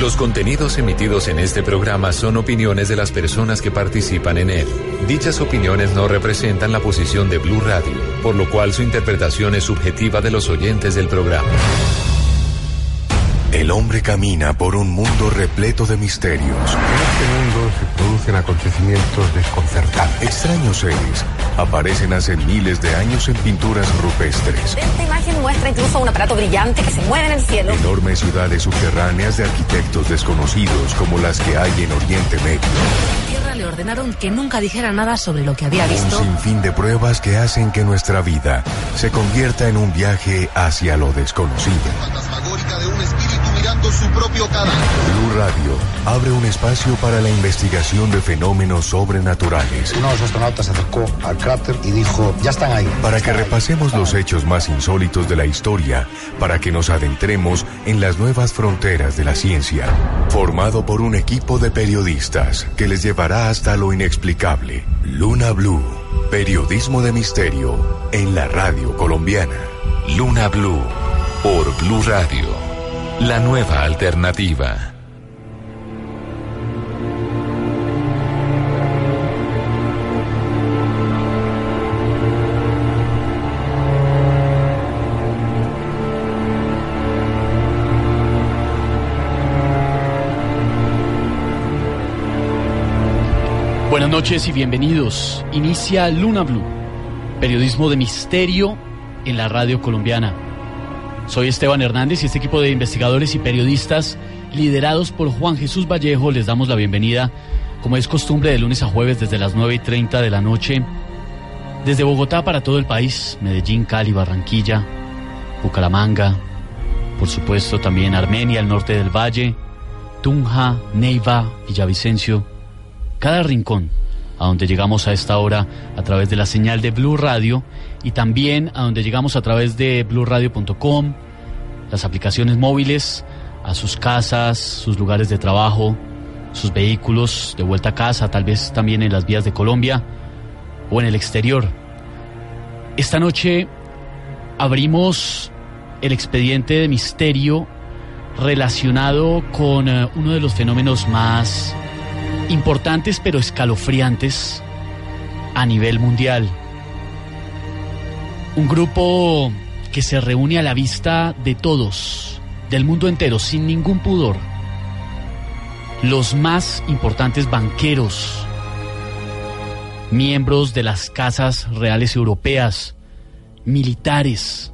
Los contenidos emitidos en este programa son opiniones de las personas que participan en él. Dichas opiniones no representan la posición de Blue Radio, por lo cual su interpretación es subjetiva de los oyentes del programa. El hombre camina por un mundo repleto de misterios. En este mundo se producen acontecimientos desconcertantes. Extraños seres aparecen hace miles de años en pinturas rupestres. Esta imagen muestra incluso un aparato brillante que se mueve en el cielo. Enormes ciudades subterráneas de arquitectos desconocidos como las que hay en Oriente Medio. Tierra le ordenaron que nunca dijera nada sobre lo que había visto. Un sinfín de pruebas que hacen que nuestra vida se convierta en un viaje hacia lo desconocido. de un mirando su propio Blue Radio abre un espacio para la investigación de fenómenos sobrenaturales. Uno de los astronautas se acercó al cráter y dijo, ya están ahí. Para que repasemos los hechos más insólitos de la historia, para que nos adentremos en las nuevas fronteras de la ciencia. Formado por un equipo de periodistas que les llevará hasta lo inexplicable. Luna Blue, periodismo de misterio en la radio colombiana. Luna Blue, por Blue Radio, la nueva alternativa. Buenas noches y bienvenidos. Inicia Luna Blue, periodismo de misterio en la radio colombiana. Soy Esteban Hernández y este equipo de investigadores y periodistas liderados por Juan Jesús Vallejo les damos la bienvenida, como es costumbre, de lunes a jueves desde las 9 y 30 de la noche, desde Bogotá para todo el país, Medellín, Cali, Barranquilla, Bucaramanga, por supuesto también Armenia, el norte del valle, Tunja, Neiva, Villavicencio, cada rincón a donde llegamos a esta hora a través de la señal de Blue Radio y también a donde llegamos a través de bluradio.com, las aplicaciones móviles, a sus casas, sus lugares de trabajo, sus vehículos de vuelta a casa, tal vez también en las vías de Colombia o en el exterior. Esta noche abrimos el expediente de misterio relacionado con eh, uno de los fenómenos más importantes pero escalofriantes a nivel mundial. Un grupo que se reúne a la vista de todos, del mundo entero, sin ningún pudor. Los más importantes banqueros, miembros de las casas reales europeas, militares.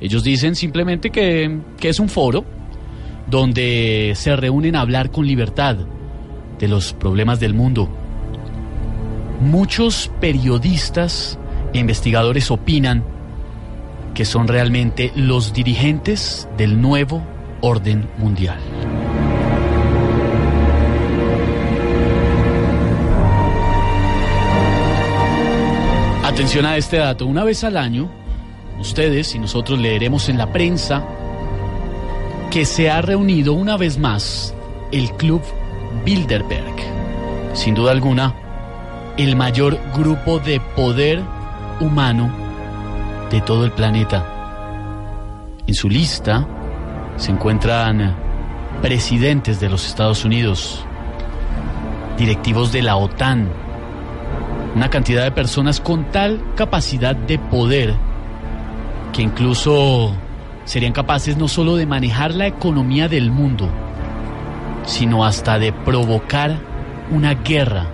Ellos dicen simplemente que, que es un foro donde se reúnen a hablar con libertad de los problemas del mundo. Muchos periodistas e investigadores opinan que son realmente los dirigentes del nuevo orden mundial. Atención a este dato, una vez al año, ustedes y nosotros leeremos en la prensa que se ha reunido una vez más el Club Bilderberg. Sin duda alguna, el mayor grupo de poder humano de todo el planeta. En su lista se encuentran presidentes de los Estados Unidos, directivos de la OTAN, una cantidad de personas con tal capacidad de poder que incluso serían capaces no solo de manejar la economía del mundo, sino hasta de provocar una guerra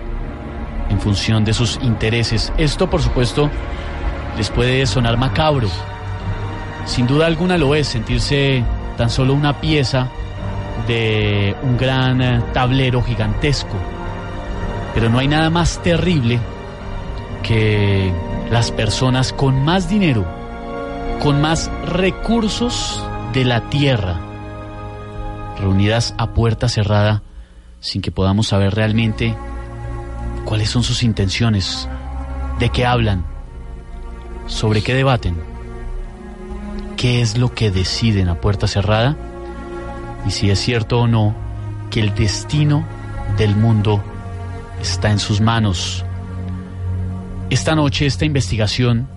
en función de sus intereses. Esto, por supuesto, les puede sonar macabro. Sin duda alguna lo es sentirse tan solo una pieza de un gran eh, tablero gigantesco. Pero no hay nada más terrible que las personas con más dinero, con más recursos de la tierra, reunidas a puerta cerrada sin que podamos saber realmente cuáles son sus intenciones, de qué hablan, sobre qué debaten, qué es lo que deciden a puerta cerrada y si es cierto o no que el destino del mundo está en sus manos. Esta noche esta investigación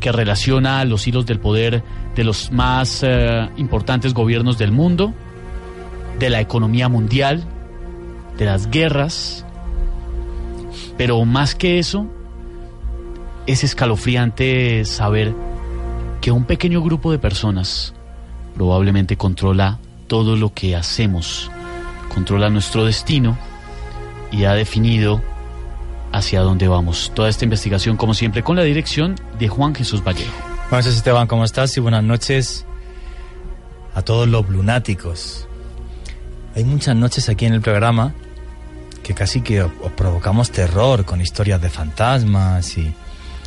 que relaciona los hilos del poder de los más eh, importantes gobiernos del mundo de la economía mundial, de las guerras, pero más que eso, es escalofriante saber que un pequeño grupo de personas probablemente controla todo lo que hacemos, controla nuestro destino y ha definido hacia dónde vamos. Toda esta investigación, como siempre, con la dirección de Juan Jesús Vallejo. Buenas noches, Esteban, ¿cómo estás? Y buenas noches a todos los lunáticos. Hay muchas noches aquí en el programa que casi que os provocamos terror con historias de fantasmas y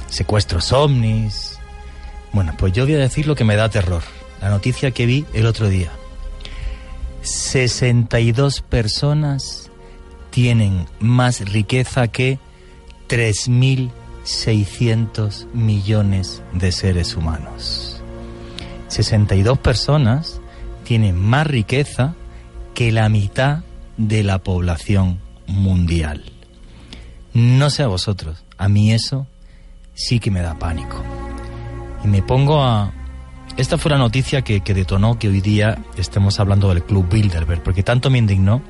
secuestros ovnis. Bueno, pues yo voy a decir lo que me da terror. La noticia que vi el otro día. 62 personas tienen más riqueza que 3.600 millones de seres humanos. 62 personas tienen más riqueza que la mitad de la población mundial. No sé a vosotros, a mí eso sí que me da pánico. Y me pongo a... Esta fue la noticia que, que detonó que hoy día estemos hablando del Club Bilderberg, porque tanto me indignó.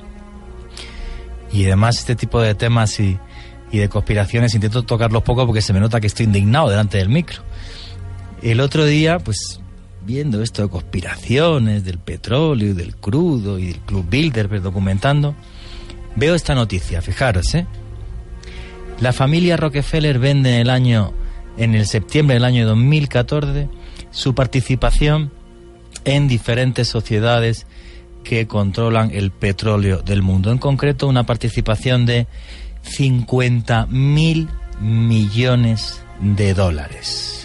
Y además este tipo de temas y, y de conspiraciones intento tocarlos poco porque se me nota que estoy indignado delante del micro. El otro día, pues viendo esto de conspiraciones, del petróleo y del crudo y del Club Bilderberg documentando, veo esta noticia, fijaros, ¿eh? La familia Rockefeller vende en el año, en el septiembre del año 2014, su participación en diferentes sociedades que controlan el petróleo del mundo. En concreto, una participación de 50 mil millones de dólares.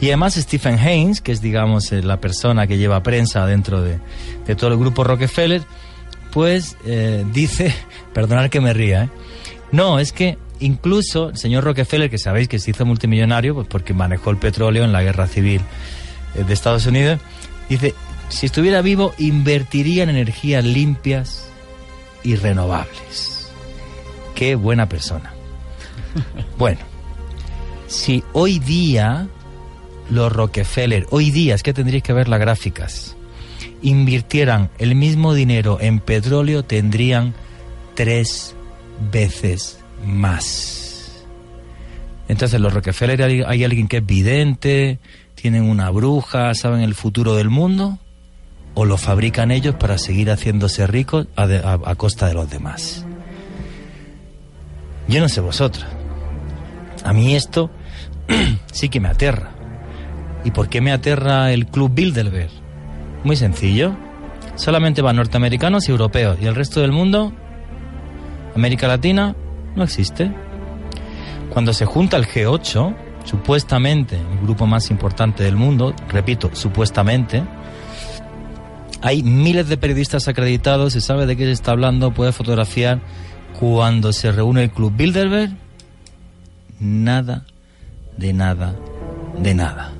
Y además Stephen Haynes, que es digamos eh, la persona que lleva prensa dentro de, de todo el grupo Rockefeller, pues eh, dice, perdonad que me ría, ¿eh? no, es que incluso el señor Rockefeller, que sabéis que se hizo multimillonario, pues porque manejó el petróleo en la guerra civil eh, de Estados Unidos, dice, si estuviera vivo, invertiría en energías limpias y renovables. Qué buena persona. Bueno, si hoy día los Rockefeller, hoy día, es que tendréis que ver las gráficas, invirtieran el mismo dinero en petróleo, tendrían tres veces más. Entonces, los Rockefeller hay, alguien que es vidente, tienen una bruja, saben el futuro del mundo, o lo fabrican ellos para seguir haciéndose ricos a, de- a- a costa de los demás. Yo no sé vosotros. A mí esto sí que me aterra. ¿Y por qué me aterra el Club Bilderberg? Muy sencillo. Solamente van norteamericanos y europeos. Y el resto del mundo, América Latina, no existe. Cuando se junta el G8, supuestamente el grupo más importante del mundo, repito, supuestamente, hay miles de periodistas acreditados, se sabe de qué se está hablando, puede fotografiar. Cuando se reúne el Club Bilderberg, nada, de nada, de nada.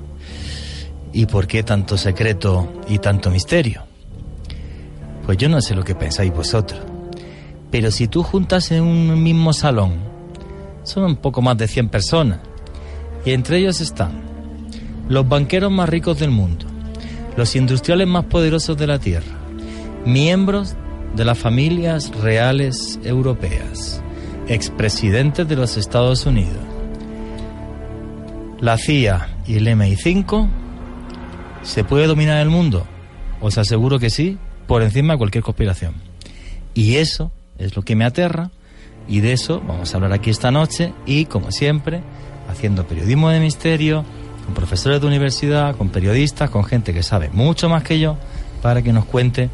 ¿Y por qué tanto secreto y tanto misterio? Pues yo no sé lo que pensáis vosotros. Pero si tú juntas en un mismo salón, son un poco más de 100 personas. Y entre ellos están los banqueros más ricos del mundo, los industriales más poderosos de la Tierra, miembros de las familias reales europeas, expresidentes de los Estados Unidos, la CIA y el MI5, ¿se puede dominar el mundo? Os aseguro que sí, por encima de cualquier conspiración. Y eso es lo que me aterra y de eso vamos a hablar aquí esta noche y, como siempre, haciendo periodismo de misterio, con profesores de universidad, con periodistas, con gente que sabe mucho más que yo, para que nos cuente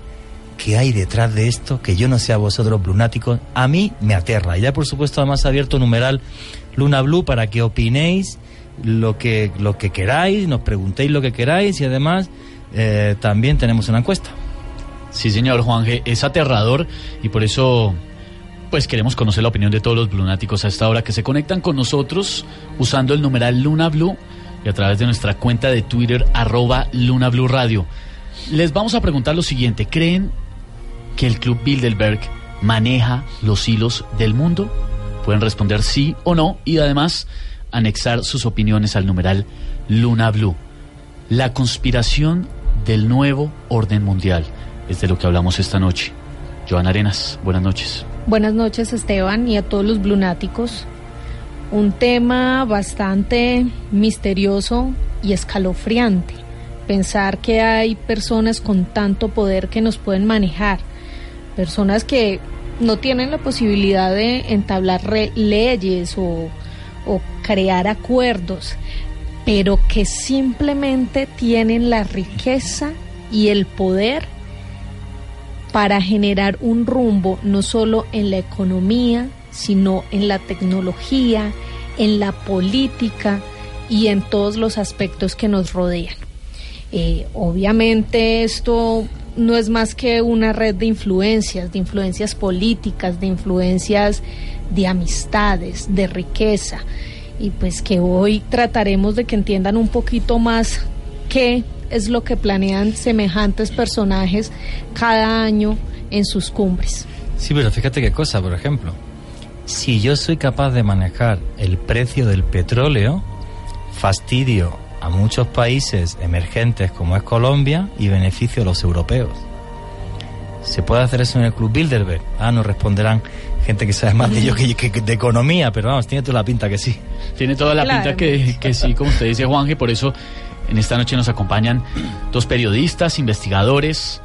qué hay detrás de esto, que yo no sé a vosotros lunáticos, a mí me aterra. Y ya, por supuesto, además ha abierto numeral Luna Blue para que opinéis lo que, lo que queráis, nos preguntéis lo que queráis y además eh, también tenemos una encuesta. Sí, señor Juan G. Es aterrador y por eso pues queremos conocer la opinión de todos los lunáticos a esta hora que se conectan con nosotros usando el numeral Luna Blue y a través de nuestra cuenta de Twitter arroba Luna Radio. Les vamos a preguntar lo siguiente. ¿Creen que el Club Bilderberg maneja los hilos del mundo? Pueden responder sí o no y además anexar sus opiniones al numeral Luna Blue. La conspiración del nuevo orden mundial. es de lo que hablamos esta noche. Joana Arenas, buenas noches. Buenas noches Esteban y a todos los blunáticos. Un tema bastante misterioso y escalofriante. Pensar que hay personas con tanto poder que nos pueden manejar. Personas que no tienen la posibilidad de entablar leyes o, o crear acuerdos, pero que simplemente tienen la riqueza y el poder para generar un rumbo no solo en la economía, sino en la tecnología, en la política y en todos los aspectos que nos rodean. Eh, obviamente esto no es más que una red de influencias, de influencias políticas, de influencias de amistades, de riqueza, y pues que hoy trataremos de que entiendan un poquito más qué es lo que planean semejantes personajes cada año en sus cumbres. Sí, pero fíjate qué cosa, por ejemplo. Si yo soy capaz de manejar el precio del petróleo, fastidio a muchos países emergentes como es Colombia y beneficio a los europeos. ¿Se puede hacer eso en el Club Bilderberg? Ah, nos responderán gente que sabe más de yo que, de economía, pero vamos, tiene toda la pinta que sí. Tiene toda la pinta que, que sí, como usted dice, Juanje, por eso en esta noche nos acompañan dos periodistas, investigadores,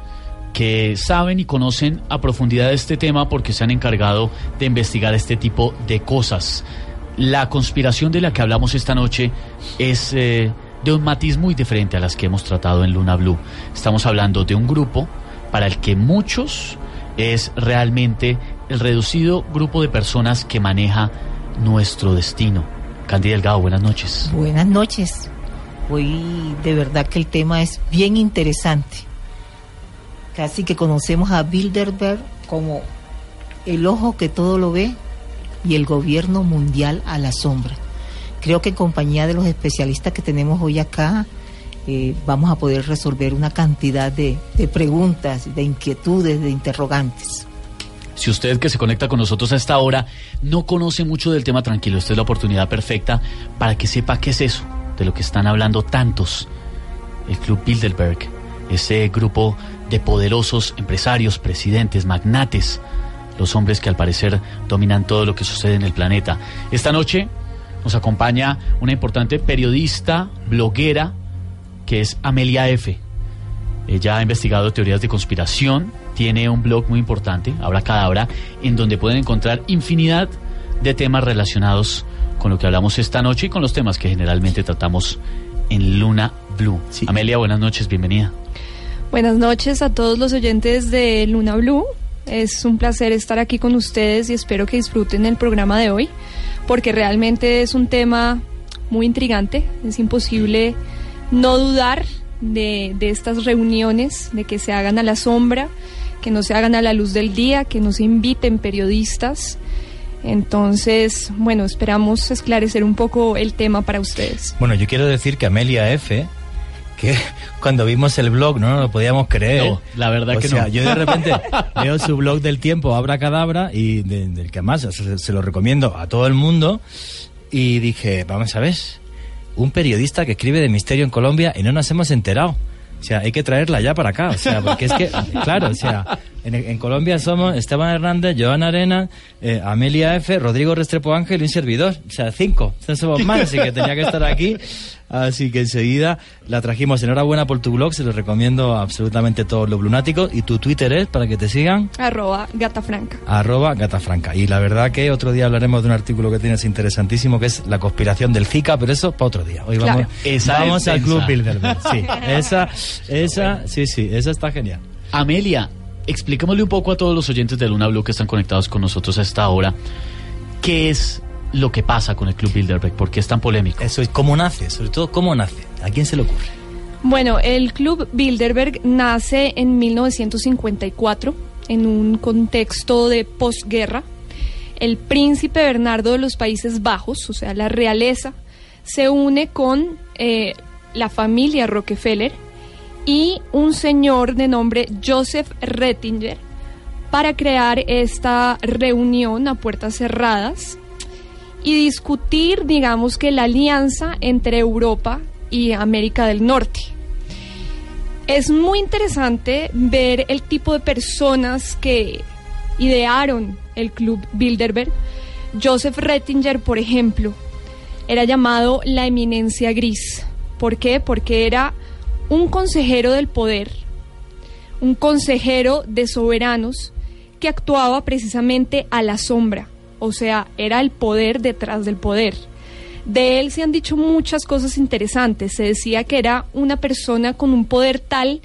que saben y conocen a profundidad este tema porque se han encargado de investigar este tipo de cosas. La conspiración de la que hablamos esta noche es eh, de un matiz muy diferente a las que hemos tratado en Luna Blue. Estamos hablando de un grupo para el que muchos es realmente el reducido grupo de personas que maneja nuestro destino. Candy Delgado, buenas noches. Buenas noches. Hoy de verdad que el tema es bien interesante. Casi que conocemos a Bilderberg como el ojo que todo lo ve y el gobierno mundial a la sombra. Creo que en compañía de los especialistas que tenemos hoy acá, eh, vamos a poder resolver una cantidad de, de preguntas, de inquietudes, de interrogantes. Si usted que se conecta con nosotros a esta hora no conoce mucho del tema, tranquilo, esta es la oportunidad perfecta para que sepa qué es eso de lo que están hablando tantos. El Club Bilderberg, ese grupo de poderosos empresarios, presidentes, magnates, los hombres que al parecer dominan todo lo que sucede en el planeta. Esta noche nos acompaña una importante periodista, bloguera, que es Amelia F. Ella ha investigado teorías de conspiración, tiene un blog muy importante, Habla Cadabra, en donde pueden encontrar infinidad de temas relacionados con lo que hablamos esta noche y con los temas que generalmente tratamos en Luna Blue. Amelia, buenas noches, bienvenida. Buenas noches a todos los oyentes de Luna Blue. Es un placer estar aquí con ustedes y espero que disfruten el programa de hoy, porque realmente es un tema muy intrigante. Es imposible no dudar de, de estas reuniones, de que se hagan a la sombra, que no se hagan a la luz del día, que nos inviten periodistas entonces, bueno, esperamos esclarecer un poco el tema para ustedes. Bueno, yo quiero decir que Amelia F que cuando vimos el blog no, lo podíamos creer. No, la verdad que sea, no. Yo de repente veo su blog del tiempo, Abra Cadabra, y del que más se, lo recomiendo a todo el mundo. Y dije, vamos a ver, un periodista que escribe de misterio en Colombia y no nos hemos enterado. O sea, hay que traerla ya para acá. O sea, porque es que, claro, o sea, en, Colombia somos Esteban Hernández, Joana Arena, eh, Amelia F., Rodrigo Restrepo Ángel y un servidor. O sea, cinco. Somos más, así que tenía que estar aquí. Así que enseguida la trajimos. Enhorabuena por tu blog, se lo recomiendo a absolutamente todos los lunáticos. ¿Y tu Twitter es para que te sigan? Arroba Gatafranca. Arroba Gatafranca. Y la verdad que otro día hablaremos de un artículo que tienes interesantísimo que es la conspiración del Zika, pero eso para otro día. Hoy vamos, vamos al Club Bilderberg. Sí, esa, esa, sí, sí, esa está genial. Amelia, expliquémosle un poco a todos los oyentes de Luna Blue que están conectados con nosotros a esta hora. ¿Qué es lo que pasa con el Club Bilderberg? ¿Por qué es tan polémico? Eso es cómo nace, sobre todo cómo nace. ¿A quién se le ocurre? Bueno, el Club Bilderberg nace en 1954 en un contexto de posguerra. El príncipe Bernardo de los Países Bajos, o sea, la realeza, se une con eh, la familia Rockefeller y un señor de nombre Joseph Rettinger para crear esta reunión a puertas cerradas y discutir, digamos que la alianza entre Europa y América del Norte. Es muy interesante ver el tipo de personas que idearon el club Bilderberg. Joseph Rettinger, por ejemplo, era llamado la eminencia gris. ¿Por qué? Porque era un consejero del poder, un consejero de soberanos que actuaba precisamente a la sombra, o sea, era el poder detrás del poder. De él se han dicho muchas cosas interesantes. Se decía que era una persona con un poder tal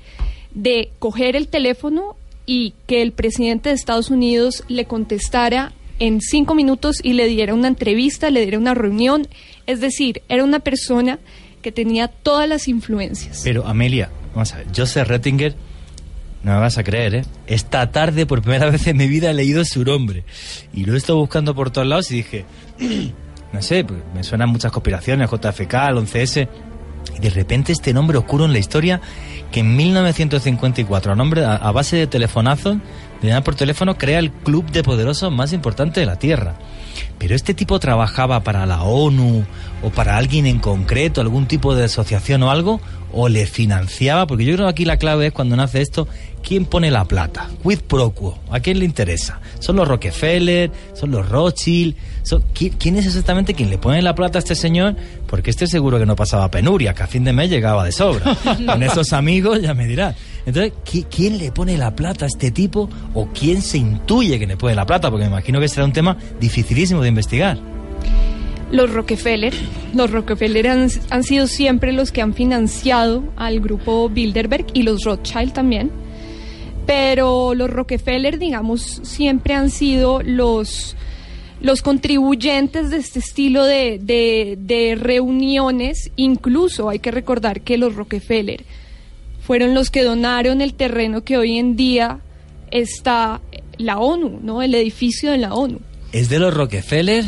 de coger el teléfono y que el presidente de Estados Unidos le contestara en cinco minutos y le diera una entrevista, le diera una reunión. Es decir, era una persona que tenía todas las influencias. Pero Amelia, vamos a ver, Joseph Rettinger, no me vas a creer, ¿eh? Esta tarde por primera vez en mi vida he leído su nombre. Y lo he estado buscando por todos lados y dije, no sé, pues, me suenan muchas conspiraciones, JFK, el 11S. Y de repente este nombre oscuro en la historia que en 1954, a, nombre, a, a base de telefonazos, de llamar por teléfono, crea el club de poderosos más importante de la Tierra. Pero este tipo trabajaba para la ONU o para alguien en concreto, algún tipo de asociación o algo, o le financiaba, porque yo creo que aquí la clave es cuando nace esto, ¿quién pone la plata? Quid pro quo, ¿a quién le interesa? ¿Son los Rockefeller? ¿Son los Rothschild? ¿Son- ¿qui- ¿Quién es exactamente quien le pone la plata a este señor? Porque este seguro que no pasaba penuria, que a fin de mes llegaba de sobra. Con esos amigos ya me dirás. Entonces, ¿qui- ¿quién le pone la plata a este tipo? ¿O quién se intuye que le pone la plata? Porque me imagino que será un tema dificilísimo de investigar. Los Rockefeller, los Rockefeller han, sido siempre los que han financiado al grupo Bilderberg y los Rothschild también. Pero los Rockefeller, digamos, siempre han sido los, los contribuyentes de este estilo de, de reuniones. Incluso hay que recordar que los Rockefeller fueron los que donaron el terreno que hoy en día está la ONU, ¿no? El edificio de la ONU, ¿Es de los Rockefeller?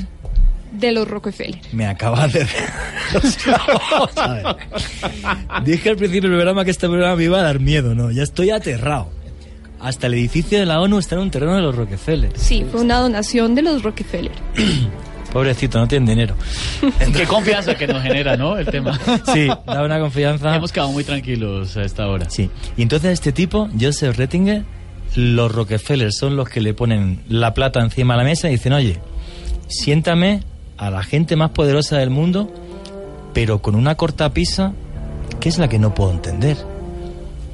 de los Rockefeller. Me acabas de... Dije al principio del programa que este programa me iba a dar miedo, ¿no? Ya estoy aterrado. Hasta el edificio de la ONU está en un terreno de los Rockefeller. Sí, fue una donación de los Rockefeller. Pobrecito, no tienen dinero. Qué confianza que nos genera, ¿no? El tema. Sí, da una confianza. Hemos quedado muy tranquilos a esta hora. Sí. Y entonces este tipo, Joseph Rettinger, los Rockefeller son los que le ponen la plata encima de la mesa y dicen, oye, siéntame a la gente más poderosa del mundo, pero con una cortapisa que es la que no puedo entender.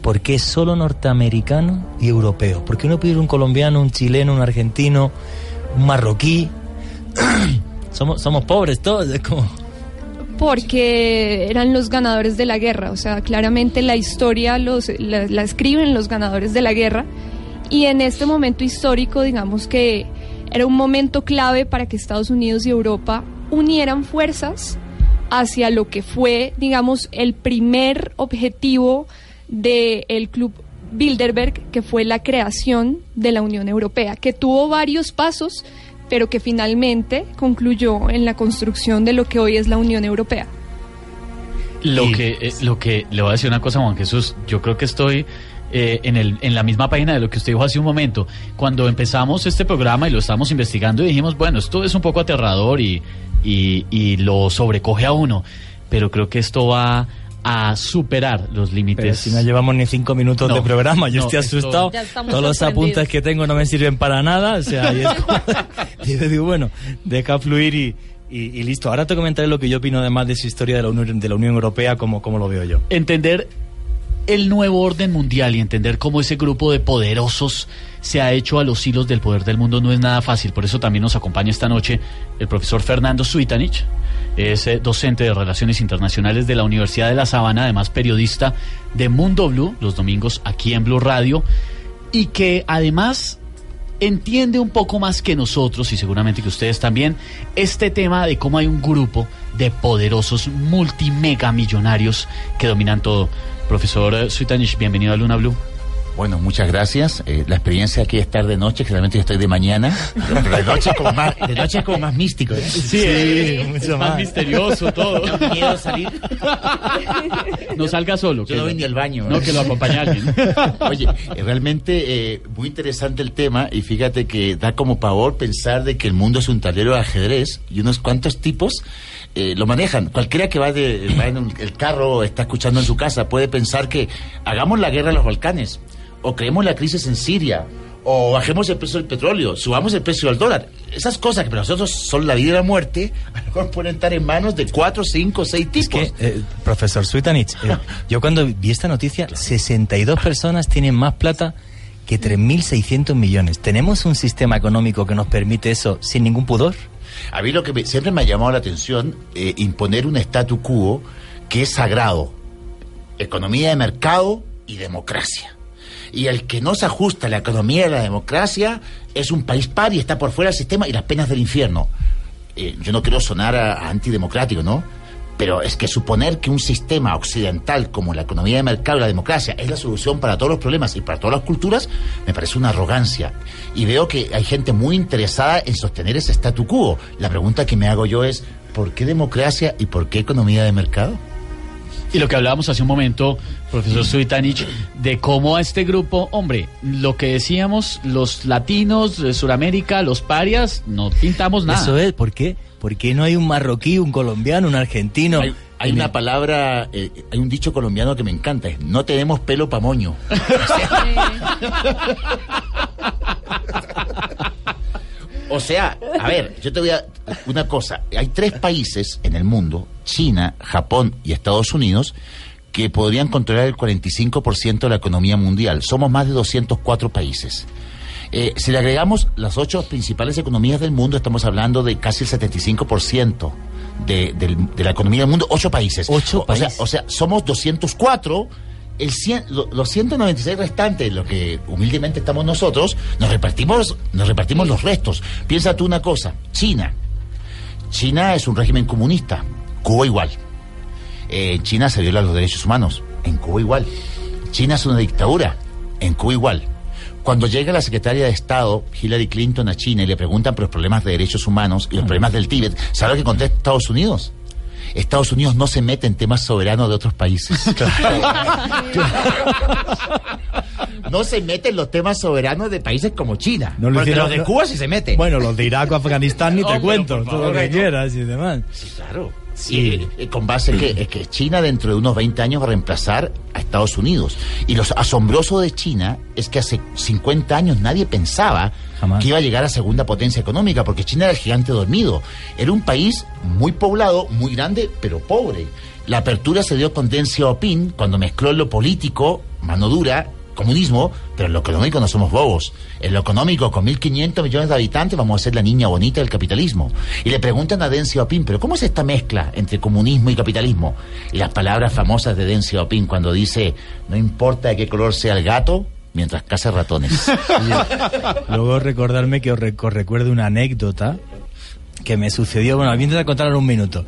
¿Por qué solo norteamericano y europeo? ¿Por qué no pedir un colombiano, un chileno, un argentino, un marroquí? somos, somos pobres todos, es como... Porque eran los ganadores de la guerra, o sea, claramente la historia los, la, la escriben los ganadores de la guerra. Y en este momento histórico, digamos que era un momento clave para que Estados Unidos y Europa unieran fuerzas hacia lo que fue, digamos, el primer objetivo del club Bilderberg, que fue la creación de la Unión Europea, que tuvo varios pasos, pero que finalmente concluyó en la construcción de lo que hoy es la Unión Europea. Lo que, eh, lo que le voy a decir una cosa, Juan Jesús. Yo creo que estoy eh, en, el, en la misma página de lo que usted dijo hace un momento. Cuando empezamos este programa y lo estábamos investigando, dijimos, bueno, esto es un poco aterrador y, y, y lo sobrecoge a uno. Pero creo que esto va a superar los límites. Si no llevamos ni cinco minutos No, de programa, yo no, estoy esto- asustado. Todos los apuntes que tengo no me sirven para nada. O sea, y es como- y yo digo, bueno, deja fluir y, y- y listo. Ahora te comentaré lo que yo opino además de su historia de la Unión, de la Unión Europea, como, como lo veo yo. entender el nuevo orden mundial y entender cómo ese grupo de poderosos se ha hecho a los hilos del poder del mundo no es nada fácil. Por eso también nos acompaña esta noche el profesor Fernando Suitanich. Es eh, docente de Relaciones Internacionales de la Universidad de La Sabana, además periodista de Mundo Blue, los domingos aquí en Blue Radio, y que además entiende un poco más que nosotros y seguramente que ustedes también este tema de cómo hay un grupo de poderosos multimega millonarios que dominan todo. Profesor eh, Suitanich, bienvenido a Luna Blue. Bueno, muchas gracias. Eh, la experiencia aquí es estar de noche, generalmente yo estoy de mañana. Pero de noche es como más, de noche es como más místico. ¿eh? Sí, es mucho más más. misterioso todo. Tengo miedo salir. No salga solo. Yo no voy ni al baño. No, que lo acompañe alguien. Oye, eh, realmente eh, muy interesante el tema y fíjate que da como pavor pensar de que el mundo es un tablero de ajedrez y unos cuantos tipos eh, lo manejan. Cualquiera que va, de, va en un- el carro o está escuchando en su casa puede pensar que hagamos la guerra en los Balcanes o creemos la crisis en Siria o bajemos el precio del petróleo, subamos el precio del dólar. Esas cosas que para nosotros son la vida y la muerte, a lo mejor pueden estar en manos de cuatro, cinco, seis tipos. Eh, profesor Suitanich, eh, yo cuando vi esta noticia, 62 personas tienen más plata que 3.600 millones. ¿Tenemos un sistema económico que nos permite eso sin ningún pudor? A mí lo que me- siempre me ha llamado la atención, eh, imponer un statu quo que es sagrado. Economía de mercado y democracia. Y el que no se ajusta a la economía y la democracia es un país par y está por fuera del sistema y las penas del infierno. Eh, yo no quiero sonar a, a antidemocrático, ¿no? Pero es que suponer que un sistema occidental como la economía de mercado y la democracia es la solución para todos los problemas y para todas las culturas, me parece una arrogancia. Y veo que hay gente muy interesada en sostener ese statu quo. La pregunta que me hago yo es, ¿por qué democracia y por qué economía de mercado? Y lo que hablábamos hace un momento, profesor Suitanich, de cómo a este grupo, hombre, lo que decíamos, los latinos de Sudamérica, los parias, no pintamos nada. Eso es, ¿por qué? ¿Por qué no hay un marroquí, un colombiano, un argentino? Hay, hay una palabra, eh, hay un dicho colombiano que me encanta, es no tenemos pelo pa' moño. O sea, a ver, yo te voy a una cosa, hay tres países en el mundo, China, Japón y Estados Unidos, que podrían controlar el 45% de la economía mundial. Somos más de 204 países. Eh, si le agregamos las ocho principales economías del mundo, estamos hablando de casi el 75% de, de la economía del mundo, ocho países. Ocho o, o sea, países. o sea, somos 204. El cien- lo- los 196 restantes, lo que humildemente estamos nosotros, nos repartimos, nos repartimos los restos. Piensa tú una cosa, China. China es un régimen comunista, Cuba igual. Eh, en China se violan los derechos humanos, en Cuba igual. China es una dictadura, en Cuba igual. Cuando llega la secretaria de Estado, Hillary Clinton, a China y le preguntan por los problemas de derechos humanos y los problemas del Tíbet, ¿sabe lo que contesta Estados Unidos? Estados Unidos no se mete en temas soberanos de otros países. no se mete en los temas soberanos de países como China. No lo Porque hicieron- los de Cuba sí se meten. Bueno, los de Irak o Afganistán ni te No, cuento, todo lo que no. quieras y demás. Sí, claro. Eh, con base que, que China dentro de unos 20 años va a reemplazar a Estados Unidos. Y lo asombroso de China es que hace 50 años nadie pensaba Jamás. que iba a llegar a segunda potencia económica, porque China era el gigante dormido. Era un país muy poblado, muy grande, pero pobre. La apertura se dio con Deng Xiaoping cuando mezcló lo político, mano dura, comunismo, pero en lo económico no somos bobos. En lo económico, con 1.500 millones de habitantes, vamos a ser la niña bonita del capitalismo. Y le preguntan a Deng Xiaoping, ¿pero cómo es esta mezcla entre comunismo y capitalismo? Y las palabras famosas de Deng Xiaoping cuando dice, no importa de qué color sea el gato, mientras caza ratones. Luego recordarme que os, rec- os recuerdo una anécdota que me sucedió, bueno, voy a intentar contarla en un minuto.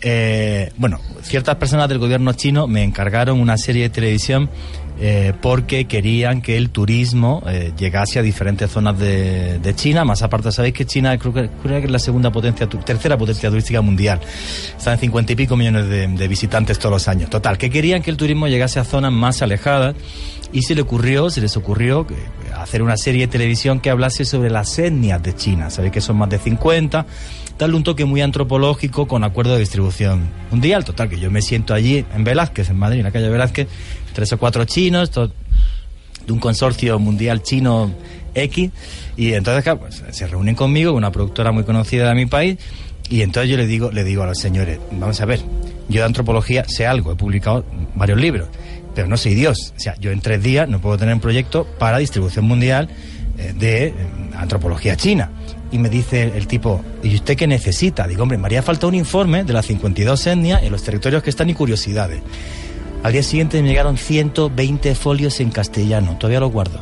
Eh, bueno, ciertas personas del gobierno chino me encargaron una serie de televisión eh, porque querían que el turismo eh, llegase a diferentes zonas de, de China. Más aparte, sabéis que China creo que, creo que es la segunda potencia, tercera potencia turística mundial. Están cincuenta y pico millones de, de visitantes todos los años. Total, que querían que el turismo llegase a zonas más alejadas y se le ocurrió, se les ocurrió que- hacer una serie de televisión que hablase sobre las etnias de China. Sabéis que son más de 50 darle un toque muy antropológico con acuerdo de distribución mundial. Total, que yo me siento allí en Velázquez, en Madrid, en la calle Velázquez, tres o cuatro chinos, de un consorcio mundial chino X, y entonces claro, pues, se reúnen conmigo, una productora muy conocida de mi país, y entonces yo le digo, le digo a los señores, vamos a ver, yo de antropología sé algo, he publicado varios libros, pero no soy Dios. O sea, yo en tres días no puedo tener un proyecto para distribución mundial eh, de eh, antropología china. Y me dice el tipo, ¿y usted qué necesita? Digo, hombre, me haría falta un informe de las 52 etnias en los territorios que están y curiosidades. Al día siguiente me llegaron 120 folios en castellano, todavía los guardo.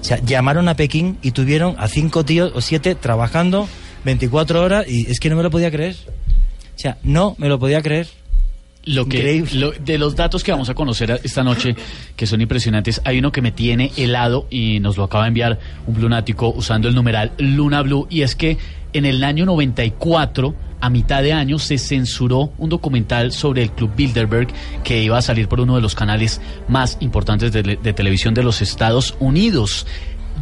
O sea, llamaron a Pekín y tuvieron a cinco tíos o siete trabajando 24 horas y es que no me lo podía creer. O sea, no me lo podía creer. Lo que, lo- de los datos que vamos a conocer esta noche, que son impresionantes, hay uno que me tiene helado y nos lo acaba de enviar un lunático usando el numeral Luna Blue, y es que en el año 94, a mitad de año, se censuró un documental sobre el Club Bilderberg que iba a salir por uno de los canales más importantes de, de televisión de los Estados Unidos.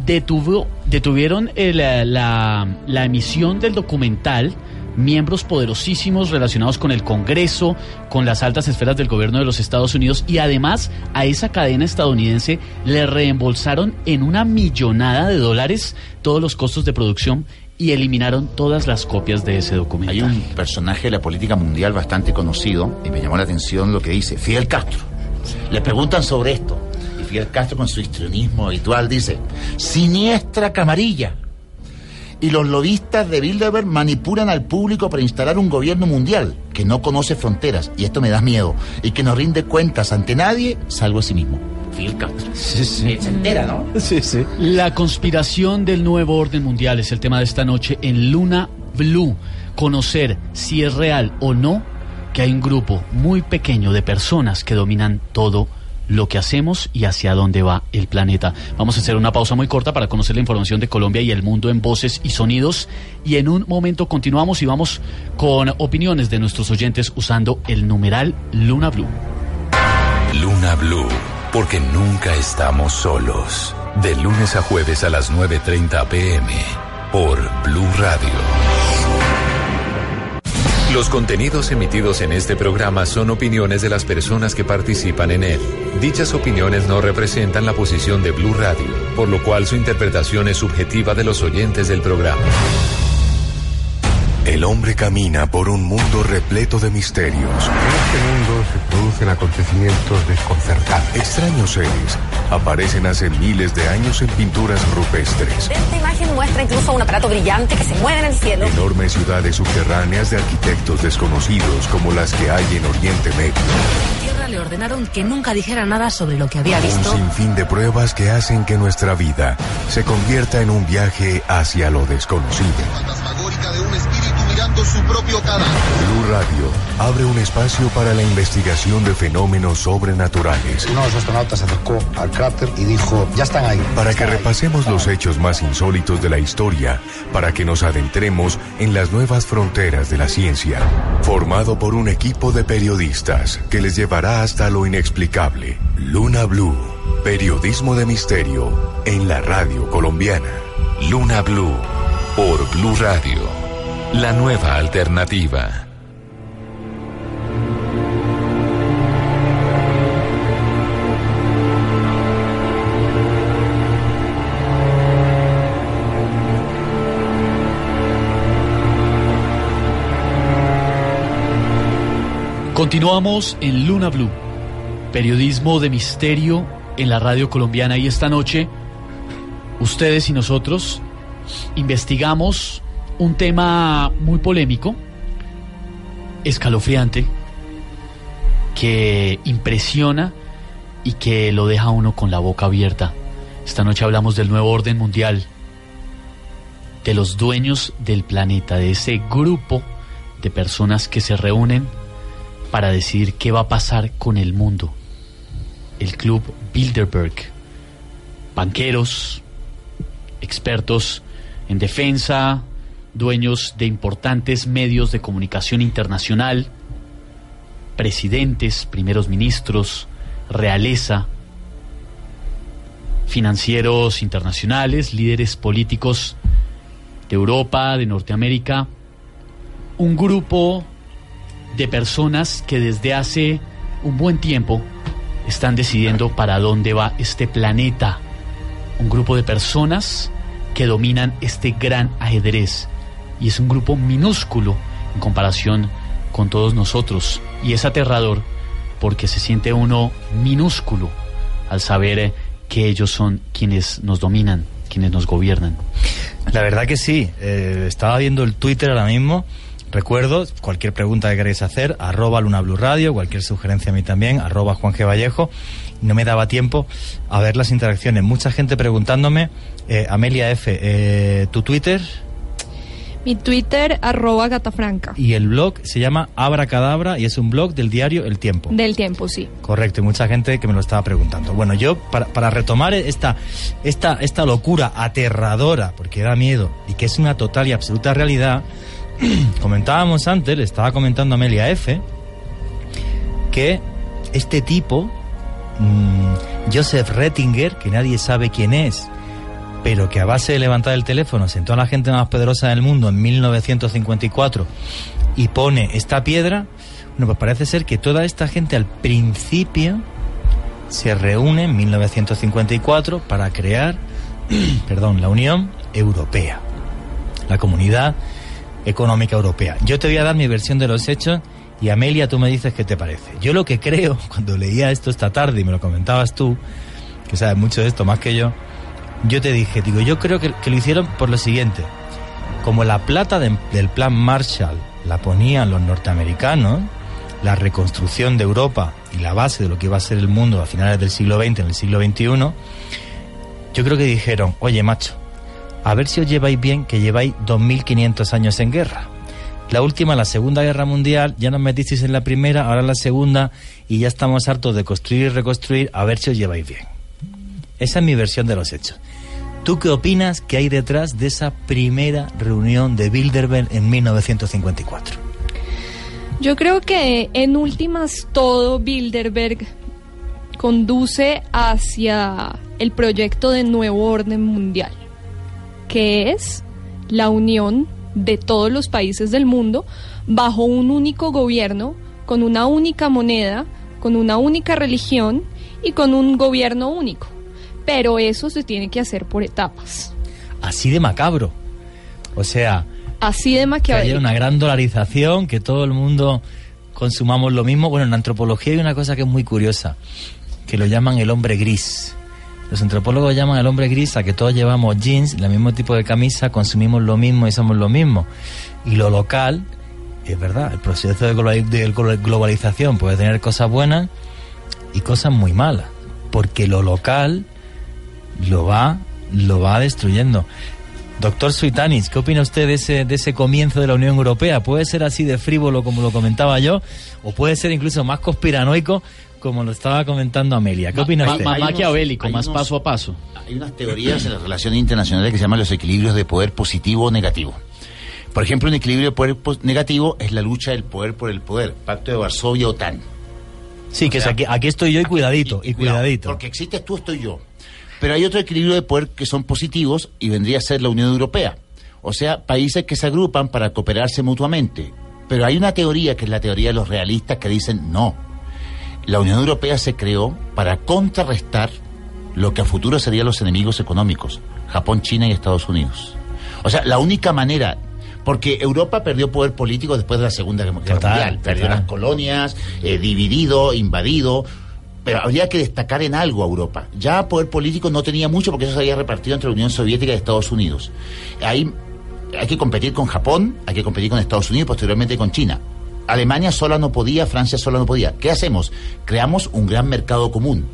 Detuvo, detuvieron eh, la- la- la emisión del documental miembros poderosísimos relacionados con el Congreso, con las altas esferas del gobierno de los Estados Unidos y además a esa cadena estadounidense le reembolsaron en una millonada de dólares todos los costos de producción y eliminaron todas las copias de ese documento. Hay un personaje de la política mundial bastante conocido y me llamó la atención lo que dice, Fidel Castro. Le preguntan sobre esto y Fidel Castro con su histrionismo habitual dice, siniestra camarilla. Y los lobistas de Bilderberg manipulan al público para instalar un gobierno mundial que no conoce fronteras, y esto me da miedo, y que no rinde cuentas ante nadie salvo a sí mismo. Castro. Sí, sí. Se entera, ¿no? Sí, sí. La conspiración del nuevo orden mundial es el tema de esta noche en Luna Blue. Conocer si es real o no que hay un grupo muy pequeño de personas que dominan todo lo que hacemos y hacia dónde va el planeta. Vamos a hacer una pausa muy corta para conocer la información de Colombia y el mundo en voces y sonidos y en un momento continuamos y vamos con opiniones de nuestros oyentes usando el numeral Luna Blue. Luna Blue, porque nunca estamos solos. De lunes a jueves a las 9.30 pm por Blue Radio. Los contenidos emitidos en este programa son opiniones de las personas que participan en él. Dichas opiniones no representan la posición de Blue Radio, por lo cual su interpretación es subjetiva de los oyentes del programa. El hombre camina por un mundo repleto de misterios. En este mundo se producen acontecimientos desconcertantes. Extraños seres aparecen hace miles de años en pinturas rupestres. Esta imagen muestra incluso un aparato brillante que se mueve en el cielo. Enormes ciudades subterráneas de arquitectos desconocidos como las que hay en Oriente Medio. Tierra le ordenaron que nunca dijera nada sobre lo que había Un visto. sinfín de pruebas que hacen que nuestra vida se convierta en un viaje hacia lo desconocido. Fantasmagórica de un mirando su propio cadáver. Blue Radio abre un espacio para la investigación de fenómenos sobrenaturales. Uno de los astronautas se acercó al cráter y dijo, ya están ahí. Para que repasemos los hechos más insólitos de la historia, para que nos adentremos en las nuevas fronteras de la ciencia. Formado por un equipo de periodistas que les llevará hasta lo inexplicable. Luna Blue, periodismo de misterio en la radio colombiana. Luna Blue, por Blue Radio. La nueva alternativa. Continuamos en Luna Blue, periodismo de misterio en la radio colombiana y esta noche ustedes y nosotros investigamos un tema muy polémico, escalofriante, que impresiona y que lo deja uno con la boca abierta. Esta noche hablamos del nuevo orden mundial, de los dueños del planeta, de ese grupo de personas que se reúnen para decidir qué va a pasar con el mundo. El club Bilderberg. Banqueros, expertos en defensa, dueños de importantes medios de comunicación internacional, presidentes, primeros ministros, realeza, financieros internacionales, líderes políticos de Europa, de Norteamérica, un grupo de personas que desde hace un buen tiempo están decidiendo para dónde va este planeta. Un grupo de personas que dominan este gran ajedrez. Y es un grupo minúsculo en comparación con todos nosotros. Y es aterrador porque se siente uno minúsculo al saber eh, que ellos son quienes nos dominan, quienes nos gobiernan. La verdad que sí. Eh, estaba viendo el Twitter ahora mismo. Recuerdo, cualquier pregunta que queréis hacer, arroba Luna Blue Radio, cualquier sugerencia a mí también, arroba Juan G. Vallejo. No me daba tiempo a ver las interacciones. Mucha gente preguntándome, eh, Amelia F., eh, ¿tu Twitter? Mi Twitter, arroba gatafranca. Y el blog se llama Abracadabra y es un blog del diario El Tiempo. Del tiempo, sí. Correcto, y mucha gente que me lo estaba preguntando. Bueno, yo, para, para retomar esta, esta, esta locura aterradora, porque da miedo, y que es una total y absoluta realidad, comentábamos antes, le estaba comentando a Amelia F., que este tipo, mm, Joseph Rettinger, que nadie sabe quién es, pero que a base de levantar el teléfono sentó a la gente más poderosa del mundo en 1954 y pone esta piedra, bueno, pues parece ser que toda esta gente al principio se reúne en 1954 para crear, perdón, la Unión Europea, la Comunidad Económica Europea. Yo te voy a dar mi versión de los hechos y Amelia, tú me dices qué te parece. Yo lo que creo, cuando leía esto esta tarde y me lo comentabas tú, que sabes mucho de esto más que yo, yo te dije, digo, yo creo que, lo hicieron por lo siguiente. Como la plata de- del plan Marshall la ponían los norteamericanos, la reconstrucción de Europa y la base de lo que iba a ser el mundo a finales del siglo XX, en el siglo XXI, yo creo que dijeron, oye macho, a ver si os lleváis bien que lleváis 2.500 años en guerra. La última, la Segunda Guerra Mundial, ya nos metisteis en la primera, ahora en la segunda, y ya estamos hartos de construir y reconstruir, a ver si os lleváis bien. Esa es mi versión de los hechos. ¿Tú qué opinas que hay detrás de esa primera reunión de Bilderberg en 1954? Yo creo que en últimas todo Bilderberg conduce hacia el proyecto de nuevo orden mundial, que es la unión de todos los países del mundo bajo un único gobierno, con una única moneda, con una única religión y con un gobierno único. Pero eso se tiene que hacer por etapas. Así de macabro. O sea, Así de que haya maquiavélico. una gran dolarización, que todo el mundo consumamos lo mismo. Bueno, en la antropología hay una cosa que es muy curiosa, que lo llaman el hombre gris. Los antropólogos llaman el hombre gris a que todos llevamos jeans, el mismo tipo de camisa, consumimos lo mismo y somos lo mismo. Y lo local, es verdad, el proceso de global- de glo- globalización puede tener cosas buenas y cosas muy malas, porque lo local lo va, lo va destruyendo. Doctor Suitanis, ¿qué opina usted de ese, de ese comienzo de la Unión Europea? ¿Puede ser así de frívolo como lo comentaba yo? ¿O puede ser incluso más conspiranoico como lo estaba comentando Amelia? ¿Qué opina Ma- usted? unos- maquiavélico, más paso a paso. Hay unas teorías en las relaciones internacionales que se llaman los equilibrios de poder positivo o negativo. Por ejemplo, un equilibrio de poder negativo es la lucha del poder por el poder, Pacto de Varsovia, OTAN. Sí, que es aquí, aquí estoy yo y cuidadito, y cuidadito. Porque existes tú, estoy yo. Pero hay otro equilibrio de poder que son positivos y vendría a ser la Unión Europea. O sea, países que se agrupan para cooperarse mutuamente. Pero hay una teoría que es la teoría de los realistas que dicen no. La Unión Europea se creó para contrarrestar lo que a futuro serían los enemigos económicos, Japón, China y Estados Unidos. O sea, la única manera, porque Europa perdió poder político después de la Segunda Guerra Mundial, perdió las colonias, eh, dividido, invadido, pero habría que destacar en algo a Europa. Ya poder político no tenía mucho porque eso se había repartido entre la Unión Soviética y Estados Unidos. Ahí hay que competir con Japón, hay que competir con Estados Unidos y posteriormente con China. Alemania sola no podía, Francia sola no podía. ¿Qué hacemos? Creamos un gran mercado común.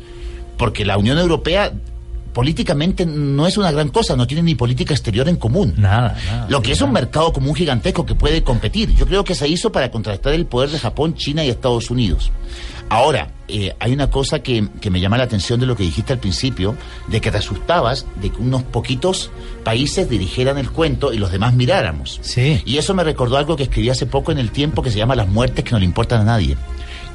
Porque la Unión Europea políticamente no es una gran cosa, no tiene ni política exterior en común. Nada, nada. Lo que es un mercado común gigantesco que puede competir. Yo creo que se hizo para contrastar el poder de Japón, China y Estados Unidos. Ahora, eh, hay una cosa que, que me llama la atención de lo que dijiste al principio, de que te asustabas de que unos poquitos países dirigieran el cuento y los demás miráramos. Sí. Y eso me recordó algo que escribí hace poco en el tiempo que se llama Las muertes que no le importan a nadie.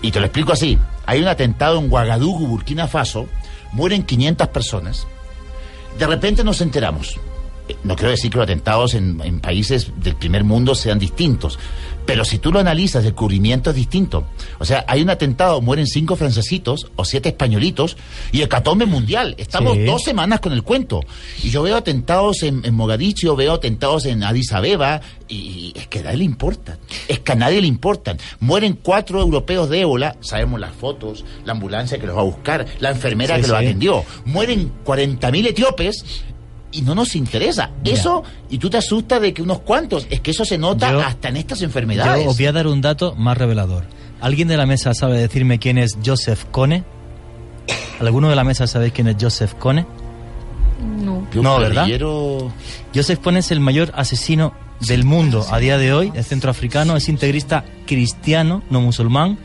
Y te lo explico así. Hay un atentado en Ouagadougou, Burkina Faso, mueren 500 personas. De repente nos enteramos. Eh, No quiero decir que los atentados en, en países del primer mundo sean distintos, pero si tú lo analizas, el cubrimiento es distinto. O sea, hay un atentado, mueren cinco francesitos o siete españolitos y hecatombe mundial. Estamos Sí. dos semanas con el cuento. Y yo veo atentados en, en Mogadiscio, veo atentados en Addis Abeba y, es que a nadie le importan. Es que a nadie le importan. Mueren cuatro europeos de ébola, sabemos las fotos, la ambulancia que los va a buscar, la enfermera Sí, que los atendió. Mueren 40.000 etíopes y no nos interesa. Eso, y tú te asustas de que unos cuantos, es que eso se nota Yo- hasta en estas enfermedades. Yo os voy a dar un dato más revelador. ¿Alguien de la mesa sabe decirme quién es Joseph Kone? ¿Alguno de la mesa sabe quién es Joseph Kone? No. ¿verdad? Joseph Kone es el mayor asesino del mundo a día de hoy, es centroafricano, es integrista cristiano, no musulmán.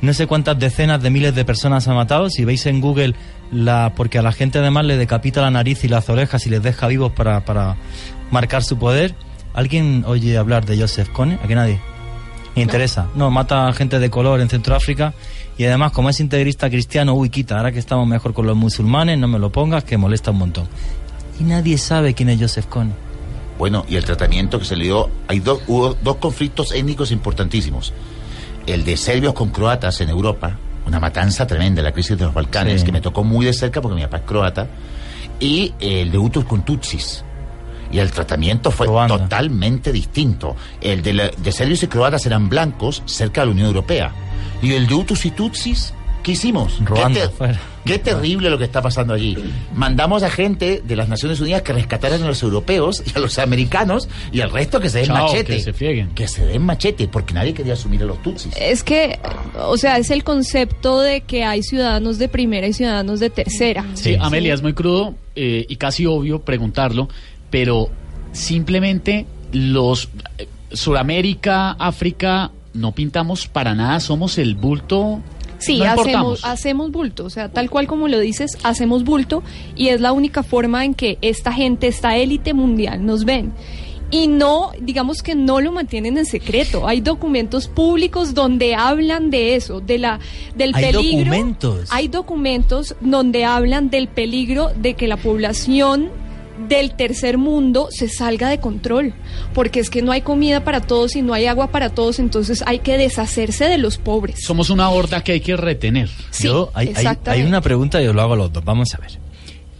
No sé cuántas decenas de miles de personas ha matado. Si veis en Google, la, porque a la gente además le decapita la nariz y las orejas y les deja vivos para, para marcar su poder. ¿Alguien oye hablar de Joseph Kone? ¿A que nadie? Me interesa. No, mata a gente de color en Centroáfrica y además como es integrista cristiano, uy, quita, ahora que estamos mejor con los musulmanes, no me lo pongas, que molesta un montón. Y nadie sabe quién es Joseph Kone. Bueno, y el tratamiento que se le dio, hay dos, hubo dos conflictos étnicos importantísimos. El de serbios con croatas en Europa, una matanza tremenda, la crisis de los Balcanes, Sí. que me tocó muy de cerca porque mi papá es croata, y el de Hutus con Tutsis. Y el tratamiento fue totalmente distinto. El de, la- de serbios y croatas eran blancos cerca de la Unión Europea. Y el de Hutus y Tutsis, ¿qué hicimos? Ruanda, ¿Qué, te- fuera. qué terrible lo que está pasando allí. Mandamos a gente de las Naciones Unidas que rescataran a los europeos y a los americanos y al resto que se den Chao, machete. que se frieguen. Que se den machete, porque nadie quería asumir a los tutsis. Es que, o sea, es el concepto de que hay ciudadanos de primera y ciudadanos de tercera. Sí, Amelia, es muy crudo eh, y casi obvio preguntarlo, pero simplemente los eh, Suramérica, África, no pintamos para nada, somos el bulto. Sí, no hacemos, hacemos bulto, o sea, tal cual como lo dices, hacemos bulto y es la única forma en que esta gente, esta élite mundial nos ven. Y no, digamos que no lo mantienen en secreto. Hay documentos públicos donde hablan de eso, de la, del Hay peligro. documentos. Hay documentos donde hablan del peligro de que la población del tercer mundo se salga de control, porque es que no hay comida para todos y no hay agua para todos, entonces hay que deshacerse de los pobres. Somos una horda que hay que retener. Yo, hay, hay- exactamente. hay una pregunta y os lo hago a los dos. Vamos a ver.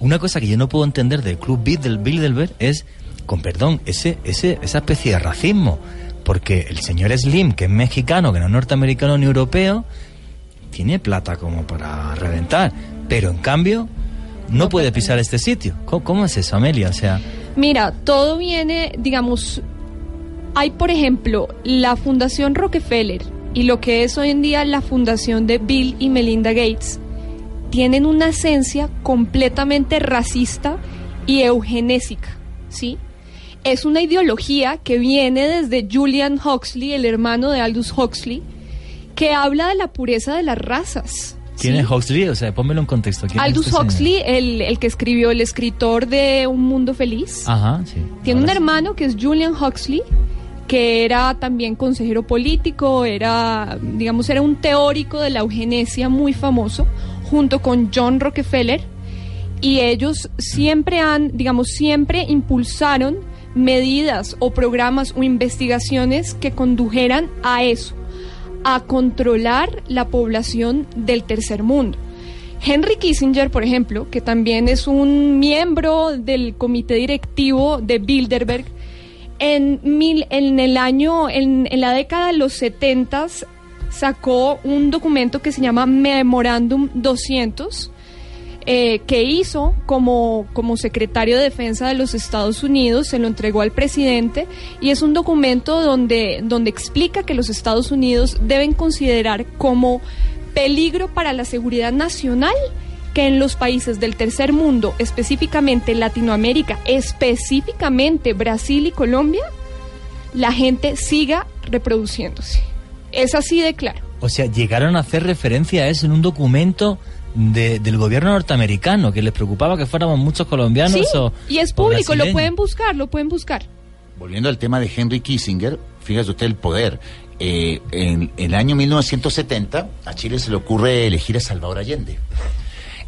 Una cosa que yo no puedo entender del club Bid- del Bilderberg es, con perdón, ese, ese, esa especie de racismo. Porque el señor Slim, que es mexicano, que no es norteamericano ni europeo, tiene plata como para reventar. Pero en cambio, no puede pisar este sitio. ¿Cómo, es eso, Amelia? O sea, Mira, todo viene, digamos, hay por ejemplo la Fundación Rockefeller y lo que es hoy en día la Fundación de Bill y Melinda Gates, tienen una esencia completamente racista y eugenésica, ¿sí? Es una ideología que viene desde Julian Huxley, el hermano de Aldous Huxley, que habla de la pureza de las razas. ¿Quién ¿sí? es Huxley? O sea, pónmelo en contexto. ¿quién es Aldous este? Huxley, el, el que escribió, el escritor de Un Mundo Feliz. Ajá, sí. Tiene un hermano que es Julian Huxley, que era también consejero político, era, digamos, era un teórico de la eugenesia muy famoso, junto con John Rockefeller, y ellos siempre han, digamos, siempre impulsaron medidas o programas o investigaciones que condujeran a eso, a controlar la población del tercer mundo. Henry Kissinger, por ejemplo, que también es un miembro del comité directivo de Bilderberg, en, mil, en el año, en, en la década de los 70 sacó un documento que se llama Memorándum 200, eh, que hizo como, como secretario de Defensa de los Estados Unidos, se lo entregó al presidente y es un documento donde, donde explica que los Estados Unidos deben considerar como peligro para la seguridad nacional que en los países del tercer mundo, específicamente Latinoamérica, específicamente Brasil y Colombia, la gente siga reproduciéndose. Es así de claro. O sea, llegaron a hacer referencia a eso en un documento de- del gobierno norteamericano, que les preocupaba que fuéramos muchos colombianos Sí, o... y es público, lo pueden buscar, lo pueden buscar. Volviendo al tema de Henry Kissinger, fíjese usted el poder. Eh, en el año 1970 a Chile se le ocurre elegir a Salvador Allende,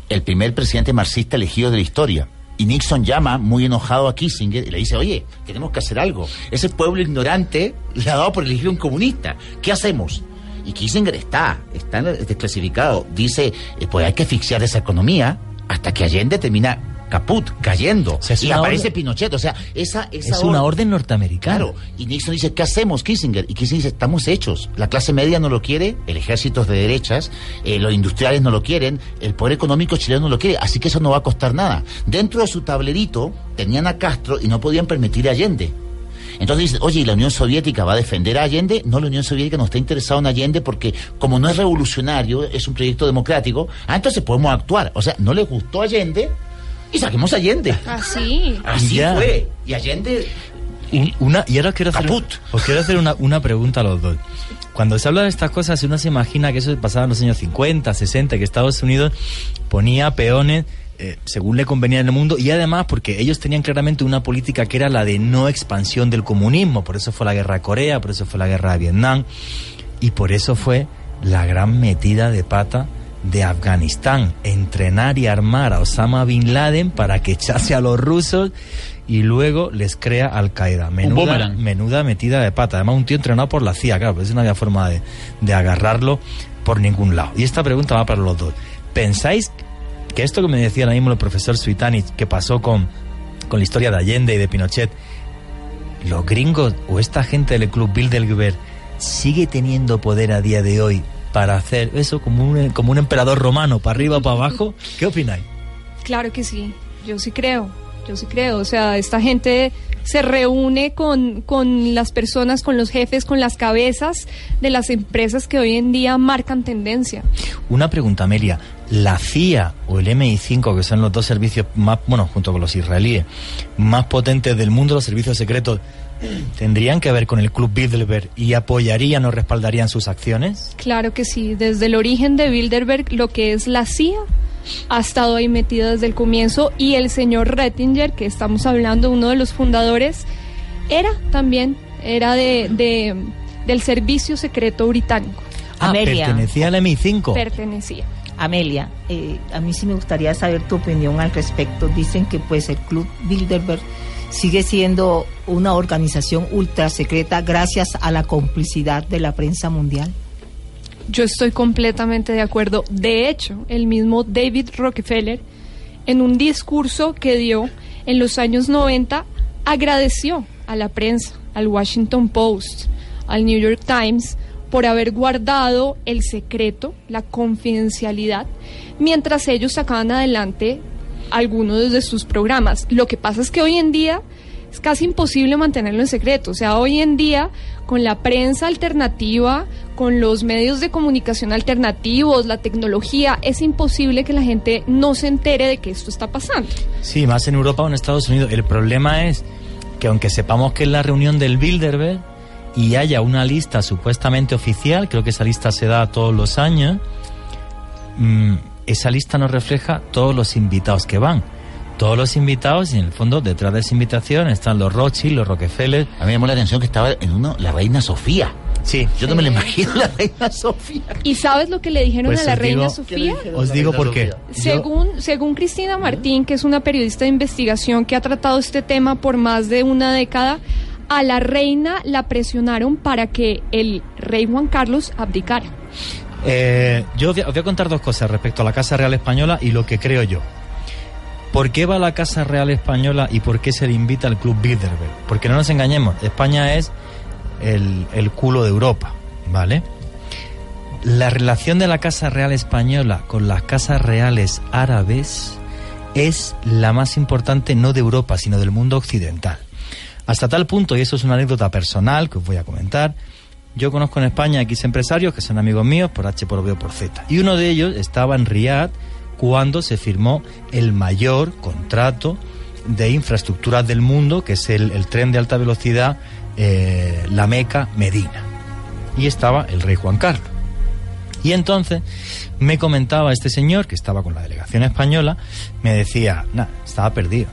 el primer presidente marxista elegido de la historia. Y Nixon llama muy enojado a Kissinger y le dice, oye, tenemos que hacer algo. Ese pueblo ignorante le ha dado por elegir un comunista. ¿Qué hacemos? Y Kissinger está, está desclasificado. Dice, eh, pues hay que asfixiar esa economía hasta que Allende termina caput, cayendo. es y una aparece orden- Pinochet. O sea, esa, esa Es una orden norteamericana. Claro, y Nixon dice, ¿qué hacemos, Kissinger? Y Kissinger dice, estamos hechos. La clase media no lo quiere, el ejército es de derechas, eh, los industriales no lo quieren, el poder económico chileno no lo quiere, así que eso no va a costar nada. Dentro de su tablerito tenían a Castro y no podían permitir a Allende. Entonces oye, ¿y la Unión Soviética va a defender a Allende? No, la Unión Soviética no está interesada en Allende porque como no es revolucionario, es un proyecto democrático, ah, entonces podemos actuar. O sea, no les gustó Allende y saquemos a Allende. Así. Así fue. Y Allende Un- una, y ahora os quiero hacer, os quiero hacer una, una pregunta a los dos. Cuando se habla de estas cosas, uno se imagina que eso pasaba en los años 50, 60, que Estados Unidos ponía peones eh, según le convenía en el mundo y además porque ellos tenían claramente una política que era la de no expansión del comunismo. Por eso fue la guerra de Corea, por eso fue la guerra de Vietnam y por eso fue la gran metida de pata de Afganistán, entrenar y armar a Osama Bin Laden para que echase a los rusos y luego les crea Al Qaeda. Menuda, menuda metida de pata. Además, un tío entrenado por la CIA, claro, pues no había forma de, de agarrarlo por ningún lado. Y esta pregunta va para los dos. ¿Pensáis que esto que me decía ahora mismo el profesor Suitani, que pasó con, con la historia de Allende y de Pinochet, los gringos o esta gente del Club Bilderberg sigue teniendo poder a día de hoy para hacer eso como un, como un emperador romano, para arriba o para abajo? ¿Qué opináis? Claro que sí, yo sí creo, yo sí creo. O sea, esta gente se reúne con, con las personas, con los jefes, con las cabezas de las empresas que hoy en día marcan tendencia. Una pregunta, Amelia. ¿La CIA o el MI5, que son los dos servicios más, bueno, junto con los israelíes, más potentes del mundo, los servicios secretos, tendrían que ver con el Club Bilderberg y apoyarían o respaldarían sus acciones? Claro que sí, desde el origen de Bilderberg, lo que es la CIA ha estado ahí metida desde el comienzo y el señor Rettinger, que estamos hablando, uno de los fundadores, era también, era de, de- del servicio secreto británico. Ah, pertenecía al MI5. Pertenecía. Amelia, eh, a mí sí me gustaría saber tu opinión al respecto. Dicen que pues el Club Bilderberg sigue siendo una organización ultra secreta gracias a la complicidad de la prensa mundial. Yo estoy completamente de acuerdo. De hecho, el mismo David Rockefeller, en un discurso que dio en los años 90, agradeció a la prensa, al Washington Post, al New York Times, por haber guardado el secreto, la confidencialidad, mientras ellos sacaban adelante algunos de sus programas. Lo que pasa es que hoy en día es casi imposible mantenerlo en secreto. O sea, hoy en día, con la prensa alternativa, con los medios de comunicación alternativos, la tecnología, es imposible que la gente no se entere de que esto está pasando. Sí, más en Europa o en Estados Unidos. El problema es que aunque sepamos que es la reunión del Bilderberg y haya una lista supuestamente oficial, creo que esa lista se da todos los años, mm, esa lista no refleja todos los invitados que van. Todos los invitados y en el fondo detrás de esa invitación están los Rothschild, los Rockefeller. A mí me llamó la atención que estaba en uno la reina Sofía. Sí. Yo no me lo imagino la reina Sofía. ¿Y sabes lo que le dijeron Pues a la reina digo- Sofía? Os digo por qué. Yo- Según, según Cristina Martín, que es una periodista de investigación que ha tratado este tema por más de una década, a la reina la presionaron para que el rey Juan Carlos abdicara. Eh, yo os voy a- contar dos cosas respecto a la Casa Real Española y lo que creo yo. ¿Por qué va la Casa Real Española y por qué se le invita al Club Bilderberg? Porque no nos engañemos, España es el, el culo de Europa, ¿vale? La relación de la Casa Real Española con las casas reales árabes es la más importante no de Europa, sino del mundo occidental. Hasta tal punto, y eso es una anécdota personal que os voy a comentar, yo conozco en España X empresarios que son amigos míos por H, por B o por Z. Y uno de ellos estaba en Riyadh cuando se firmó el mayor contrato de infraestructuras del mundo, que es el, el tren de alta velocidad eh, La Meca-Medina. Y estaba el rey Juan Carlos. Y entonces me comentaba este señor, que estaba con la delegación española, me decía, nada, estaba perdido.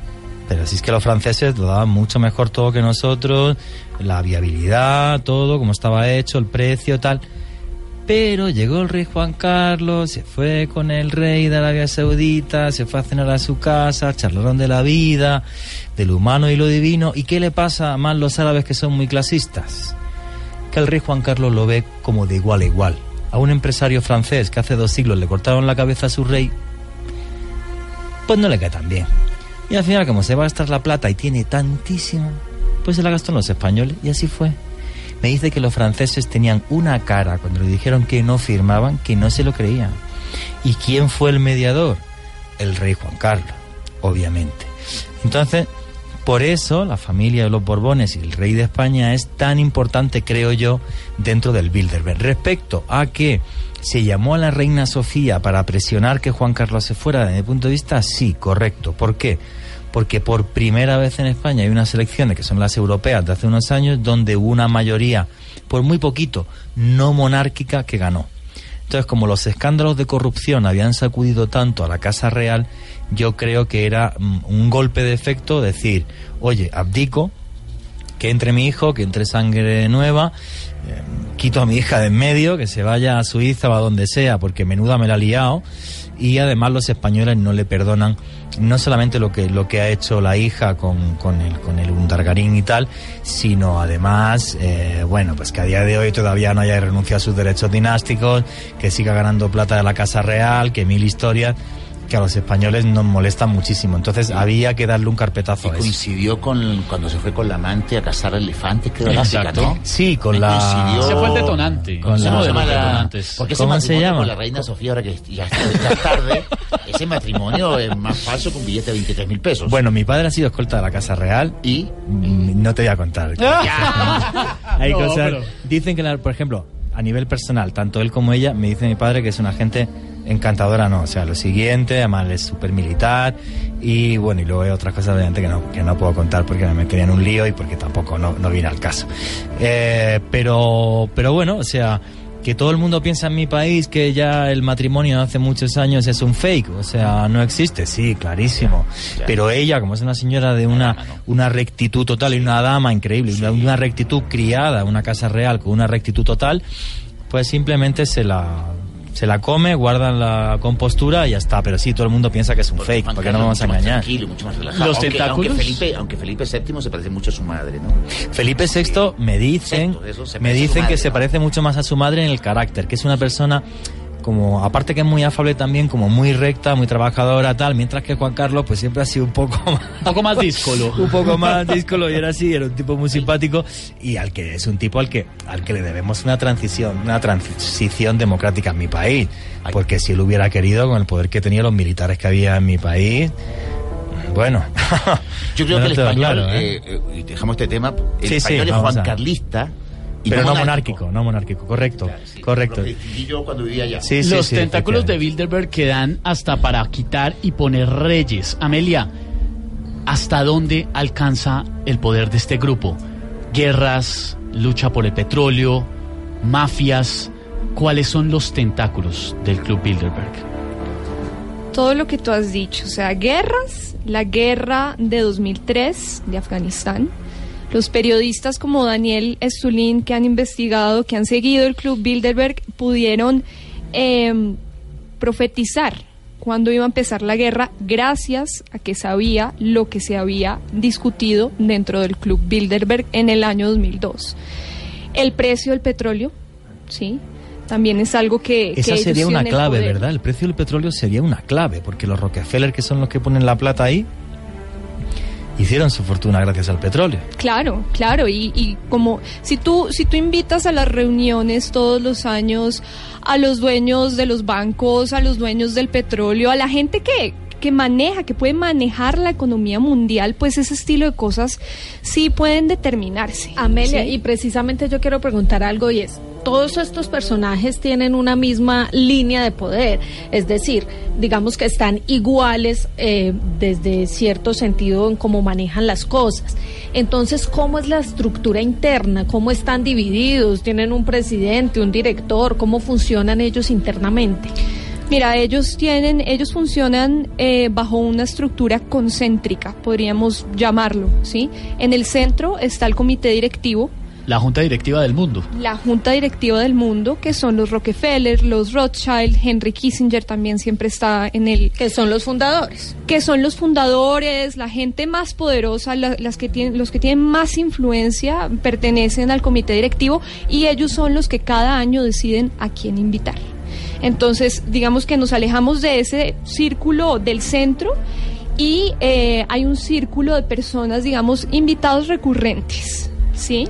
Pero si es que los franceses lo daban mucho mejor todo que nosotros, la viabilidad, todo, como estaba hecho, el precio, tal. Pero llegó el rey Juan Carlos, se fue con el rey de Arabia Saudita, se fue a cenar a su casa, charlaron de la vida, de lo humano y lo divino. ¿Y qué le pasa a más los árabes que son muy clasistas? Que el rey Juan Carlos lo ve como de igual a igual. A un empresario francés que hace dos siglos le cortaron la cabeza a su rey, pues no le cae tan bien. Y al final, como se va a gastar la plata y tiene tantísima, pues se la gastó en los españoles y así fue. Me dice que los franceses tenían una cara cuando le dijeron que no firmaban, que no se lo creían. ¿Y quién fue el mediador? El rey Juan Carlos, obviamente. Entonces, por eso la familia de los Borbones y el rey de España es tan importante, creo yo, dentro del Bilderberg. Respecto a que se llamó a la reina Sofía para presionar que Juan Carlos se fuera, desde mi punto de vista, sí, correcto. ¿Por qué? porque por primera vez en España hay unas elecciones que son las europeas de hace unos años donde hubo una mayoría, por muy poquito, no monárquica que ganó. Entonces, como los escándalos de corrupción habían sacudido tanto a la Casa Real, yo creo que era mm, un golpe de efecto decir, oye, abdico, que entre mi hijo, que entre sangre nueva, quito a mi hija de en medio, que se vaya a Suiza o a donde sea, porque menuda me la ha liado, y además los españoles no le perdonan no solamente lo que lo que ha hecho la hija con, con el con el Undargarín y tal, sino además eh, bueno pues que a día de hoy todavía no haya renunciado a sus derechos dinásticos, que siga ganando plata de la casa real, que mil historias que a los españoles nos molestan muchísimo. Entonces había que darle un carpetazo Y a eso. coincidió con cuando se fue con la amante a cazar elefantes, creo Exacto. ¿no? Sí, con la... Coincidió- Ese fue el detonante. Con la- de se llama los la- detonantes. Porque ese ¿Cómo se llama? con la reina Sofía, ahora que ya, ya es tarde, ese matrimonio es más falso que un billete de 23 mil pesos. Bueno, mi padre ha sido escolta de la Casa Real y no te voy a contar. Hay No, cosas. pero- Dicen que, la- por ejemplo, a nivel personal, tanto él como ella, me dice mi padre que es una gente encantadora, no. O sea, lo siguiente, además es súper militar. Y bueno, y luego hay otras cosas obviamente que no, que no puedo contar porque me metería en un lío y porque tampoco no, no viene al caso. Eh, pero, pero bueno, o sea. Que todo el mundo piensa en mi país que ya el matrimonio hace muchos años es un fake, o sea, no existe, sí, clarísimo. Pero ella, como es una señora de una, una rectitud total y una dama increíble, una, una rectitud criada, una casa real con una rectitud total, pues simplemente se la, se la come, guardan la compostura y ya está. Pero sí, todo el mundo piensa que es un fake, porque no vamos a mucho más engañar. tranquilo, mucho más relajado. Los aunque, tentáculos- Aunque Felipe, aunque Felipe VII se parece mucho a su madre, ¿no? Felipe VI me dicen, Sexto, eso, se me dicen madre, que se parece mucho más a su madre en el carácter, que es una persona como aparte que es muy afable también, como muy recta, muy trabajadora, tal, mientras que Juan Carlos pues siempre ha sido un poco más, Un poco más díscolo. un poco más díscolo y era así, era un tipo muy simpático y al que es un tipo al que al que le debemos una transición, una transición democrática en mi país, porque si él hubiera querido con el poder que tenían los militares que había en mi país, bueno, Yo creo no que el español, claro, ¿eh? eh, eh, dejamos este tema, el Sí, sí, español es Juan Carlista. Y pero no monárquico, no monárquico, correcto, correcto. Lo que distinguí yo cuando vivía allá. Sí, sí, Los sí, tentáculos de. Bilderberg que dan hasta para quitar y poner reyes. Amelia, ¿hasta dónde alcanza el poder de este grupo? Guerras, lucha por el petróleo, mafias. ¿Cuáles son los tentáculos del Club Bilderberg? todo lo que tú has dicho, o sea, guerras, la guerra de 2003 de Afganistán, los periodistas como Daniel Estulín que han investigado, que han seguido el Club Bilderberg, pudieron eh, profetizar cuándo iba a empezar la guerra gracias a que sabía lo que se había discutido dentro del Club Bilderberg en el año 2002. El precio del petróleo, ¿sí? También es algo que... que Esa ellos sería una clave. ¿verdad? El precio del petróleo sería una clave, porque los Rockefeller, que son los que ponen la plata ahí, hicieron su fortuna gracias al petróleo. Claro, claro, y, y como si tú si tú invitas a las reuniones todos los años a los dueños de los bancos, a los dueños del petróleo, a la gente que que maneja, que puede manejar la economía mundial, pues ese estilo de cosas sí pueden determinarse. Amelia, ¿sí? y precisamente yo quiero preguntar algo y es, todos estos personajes tienen una misma línea de poder, es decir, digamos que están iguales eh, desde cierto sentido en cómo manejan las cosas. Entonces, ¿cómo es la estructura interna? ¿Cómo están divididos? ¿Tienen un presidente, un director? ¿Cómo funcionan ellos internamente? Mira, ellos tienen, ellos funcionan eh, bajo una estructura concéntrica, podríamos llamarlo, ¿sí? En el centro está el comité directivo, La Junta Directiva del Mundo. la junta directiva del mundo, que son los Rockefeller, los Rothschild, Henry Kissinger también siempre está en el... Que son los fundadores. Que son los fundadores, la gente más poderosa, la- las que tienen, los que tienen más influencia pertenecen al comité directivo y ellos son los que cada año deciden a quién invitar. Entonces, digamos que nos alejamos de ese círculo del centro y eh, hay un círculo de personas, digamos, invitados recurrentes, ¿sí?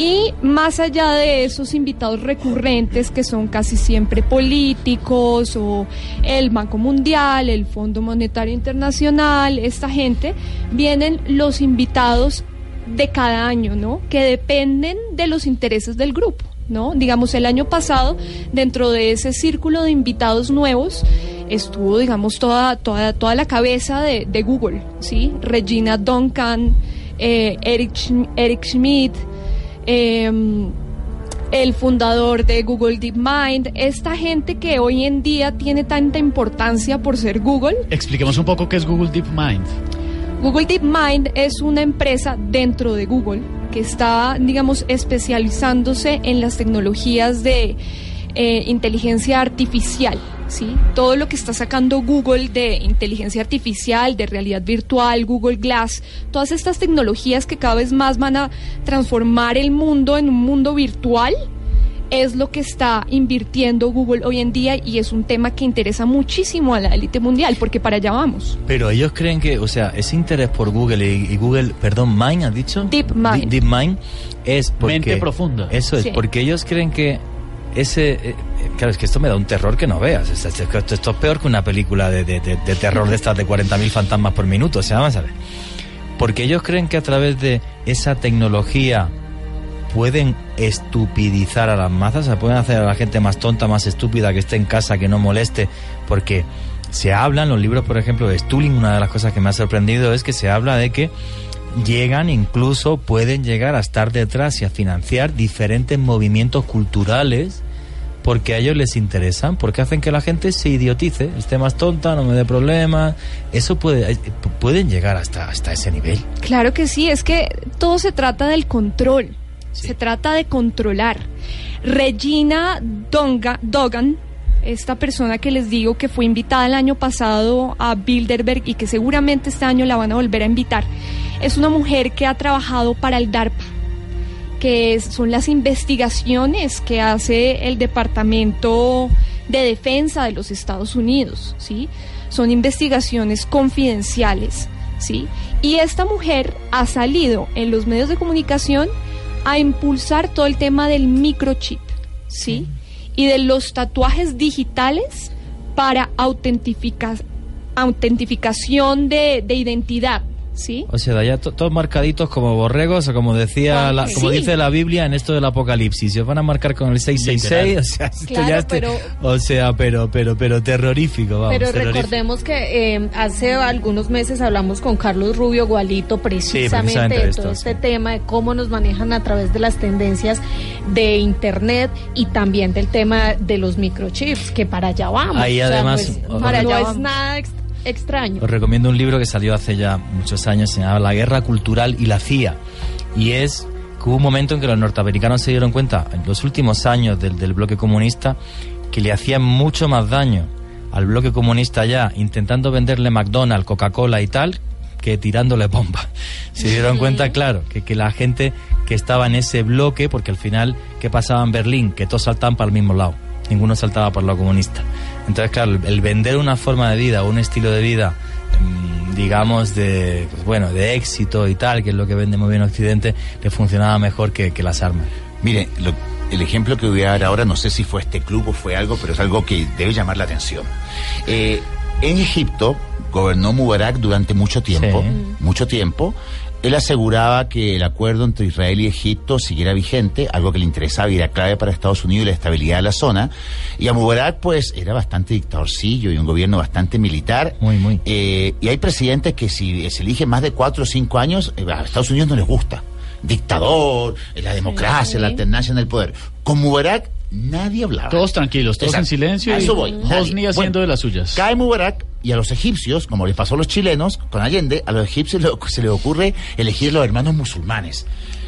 Y más allá de esos invitados recurrentes que son casi siempre políticos o el Banco Mundial, el Fondo Monetario Internacional, esta gente, vienen los invitados de cada año, ¿no? Que dependen de los intereses del grupo, ¿no? Digamos, el año pasado, dentro de ese círculo de invitados nuevos, estuvo, digamos, toda, toda, toda la cabeza de, de Google, ¿sí? Regina Duncan, eh, Eric, Eric Schmidt, em, el fundador de Google DeepMind, esta gente que hoy en día tiene tanta importancia por ser Google. Expliquemos un poco qué es Google DeepMind. Google DeepMind es una empresa dentro de Google que está, digamos, especializándose en las tecnologías de eh, inteligencia artificial. ¿Sí? Todo lo que está sacando Google de inteligencia artificial, de realidad virtual, Google Glass, todas estas tecnologías que cada vez más van a transformar el mundo en un mundo virtual es lo que está invirtiendo Google hoy en día y es un tema que interesa muchísimo a la élite mundial porque para allá vamos. Pero ellos creen que, o sea, ese interés por Google y, y Google, perdón, Mind, ¿has dicho? DeepMind. Di- DeepMind es porque... Mente profunda. Eso es, Sí. porque ellos creen que ese... eh, eh, claro, es que esto me da un terror que no veas. Es- es- Esto, es peor que una película de, de- terror de estas de 40.000 fantasmas por minuto. O sea, vamos a ver. Porque ellos creen que a través de esa tecnología pueden estupidizar a las masas, o sea, pueden hacer a la gente más tonta, más estúpida, que esté en casa, que no moleste, porque se habla en los libros, por ejemplo, de Stulin, una de las cosas que me ha sorprendido es que se habla de que llegan, incluso pueden llegar a estar detrás y a financiar diferentes movimientos culturales porque a ellos les interesan, porque hacen que la gente se idiotice, esté más tonta, no me dé problemas. Eso puede, eh, pueden llegar hasta, hasta ese nivel. Claro que sí, es que todo se trata del control, se trata de controlar. Regina Donga, Dogan, esta persona que les digo que fue invitada el año pasado a Bilderberg y que seguramente este año la van a volver a invitar, es una mujer que ha trabajado para el DARPA, que es- son las investigaciones que hace el Departamento de Defensa de los Estados Unidos, ¿sí? Son investigaciones confidenciales, ¿sí? Y esta mujer ha salido en los medios de comunicación a impulsar todo el tema del microchip, ¿sí? Y de los tatuajes digitales para autentifica- autentificación de, de identidad, ¿sí? O sea, de allá to- todos marcaditos como borregos, o como decía, Ah, la- sí. como dice la Biblia en esto del Apocalipsis. Se os van a marcar con el 666, o sea, Claro, ya este- pero- o sea, pero, pero, pero terrorífico, vamos. Pero terrorífico. recordemos que eh, hace algunos meses hablamos con Carlos Rubio Gualito precisamente, precisamente de esto, todo sí. este tema de cómo nos manejan a través de las tendencias de Internet y también del tema de los microchips, que para allá vamos. Ahí O sea, además, pues, para No allá es nada extraño. Os recomiendo un libro que salió hace ya muchos años, se llama La Guerra Cultural y la CIA. Y es que hubo un momento en que los norteamericanos se dieron cuenta, en los últimos años del, del bloque comunista, que le hacían mucho más daño al bloque comunista ya, intentando venderle McDonald's, Coca-Cola y tal, que tirándole bombas. Se dieron cuenta, claro, que, que la gente que estaba en ese bloque, porque al final, ¿qué pasaba en Berlín? Que todos saltaban para el mismo lado. Ninguno saltaba por lo comunista. Entonces, claro, el- vender una forma de vida, un estilo de vida, mm, digamos, de, pues, bueno, de éxito y tal, que es lo que vende muy bien Occidente, le funcionaba mejor que, que las armas. Mire, lo- el ejemplo que voy a dar ahora, no sé si fue este club o fue algo, pero es algo que debe llamar la atención. Eh, en Egipto gobernó Mubarak durante mucho tiempo, Sí. mucho tiempo. Él aseguraba que el acuerdo entre Israel y Egipto siguiera vigente, algo que le interesaba y era clave para Estados Unidos y la estabilidad de la zona. Y a Mubarak, pues, era bastante dictadorcillo y un gobierno bastante militar. Muy, muy. Eh, y hay presidentes que si se eligen más de cuatro o cinco años, eh, a Estados Unidos no les gusta. Dictador, eh, la democracia, la alternancia en el poder. Con Mubarak nadie hablaba. Todos tranquilos, todos en silencio A y eso voy. Hosni haciendo Bueno, de las suyas. Cae Mubarak y a los egipcios, como les pasó a los chilenos con Allende, a los egipcios se les ocurre elegir los hermanos musulmanes.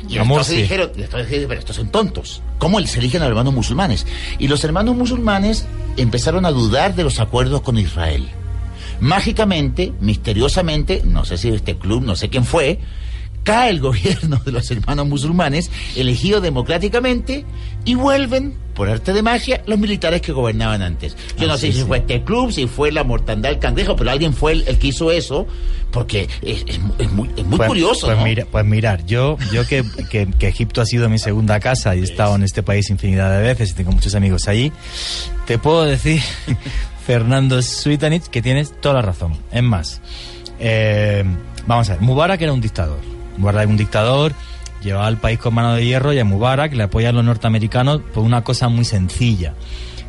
Y entonces Morsi. dijeron, entonces dijeron, pero estos son tontos. ¿Cómo se eligen a los hermanos musulmanes? Y los hermanos musulmanes empezaron a dudar de los acuerdos con Israel. Mágicamente, misteriosamente, no sé si este club, no sé quién fue, cae el gobierno de los hermanos musulmanes, elegido democráticamente, y vuelven, por arte de magia, los militares que gobernaban antes. Yo no sé sí, si sí. fue este club, si fue la mortandad del cangrejo, pero alguien fue el, el que hizo eso, porque es, es es muy, es muy Pues- curioso, Pues, ¿no? mira, pues mirar, yo, yo que, que- que Egipto ha sido mi segunda casa y he estado en este país infinidad de veces y tengo muchos amigos allí, te puedo decir, Fernando Suitanich, que tienes toda la razón. Es más, eh, vamos a ver, Mubarak era un dictador. Mubarak era un dictador, llevaba al país con mano de hierro y a Mubarak le apoyan los norteamericanos por una cosa muy sencilla.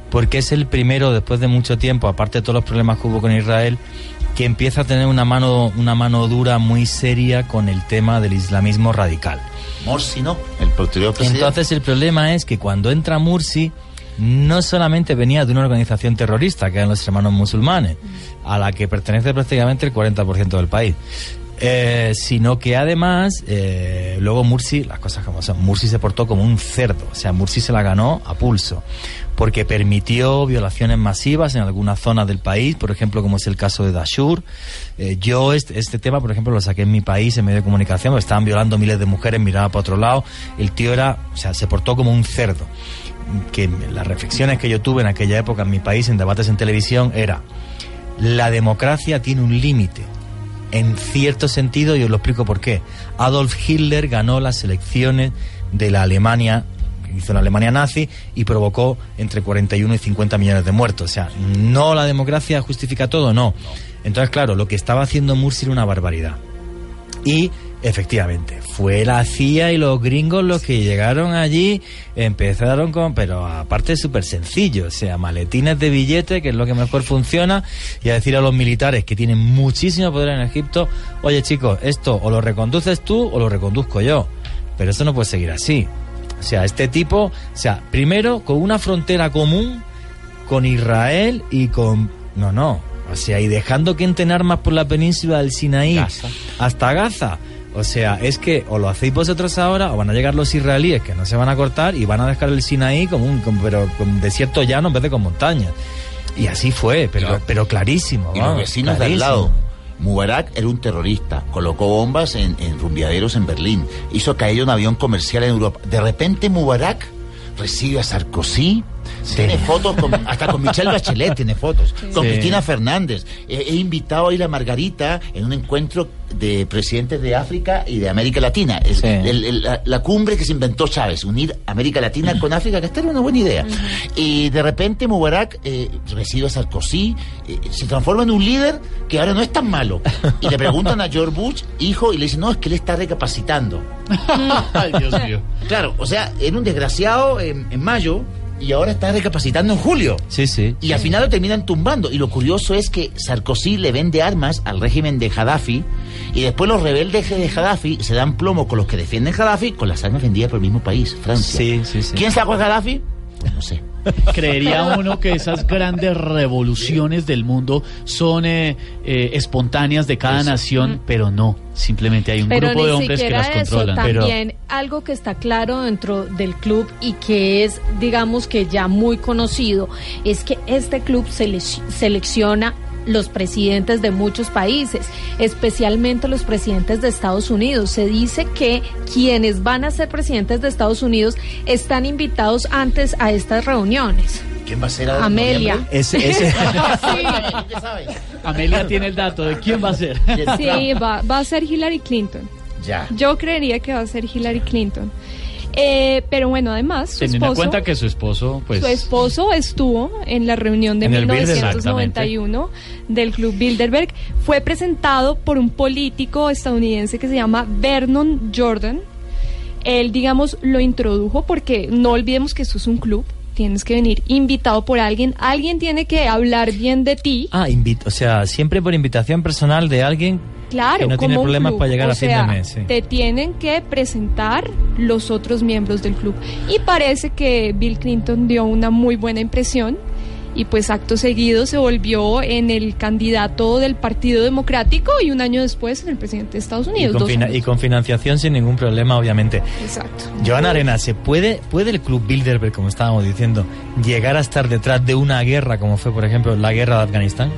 porque es el primero después de mucho tiempo, aparte de todos los problemas que hubo con Israel, que empieza a tener una mano, una mano dura muy seria con el tema del islamismo radical. Morsi, ¿no? El posterior presidente. Entonces el problema es que cuando entra Mursi, no solamente venía de una organización terrorista, que eran los hermanos musulmanes, a la que pertenece prácticamente el 40% del país, eh, sino que además, eh, luego Mursi, las cosas como son, Mursi se portó como un cerdo, o sea, Mursi se la ganó a pulso, porque permitió violaciones masivas en algunas zonas del país, por ejemplo, como es el caso de Dashur. Eh, yo este, este tema, por ejemplo, lo saqué en mi país, en medio de comunicación, estaban violando miles de mujeres, miraba para otro lado, el tío era, o sea, se portó como un cerdo. Que las reflexiones que yo tuve en aquella época en mi país, en debates en televisión, era, la democracia tiene un límite en cierto sentido, y os lo explico por qué. Adolf Hitler ganó las elecciones de la Alemania, hizo la Alemania nazi y provocó entre 41 y 50 millones de muertos. O sea, no la democracia justifica todo, no. Entonces, claro, lo que estaba haciendo Mursi era una barbaridad. Y efectivamente, fue la CIA y los gringos los que llegaron allí, empezaron con, pero aparte súper sencillo, o sea, maletines de billete, que es lo que mejor funciona, y a decir a los militares que tienen muchísimo poder en Egipto, oye chicos, esto o lo reconduces tú o lo reconduzco yo, pero esto no puede seguir así. O sea, este tipo, o sea, primero con una frontera común con Israel y con... No, no, o sea, y dejando que entren armas por la península del Sinaí Gaza. hasta Gaza. O sea, es que o lo hacéis vosotros ahora o van a llegar los israelíes que no se van a cortar y van a dejar el Sinaí como un como- pero con desierto llano en vez de con montañas. Y así fue, pero, pero clarísimo. Y los vecinos de al lado. Mubarak era un terrorista, colocó bombas en, en rumbeaderos en Berlín, hizo caer un avión comercial en Europa. De repente Mubarak recibe a Sarkozy, tiene fotos, con- hasta con Michelle Bachelet tiene fotos, con Sí. Cristina Fernández. He, he invitado a ir a Margarita en un encuentro de presidentes de África y de América Latina. El- Sí. el- el- la, la cumbre que se inventó Chávez, unir América Latina con África, que esta era una buena idea. Y de repente Mubarak eh, recibe a Sarkozy, eh, se transforma en un líder que ahora no es tan malo. Y le preguntan a George Bush, hijo, y le dicen, no, es que él está recapacitando. Ay, Dios mío. Claro, o sea, era un desgraciado en, en mayo y ahora está recapacitando en julio. Sí, sí. Y al final lo terminan tumbando. Y lo curioso es que Sarkozy le vende armas al régimen de Gaddafi y después los rebeldes de Gaddafi se dan plomo con los que defienden Gaddafi con las armas vendidas por el mismo país, Francia. Sí, sí, sí. ¿Quién sacó a Gaddafi? Pues no sé. Creería uno que esas grandes revoluciones del mundo son eh, eh, espontáneas de cada nación, pero no. Simplemente hay un Pero grupo de hombres que las eso, controlan. también algo que está claro dentro del club y que es, digamos que ya muy conocido, es que este club selec- selecciona los presidentes de muchos países, especialmente los presidentes de Estados Unidos. Se dice que quienes van a ser presidentes de Estados Unidos están invitados antes a estas reuniones. ¿Quién va a ser Amelia. Amelia tiene el dato de quién va a ser. Sí, va, va a ser Hillary Clinton. Ya. Yo creería que va a ser Hillary Clinton. Eh, pero bueno, además, su Teniendo en cuenta que su esposo, pues. su esposo estuvo en la reunión de En el Bilderberg, 1991 del Club Bilderberg. Fue presentado por un político estadounidense que se llama Vernon Jordan. Él, digamos, lo introdujo porque no olvidemos que esto es un club. Tienes que venir invitado por alguien. Alguien tiene que hablar bien de ti. ah, invito, o sea, siempre por invitación personal de alguien Claro, que no tiene problemas club. para llegar O a fin de mes. sí. Te tienen que presentar los otros miembros del club. Y parece que Bill Clinton dio una muy buena impresión y pues acto seguido se volvió en el candidato del Partido Democrático y un año después en el presidente de Estados Y Unidos. con, dos fina- años. y con financiación sin ningún problema, obviamente. Exacto. Joana Arena, ¿se puede, puede el Club Bilderberg, como estábamos diciendo, llegar a estar detrás de una guerra como fue, por ejemplo, la guerra de Afganistán?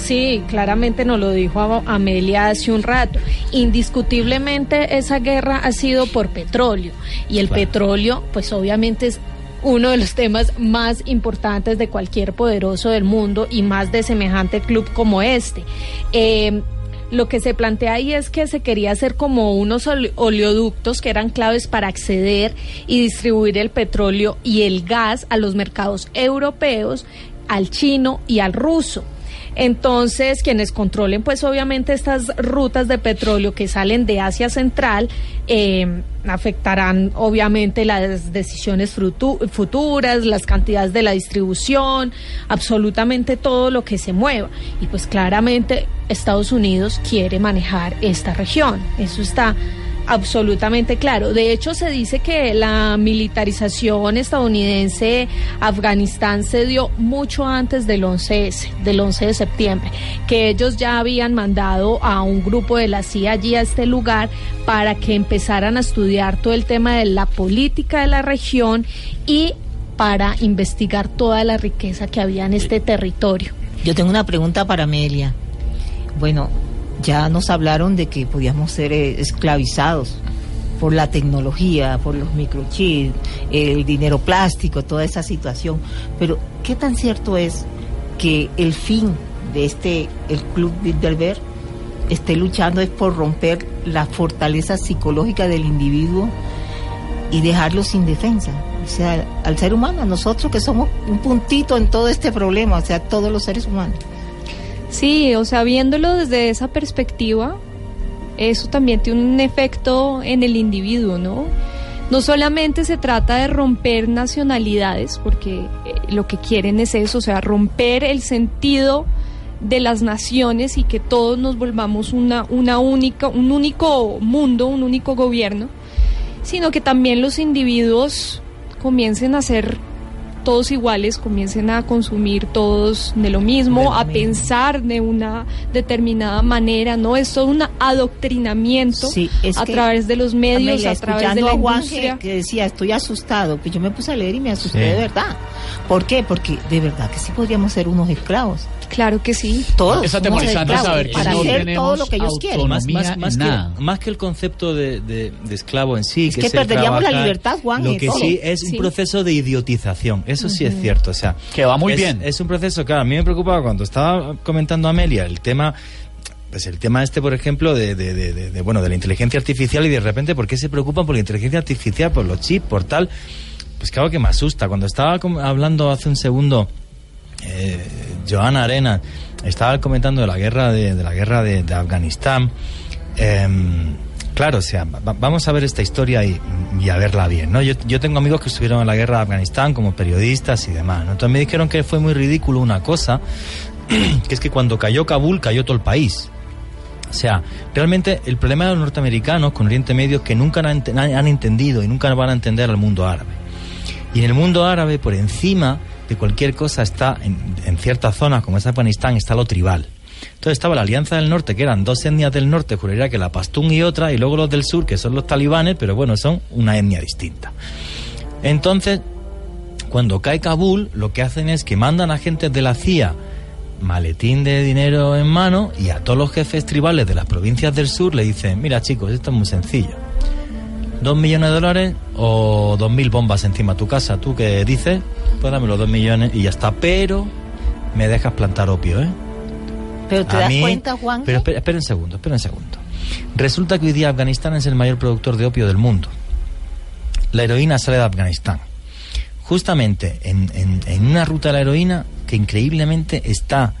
Sí, claramente nos lo dijo a- Amelia hace un rato. Indiscutiblemente esa guerra ha sido por petróleo y el Claro. petróleo pues obviamente es uno de los temas más importantes de cualquier poderoso del mundo y más de semejante club como este. Eh, lo que se plantea ahí es que se quería hacer como unos ole- oleoductos que eran claves para acceder y distribuir el petróleo y el gas a los mercados europeos, al chino y al ruso. Entonces, quienes controlen, pues obviamente estas rutas de petróleo que salen de Asia Central, eh, afectarán obviamente las decisiones futuras, las cantidades de la distribución, absolutamente todo lo que se mueva. Y pues claramente Estados Unidos quiere manejar esta región. Eso está absolutamente claro. De hecho, se dice que la militarización estadounidense Afganistán se dio mucho antes del 11S, del 11 de septiembre, que ellos ya habían mandado a un grupo de la CIA allí a este lugar para que empezaran a estudiar todo el tema de la política de la región y para investigar toda la riqueza que había en este territorio. Yo tengo una pregunta para Amelia. Bueno, ya nos hablaron de que podíamos ser eh, esclavizados por la tecnología, por los microchips, el dinero plástico, toda esa situación. Pero, ¿qué tan cierto es que el fin de este, el Club Bilderberg, esté luchando es por romper la fortaleza psicológica del individuo y dejarlo sin defensa? O sea, al ser humano, a nosotros que somos un puntito en todo este problema, o sea, todos los seres humanos. Sí, o sea, viéndolo desde esa perspectiva, eso también tiene un efecto en el individuo, ¿no? No solamente se trata de romper nacionalidades, porque eh, lo que quieren es eso, o sea, romper el sentido de las naciones y que todos nos volvamos una, una única, un único mundo, un único gobierno, sino que también los individuos comiencen a ser todos iguales, comiencen a consumir todos de lo mismo, De lo a mismo. pensar de una determinada manera, ¿no? Es todo un adoctrinamiento Sí, es a que, través de los medios, Amelia, a través de escuchando la a Juan industria. que, decía, estoy asustado, pues yo me puse a leer y me asusté Sí. de verdad. ¿Por qué? Porque de verdad que sí podríamos ser unos esclavos. Claro que sí. Todos. Es atemorizante esclavos saber que para no hacer tenemos todo lo que ellos quieren. más, más, más nada. que, más que el concepto de, de- de esclavo en sí. Es que que es perderíamos la trabajar, libertad, Juan, Lo que todo. sí es un Sí. proceso de idiotización. Eso sí es cierto. O sea, Que va muy es- bien. Es un proceso, claro, a mí me preocupaba cuando estaba comentando Amelia el tema. Pues el tema este, por ejemplo, de, de, de- de- de, bueno, de la inteligencia artificial y de repente, ¿por qué se preocupan por la inteligencia artificial, por los chips, por tal? Pues claro que me asusta. Cuando estaba hablando hace un segundo eh, Joana Arena estaba comentando de la guerra de, de la guerra de, Afganistán. Em, claro, o sea, va- vamos a ver esta historia y, a verla bien, ¿no? Yo, yo tengo amigos que estuvieron en la guerra de Afganistán como periodistas y demás. Entonces me dijeron que fue muy ridículo una cosa, que es que cuando cayó Kabul cayó todo el país. O sea, realmente el problema de los norteamericanos con Oriente Medio es que nunca han entendido y nunca van a entender al mundo árabe. Y en el mundo árabe, por encima de cualquier cosa, está en, en ciertas zonas, como es Afganistán, está lo tribal. Entonces estaba la Alianza del Norte, que eran dos etnias del norte, juraría que la Pastún y otra, y luego los del sur, que son los talibanes, pero bueno, son una etnia distinta. Entonces, cuando cae Kabul, lo que hacen es que mandan agentes de la CIA maletín de dinero en mano y a todos los jefes tribales de las provincias del sur le dicen, mira chicos, esto es muy sencillo. Dos millones de dólares o dos mil bombas encima de tu casa. ¿Tú qué dices? Pues dame los dos millones y ya está. Pero me dejas plantar opio, ¿eh? Pero te A das mí- cuenta, Juan, Pero espera, espera un segundo, espera un segundo. Resulta que hoy día Afganistán es el mayor productor de opio del mundo. La heroína sale de Afganistán. Justamente en, en- en una ruta de la heroína que increíblemente está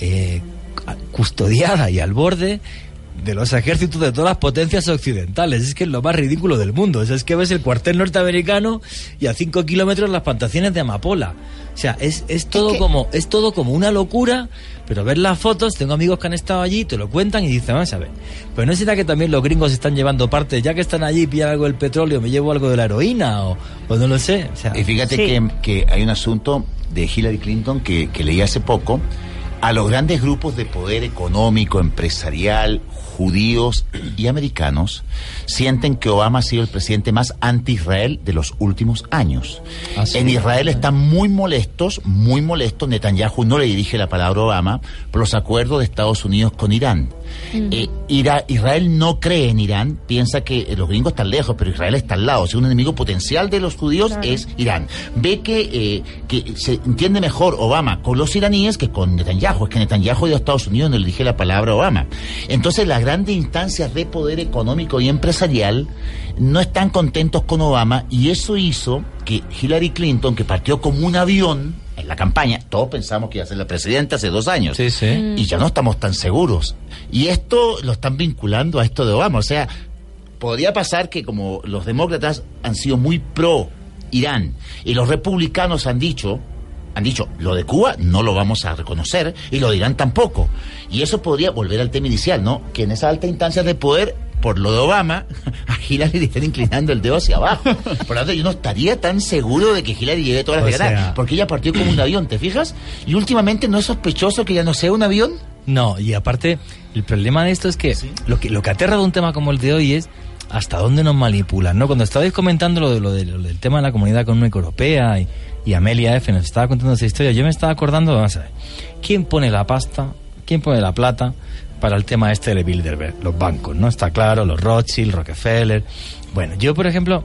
eh, custodiada y al borde de los ejércitos de todas las potencias occidentales. Es que es lo más ridículo del mundo. O sea, es que ves el cuartel norteamericano y a cinco kilómetros las plantaciones de amapola. O sea, es, es todo que- como es todo como una locura, pero ver las fotos, tengo amigos que han estado allí, te lo cuentan y dicen, vamos a ver, pues no será que también los gringos están llevando parte, ya que están allí, pillan algo del petróleo, me llevo algo de la heroína o, o no lo sé. O sea, Y fíjate Sí. que, que hay un asunto de Hillary Clinton que, que leí hace poco. A los grandes grupos de poder económico, empresarial, judíos y americanos sienten que Obama ha sido el presidente más anti-Israel de los últimos años. En Israel están muy molestos, muy molestos. Netanyahu no le dirige la palabra a Obama por los acuerdos de Estados Unidos con Irán. Eh, Ira- Israel no cree en Irán, piensa que eh, los gringos están lejos, pero Israel está al lado. O sea, un enemigo potencial de los judíos es Irán. Ve que, eh, que se entiende mejor Obama con los iraníes que con Netanyahu. Es que Netanyahu de Estados Unidos no le dirige la palabra a Obama. Entonces, las grandes instancias de poder económico y empresarial no están contentos con Obama y eso hizo que Hillary Clinton, que partió como un avión, en la campaña, todos pensamos que iba a ser la presidenta hace dos años. Sí, sí. Mm. Y ya no estamos tan seguros. Y esto lo están vinculando a esto de Obama. O sea, podría pasar que como los demócratas han sido muy pro Irán y los republicanos han dicho, han dicho, lo de Cuba no lo vamos a reconocer y lo de Irán tampoco. Y eso podría volver al tema inicial, ¿no? Que en esa alta instancia de poder, por lo de Obama, a Hillary le están inclinando el dedo hacia abajo. Por lo tanto, yo no estaría tan seguro de que Hillary llegue todas las sea- porque ella partió como un avión, ¿te fijas? Y últimamente no es sospechoso que ya no sea un avión. No, y aparte, el problema de esto es que lo que lo que aterra de un tema como el de hoy es hasta dónde nos manipulan, ¿no? Cuando estabais comentando lo, de, lo, de- lo del tema de la Comunidad Económica Europea y, y Amelia F. nos estaba contando esa historia, yo me estaba acordando, vamos a ver, ¿quién pone la pasta, quién pone la plata para el tema este de Bilderberg? Los bancos, ¿no? Está claro, los Rothschild, Rockefeller. Bueno, yo, por ejemplo,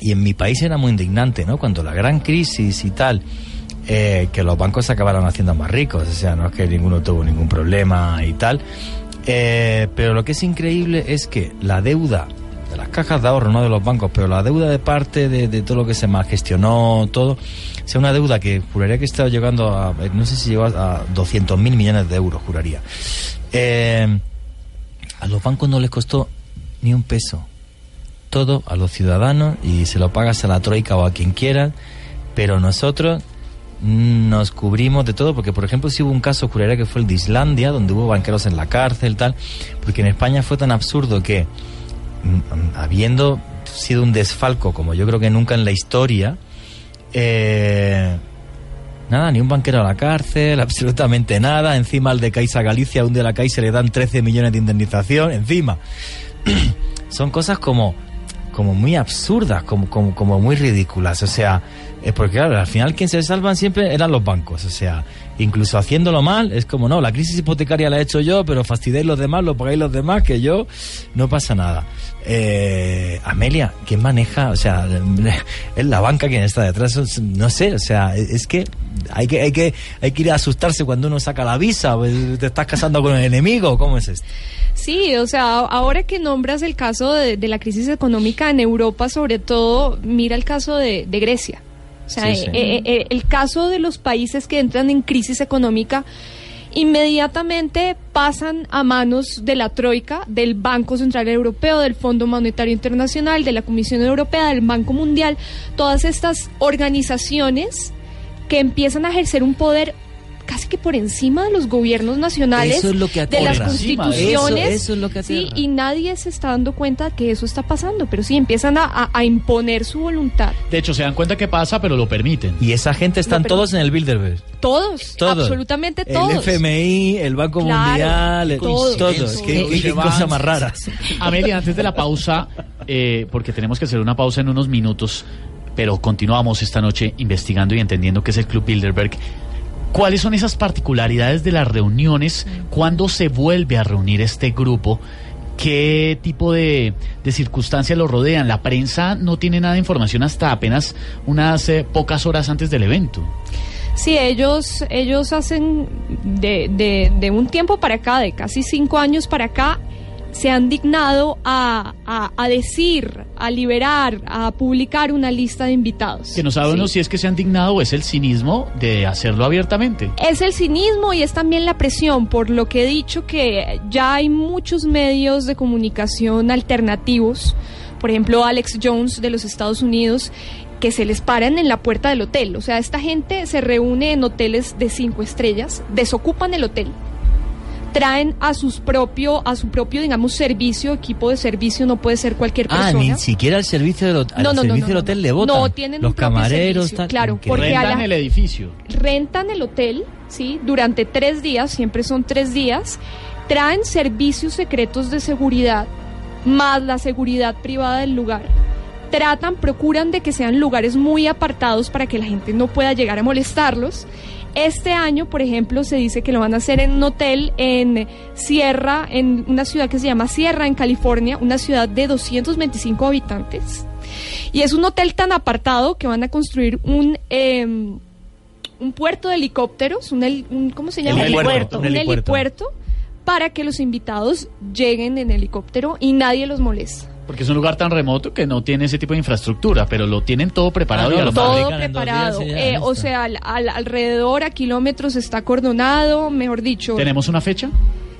y en mi país era muy indignante, ¿no? Cuando la gran crisis y tal, eh, que los bancos se acabaron haciendo más ricos, o sea, no es que ninguno tuvo ningún problema y tal. Eh, pero lo que es increíble es que la deuda de las cajas de ahorro, no de los bancos, pero la deuda de parte de, todo lo que se malgestionó, todo, sea una deuda que juraría que está llegando a, eh, no sé si llegó a 200 mil millones de euros, juraría. Eh, a los bancos no les costó ni un peso. Todo a los ciudadanos y se lo pagas a la troika o a quien quiera, pero nosotros nos cubrimos de todo, porque por ejemplo si hubo un caso, juraría que fue el de Islandia, donde hubo banqueros en la cárcel, tal, porque en España fue tan absurdo que, habiendo sido un desfalco como yo creo que nunca en la historia, eh, nada, ni un banquero a la cárcel, absolutamente nada, encima al de Caixa Galicia, un de la Caixa le dan 13 millones de indemnización, encima. Son cosas como como muy absurdas, como, como, como muy ridículas. O sea, es porque claro, al final quien se salvan siempre eran los bancos. O sea, incluso haciéndolo mal, es como, no, la crisis hipotecaria la he hecho yo, pero fastidiáis los demás, lo pagáis los demás, que yo, no pasa nada. Eh, Amelia, ¿quién maneja? O sea, es la banca quien está detrás, no sé, o sea, es que hay que, hay que, hay que ir a asustarse cuando uno saca la visa, pues, te estás casando con el enemigo, ¿cómo es esto? Sí, o sea, ahora que nombras el caso de, la crisis económica en Europa, sobre todo, mira el caso de Grecia. O sea, Sí, sí. eh, eh, eh, el caso de los países que entran en crisis económica inmediatamente pasan a manos de la Troika, del Banco Central Europeo, del Fondo Monetario Internacional, de la Comisión Europea, del Banco Mundial, todas estas organizaciones que empiezan a ejercer un poder casi que por encima de los gobiernos nacionales, Eso es lo que de las constituciones, Eso- eso es lo que sí, y nadie se está dando cuenta que eso está pasando, pero sí empiezan a, a- a imponer su voluntad. De hecho, se dan cuenta que pasa, pero lo permiten. Y esa gente están todos en el Bilderberg. Todos, Todos. absolutamente todos. El FMI, el Banco Claro, Mundial, el- todos. todos. Qué, qué- qué cosa más rara. Amelia, antes de la pausa, eh, porque tenemos que hacer una pausa en unos minutos, pero continuamos esta noche investigando y entendiendo qué es el Club Bilderberg. ¿Cuáles son esas particularidades de las reuniones? ¿Cuándo se vuelve a reunir este grupo? ¿Qué tipo de, de circunstancias lo rodean? La prensa no tiene nada de información hasta apenas unas eh, pocas horas antes del evento. Sí, ellos, ellos hacen de, de, de un tiempo para acá, de casi cinco años para acá, se han dignado a, a, a decir, a liberar, a publicar una lista de invitados. Que no sabemos si es que se han dignado o es el cinismo de hacerlo abiertamente. Es el cinismo y es también la presión, por lo que he dicho que ya hay muchos medios de comunicación alternativos, por ejemplo Alex Jones de los Estados Unidos, que se les paran en la puerta del hotel. O sea, esta gente se reúne en hoteles de cinco estrellas, desocupan el hotel, traen a sus propio, a su propio, digamos, servicio, equipo de servicio, no puede ser cualquier Ah, persona. ni siquiera el servicio del, al No, servicio no, del hotel le votan. No, tienen Los un camareros, servicio, tal. claro, porque Rentan la- el edificio. rentan el hotel, ¿sí? Durante tres días, siempre son tres días, traen servicios secretos de seguridad, más la seguridad privada del lugar. Tratan, procuran de que sean lugares muy apartados para que la gente no pueda llegar a molestarlos. Este año, por ejemplo, se dice que lo van a hacer en un hotel en Sierra, en una ciudad que se llama Sierra, en California, una ciudad de 225 habitantes. Y es un hotel tan apartado que van a construir un... em, un puerto de helicópteros, un, un- ¿cómo se llama? Helipuerto, Un un helipuerto. helipuerto para que los invitados lleguen en helicóptero y nadie los molesta. Porque es un lugar tan remoto que no tiene ese tipo de infraestructura, pero lo tienen todo preparado Ah, y a lo todo preparado. Eh, o sea, al- al- alrededor a kilómetros está acordonado, mejor dicho. ¿Tenemos una fecha?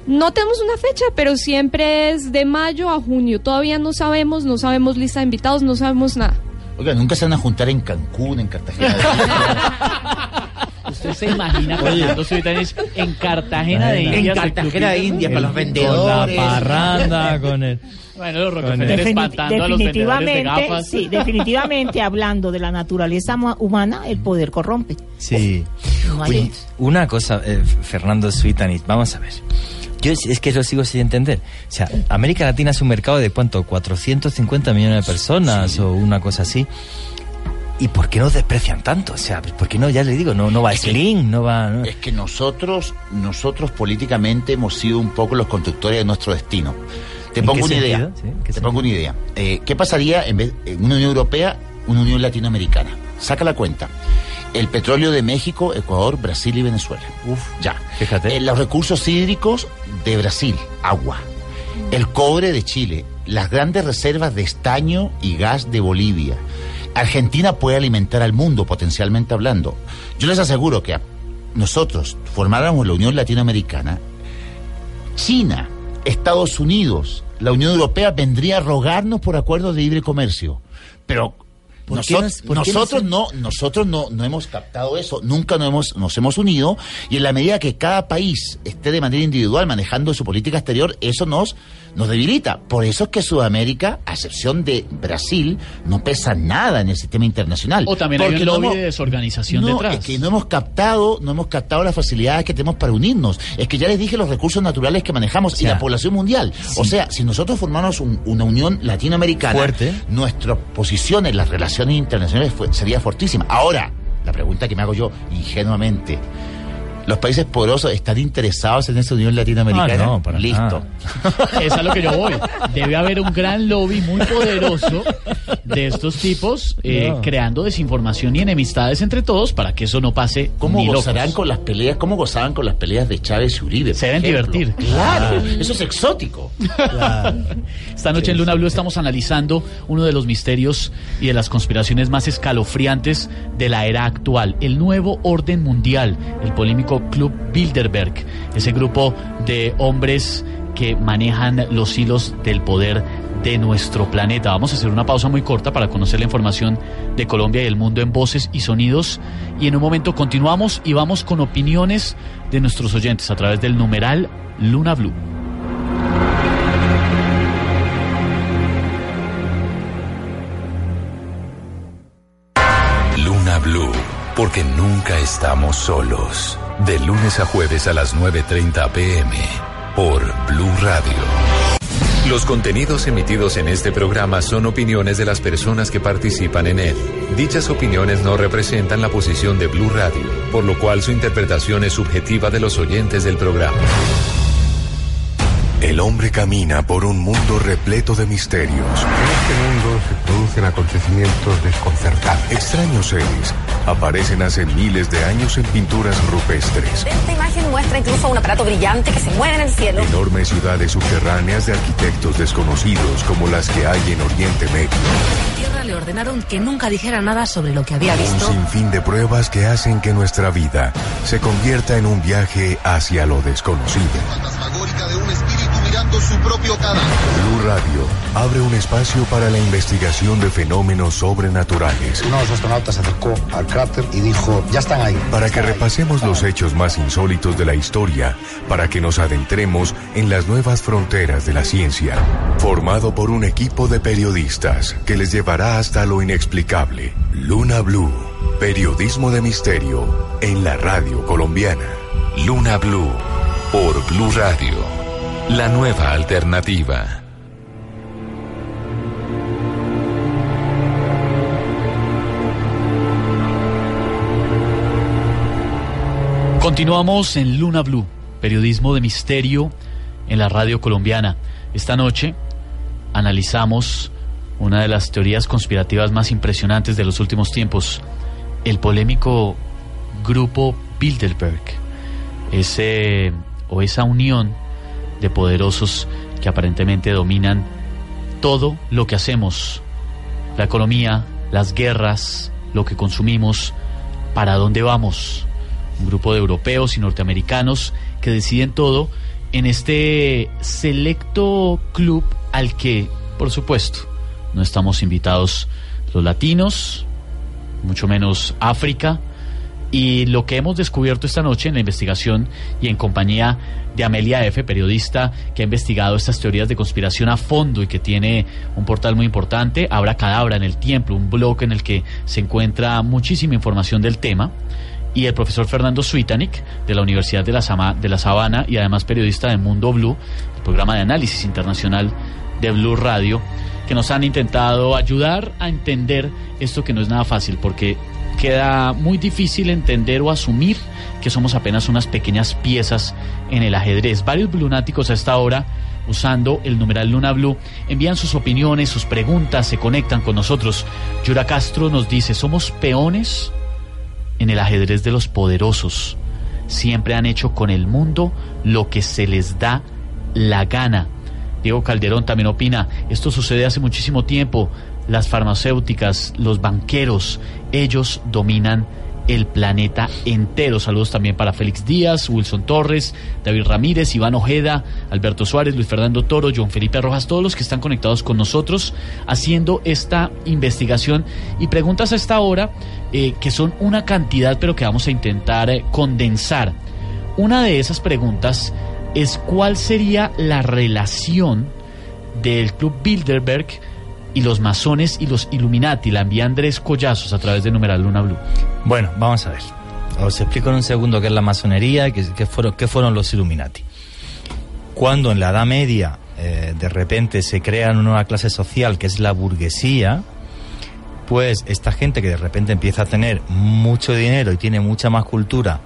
No tenemos una fecha, pero siempre es de mayo a junio. Todavía no sabemos, no sabemos lista de invitados, no sabemos nada. Oiga, nunca se van a juntar en Cancún, en Cartagena. ¿Usted se imagina Fernando Suitanich en Cartagena de En Indias? Cartagena de club Indias, con los Con vendedores. la parranda, con el... Bueno, los Con Rockefeller el- espantando a los vendedores de gafas. sí, definitivamente hablando de la naturaleza humana, el poder corrompe. Sí. Oye, una cosa, eh, Fernando Sweetanit, vamos a ver. Yo es, es que lo sigo sin entender. O sea, América Latina es un mercado de cuánto, 450 millones de personas o una cosa así. ¿Y por qué nos desprecian tanto? O sea, ¿por qué no? Ya le digo, no, no va Slim, no va... no- Es que nosotros, nosotros políticamente hemos sido un poco los conductores de nuestro destino. Te ¿En pongo una idea. Te pongo una idea. Eh, ¿Qué pasaría en vez en una Unión Europea, una Unión Latinoamericana? Saca la cuenta. El petróleo de México, Ecuador, Brasil y Venezuela. Uf, ya. Fíjate. Eh, los recursos hídricos de Brasil, agua. El cobre de Chile, las grandes reservas de estaño y gas de Bolivia. Argentina puede alimentar al mundo, potencialmente hablando. Yo les aseguro que nosotros formáramos la Unión Latinoamericana, China, Estados Unidos, la Unión Europea vendría a rogarnos por acuerdos de libre comercio. Pero ¿Por qué nosot- nos- por qué nosotros nos- no, nosotros no, no hemos captado eso, nunca nos hemos, nos hemos unido y en la medida que cada país esté de manera individual manejando su política exterior, eso nos, nos debilita. Por eso es que Sudamérica, a excepción de Brasil, no pesa nada en el sistema internacional. O también hay un no lobby hemos- de desorganización no, detrás. es que no hemos captado, no hemos captado las facilidades que tenemos para unirnos. Es que ya les dije los recursos naturales que manejamos y sea, la población mundial. O sea, si nosotros formamos un- una unión latinoamericana, Fuerte. nuestra posición en las relaciones internacionales fue- sería fortísima. Ahora, la pregunta que me hago yo ingenuamente. ¿Los países poderosos están interesados en esa unión latinoamericana? Ah, no, para Listo. Es a lo que yo voy. Debe haber un gran lobby muy poderoso de estos tipos eh, No. creando desinformación y enemistades entre todos para que eso no pase ¿Cómo ni locos. gozarán con las peleas? ¿Cómo gozaban con las peleas de Chávez y Uribe? Se deben ejemplo? divertir. Claro, Ah. eso es exótico. Esta noche en Luna Blue estamos analizando uno de los misterios y de las conspiraciones más escalofriantes de la era actual, el nuevo orden mundial, el polémico Club Bilderberg, ese grupo de hombres que manejan los hilos del poder de nuestro planeta. Vamos a hacer una pausa muy corta para conocer la información de Colombia y el mundo en voces y sonidos y en un momento continuamos y vamos con opiniones de nuestros oyentes a través del numeral Luna Blue. Luna Blue, porque nunca estamos solos. De lunes a jueves a las 9.30 pm, por Blue Radio. Los contenidos emitidos en este programa son opiniones de las personas que participan en él. Dichas opiniones no representan la posición de Blue Radio, por lo cual su interpretación es subjetiva de los oyentes del programa. El hombre camina por un mundo repleto de misterios. En este mundo se producen acontecimientos desconcertantes. Extraños seres aparecen hace miles de años en pinturas rupestres. Esta imagen muestra incluso un aparato brillante que se mueve en el cielo. Enormes ciudades subterráneas de arquitectos desconocidos como las que hay en Oriente Medio. En tierra le ordenaron que nunca dijera nada sobre lo que había Un visto. sinfín de pruebas que hacen que nuestra vida se convierta en un viaje hacia lo desconocido. fantasmagórica de un su propio cadáver. Blue Radio abre un espacio para la investigación de fenómenos sobrenaturales. Uno de los astronautas se acercó al cráter y dijo, ya están ahí. Para que repasemos los hechos más insólitos de la historia, para que nos adentremos en las nuevas fronteras de la ciencia. Formado por un equipo de periodistas que les llevará hasta lo inexplicable. Luna Blue, periodismo de misterio en la radio colombiana. Luna Blue, por Blue Radio, la nueva alternativa. Continuamos en Luna Blue, periodismo de misterio en la radio colombiana. Esta noche analizamos una de las teorías conspirativas más impresionantes de los últimos tiempos, el polémico grupo Bilderberg, ese o esa unión de poderosos que aparentemente dominan todo lo que hacemos, la economía, las guerras, lo que consumimos, para dónde vamos. Un grupo de europeos y norteamericanos que deciden todo en este selecto club al que, por supuesto, no estamos invitados los latinos, mucho menos África, y lo que hemos descubierto esta noche en la investigación y en compañía de Amelia F., periodista que ha investigado estas teorías de conspiración a fondo y que tiene un portal muy importante, Abra Cadabra en el Tiempo, un blog en el que se encuentra muchísima información del tema, y el profesor Fernando Suitanik de la Universidad de la, Sama- de la Sabana y además periodista de Mundo Blue, el programa de análisis internacional de Blue Radio, que nos han intentado ayudar a entender esto que no es nada fácil, porque queda muy difícil entender o asumir que somos apenas unas pequeñas piezas en el ajedrez. Varios lunáticos a esta hora, usando el numeral Luna Blue, envían sus opiniones, sus preguntas, se conectan con nosotros. Yura Castro nos dice, ¿somos peones en el ajedrez de los poderosos? Siempre han hecho con el mundo lo que se les da la gana. Diego Calderón también opina, esto sucede hace muchísimo tiempo, las farmacéuticas, los banqueros, ellos dominan el planeta entero. Saludos también para Félix Díaz, Wilson Torres, David Ramírez, Iván Ojeda, Alberto Suárez, Luis Fernando Toro, John Felipe Rojas, todos los que están conectados con nosotros haciendo esta investigación y preguntas a esta hora eh, que son una cantidad pero que vamos a intentar eh, condensar. Una de esas preguntas es cuál sería la relación del Club Bilderberg y los masones y los Illuminati. La envía Andrés Collazos a través de numeral Luna Blue. Bueno, vamos a ver. Os explico en un segundo qué es la masonería y qué, qué fueron, qué fueron los Illuminati. Cuando en la Edad Media eh, de repente se crea una nueva clase social que es la burguesía, pues esta gente que de repente empieza a tener mucho dinero y tiene mucha más cultura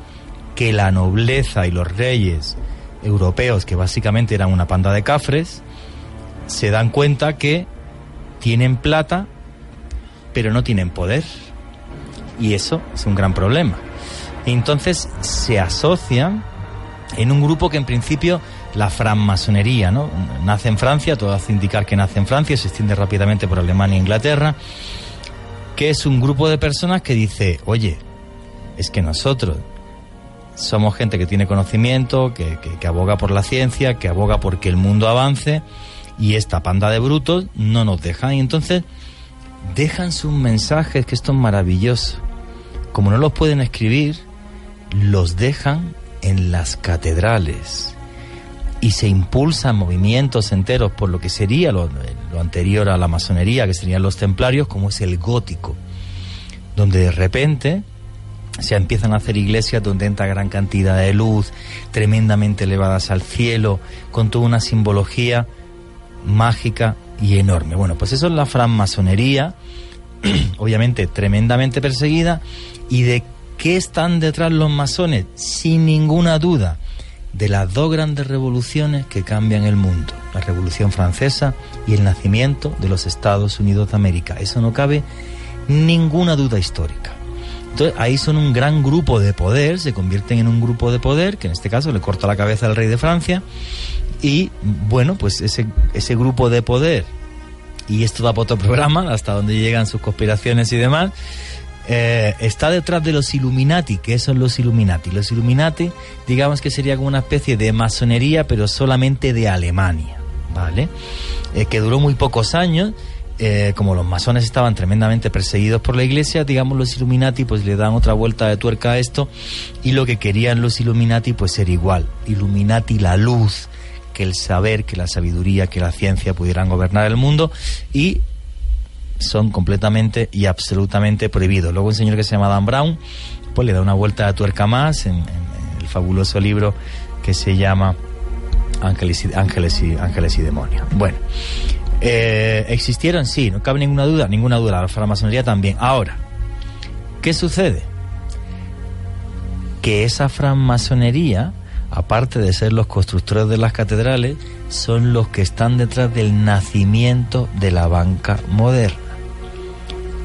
que la nobleza y los reyes europeos, que básicamente eran una panda de cafres, se dan cuenta que tienen plata, pero no tienen poder. Y eso es un gran problema. Entonces se asocian en un grupo que en principio la francmasonería, ¿no? Nace en Francia, todo hace indicar que nace en Francia, se extiende rápidamente por Alemania e Inglaterra, que es un grupo de personas que dice, oye, es que nosotros somos gente que tiene conocimiento, que, que, aboga por la ciencia, que aboga porque el mundo avance, y esta panda de brutos no nos dejan. Y entonces dejan sus mensajes, que esto es maravilloso. Como no los pueden escribir, los dejan en las catedrales y se impulsan movimientos enteros por lo que sería lo, lo, anterior a la masonería, que serían los templarios, como es el gótico, donde de repente se empiezan a hacer iglesias donde entra gran cantidad de luz, tremendamente elevadas al cielo, con toda una simbología mágica y enorme. Bueno, pues eso es la francmasonería, obviamente tremendamente perseguida, y de qué están detrás los masones, sin ninguna duda, de las dos grandes revoluciones que cambian el mundo, la Revolución Francesa y el nacimiento de los Estados Unidos de América. Eso no cabe ninguna duda histórica. Entonces ahí son un gran grupo de poder, se convierten en un grupo de poder, que en este caso le corta la cabeza al rey de Francia, y bueno, pues ese, ese grupo de poder, y esto da para otro programa, hasta donde llegan sus conspiraciones y demás, eh, está detrás de los Illuminati, que son los Illuminati. Los Illuminati, digamos que sería como una especie de masonería, pero solamente de Alemania, ¿vale? Eh, que duró muy pocos años. Eh, como los masones estaban tremendamente perseguidos por la iglesia, digamos los Illuminati pues le dan otra vuelta de tuerca a esto y lo que querían los Illuminati pues ser igual, Illuminati la luz, que el saber, que la sabiduría, que la ciencia pudieran gobernar el mundo y son completamente y absolutamente prohibidos. Luego un señor que se llama Dan Brown, pues le da una vuelta de tuerca más en, en el fabuloso libro que se llama Ángeles y, Ángeles y, Ángeles y Demonios. Bueno, eh, existieron, sí, no cabe ninguna duda, ninguna duda, la francmasonería también. Ahora, ¿qué sucede? Que esa francmasonería, aparte de ser los constructores de las catedrales, son los que están detrás del nacimiento de la banca moderna.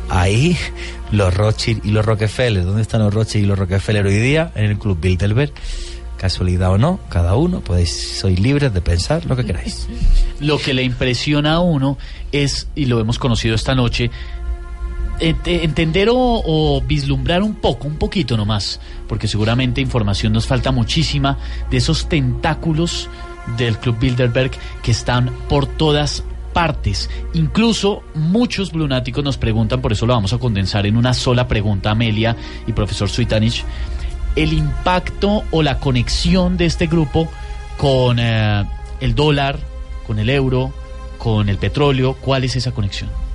Ahí los Rothschild y los Rockefeller, ¿dónde están los Rothschild y los Rockefeller hoy día? En el Club Bilderberg. casualidad o no, cada uno, podéis, sois libres de pensar lo que queráis. Lo que le impresiona a uno es, y lo hemos conocido esta noche, entender o, vislumbrar un poco, un poquito nomás, porque seguramente información nos falta muchísima de esos tentáculos del Club Bilderberg que están por todas partes. Incluso muchos lunáticos nos preguntan, por eso lo vamos a condensar en una sola pregunta, Amelia y profesor Suitanich, el impacto o la conexión de este grupo con eh, el dólar, con el euro, con el petróleo. ¿Cuál es esa conexión?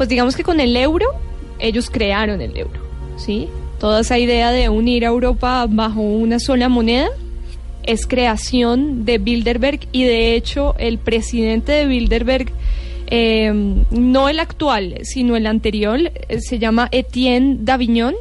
Pues digamos que con el euro, ellos crearon el euro, ¿sí? Toda esa idea de unir a Europa bajo una sola moneda es creación de Bilderberg y de hecho el presidente de Bilderberg, eh, no el actual, sino el anterior, eh, se llama Etienne Davignon,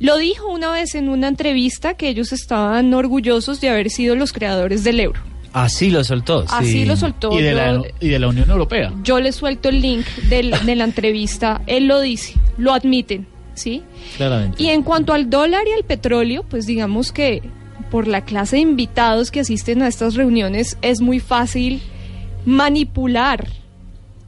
lo dijo una vez en una entrevista que ellos estaban orgullosos de haber sido los creadores del euro. Así lo soltó. Así sí. lo soltó. Y de, la, y de la Unión Europea. yo le suelto el link del- de la entrevista, él lo dice, lo admiten, ¿sí? Claramente. Y en cuanto al dólar y al petróleo, pues digamos que por la clase de invitados que asisten a estas reuniones es muy fácil manipular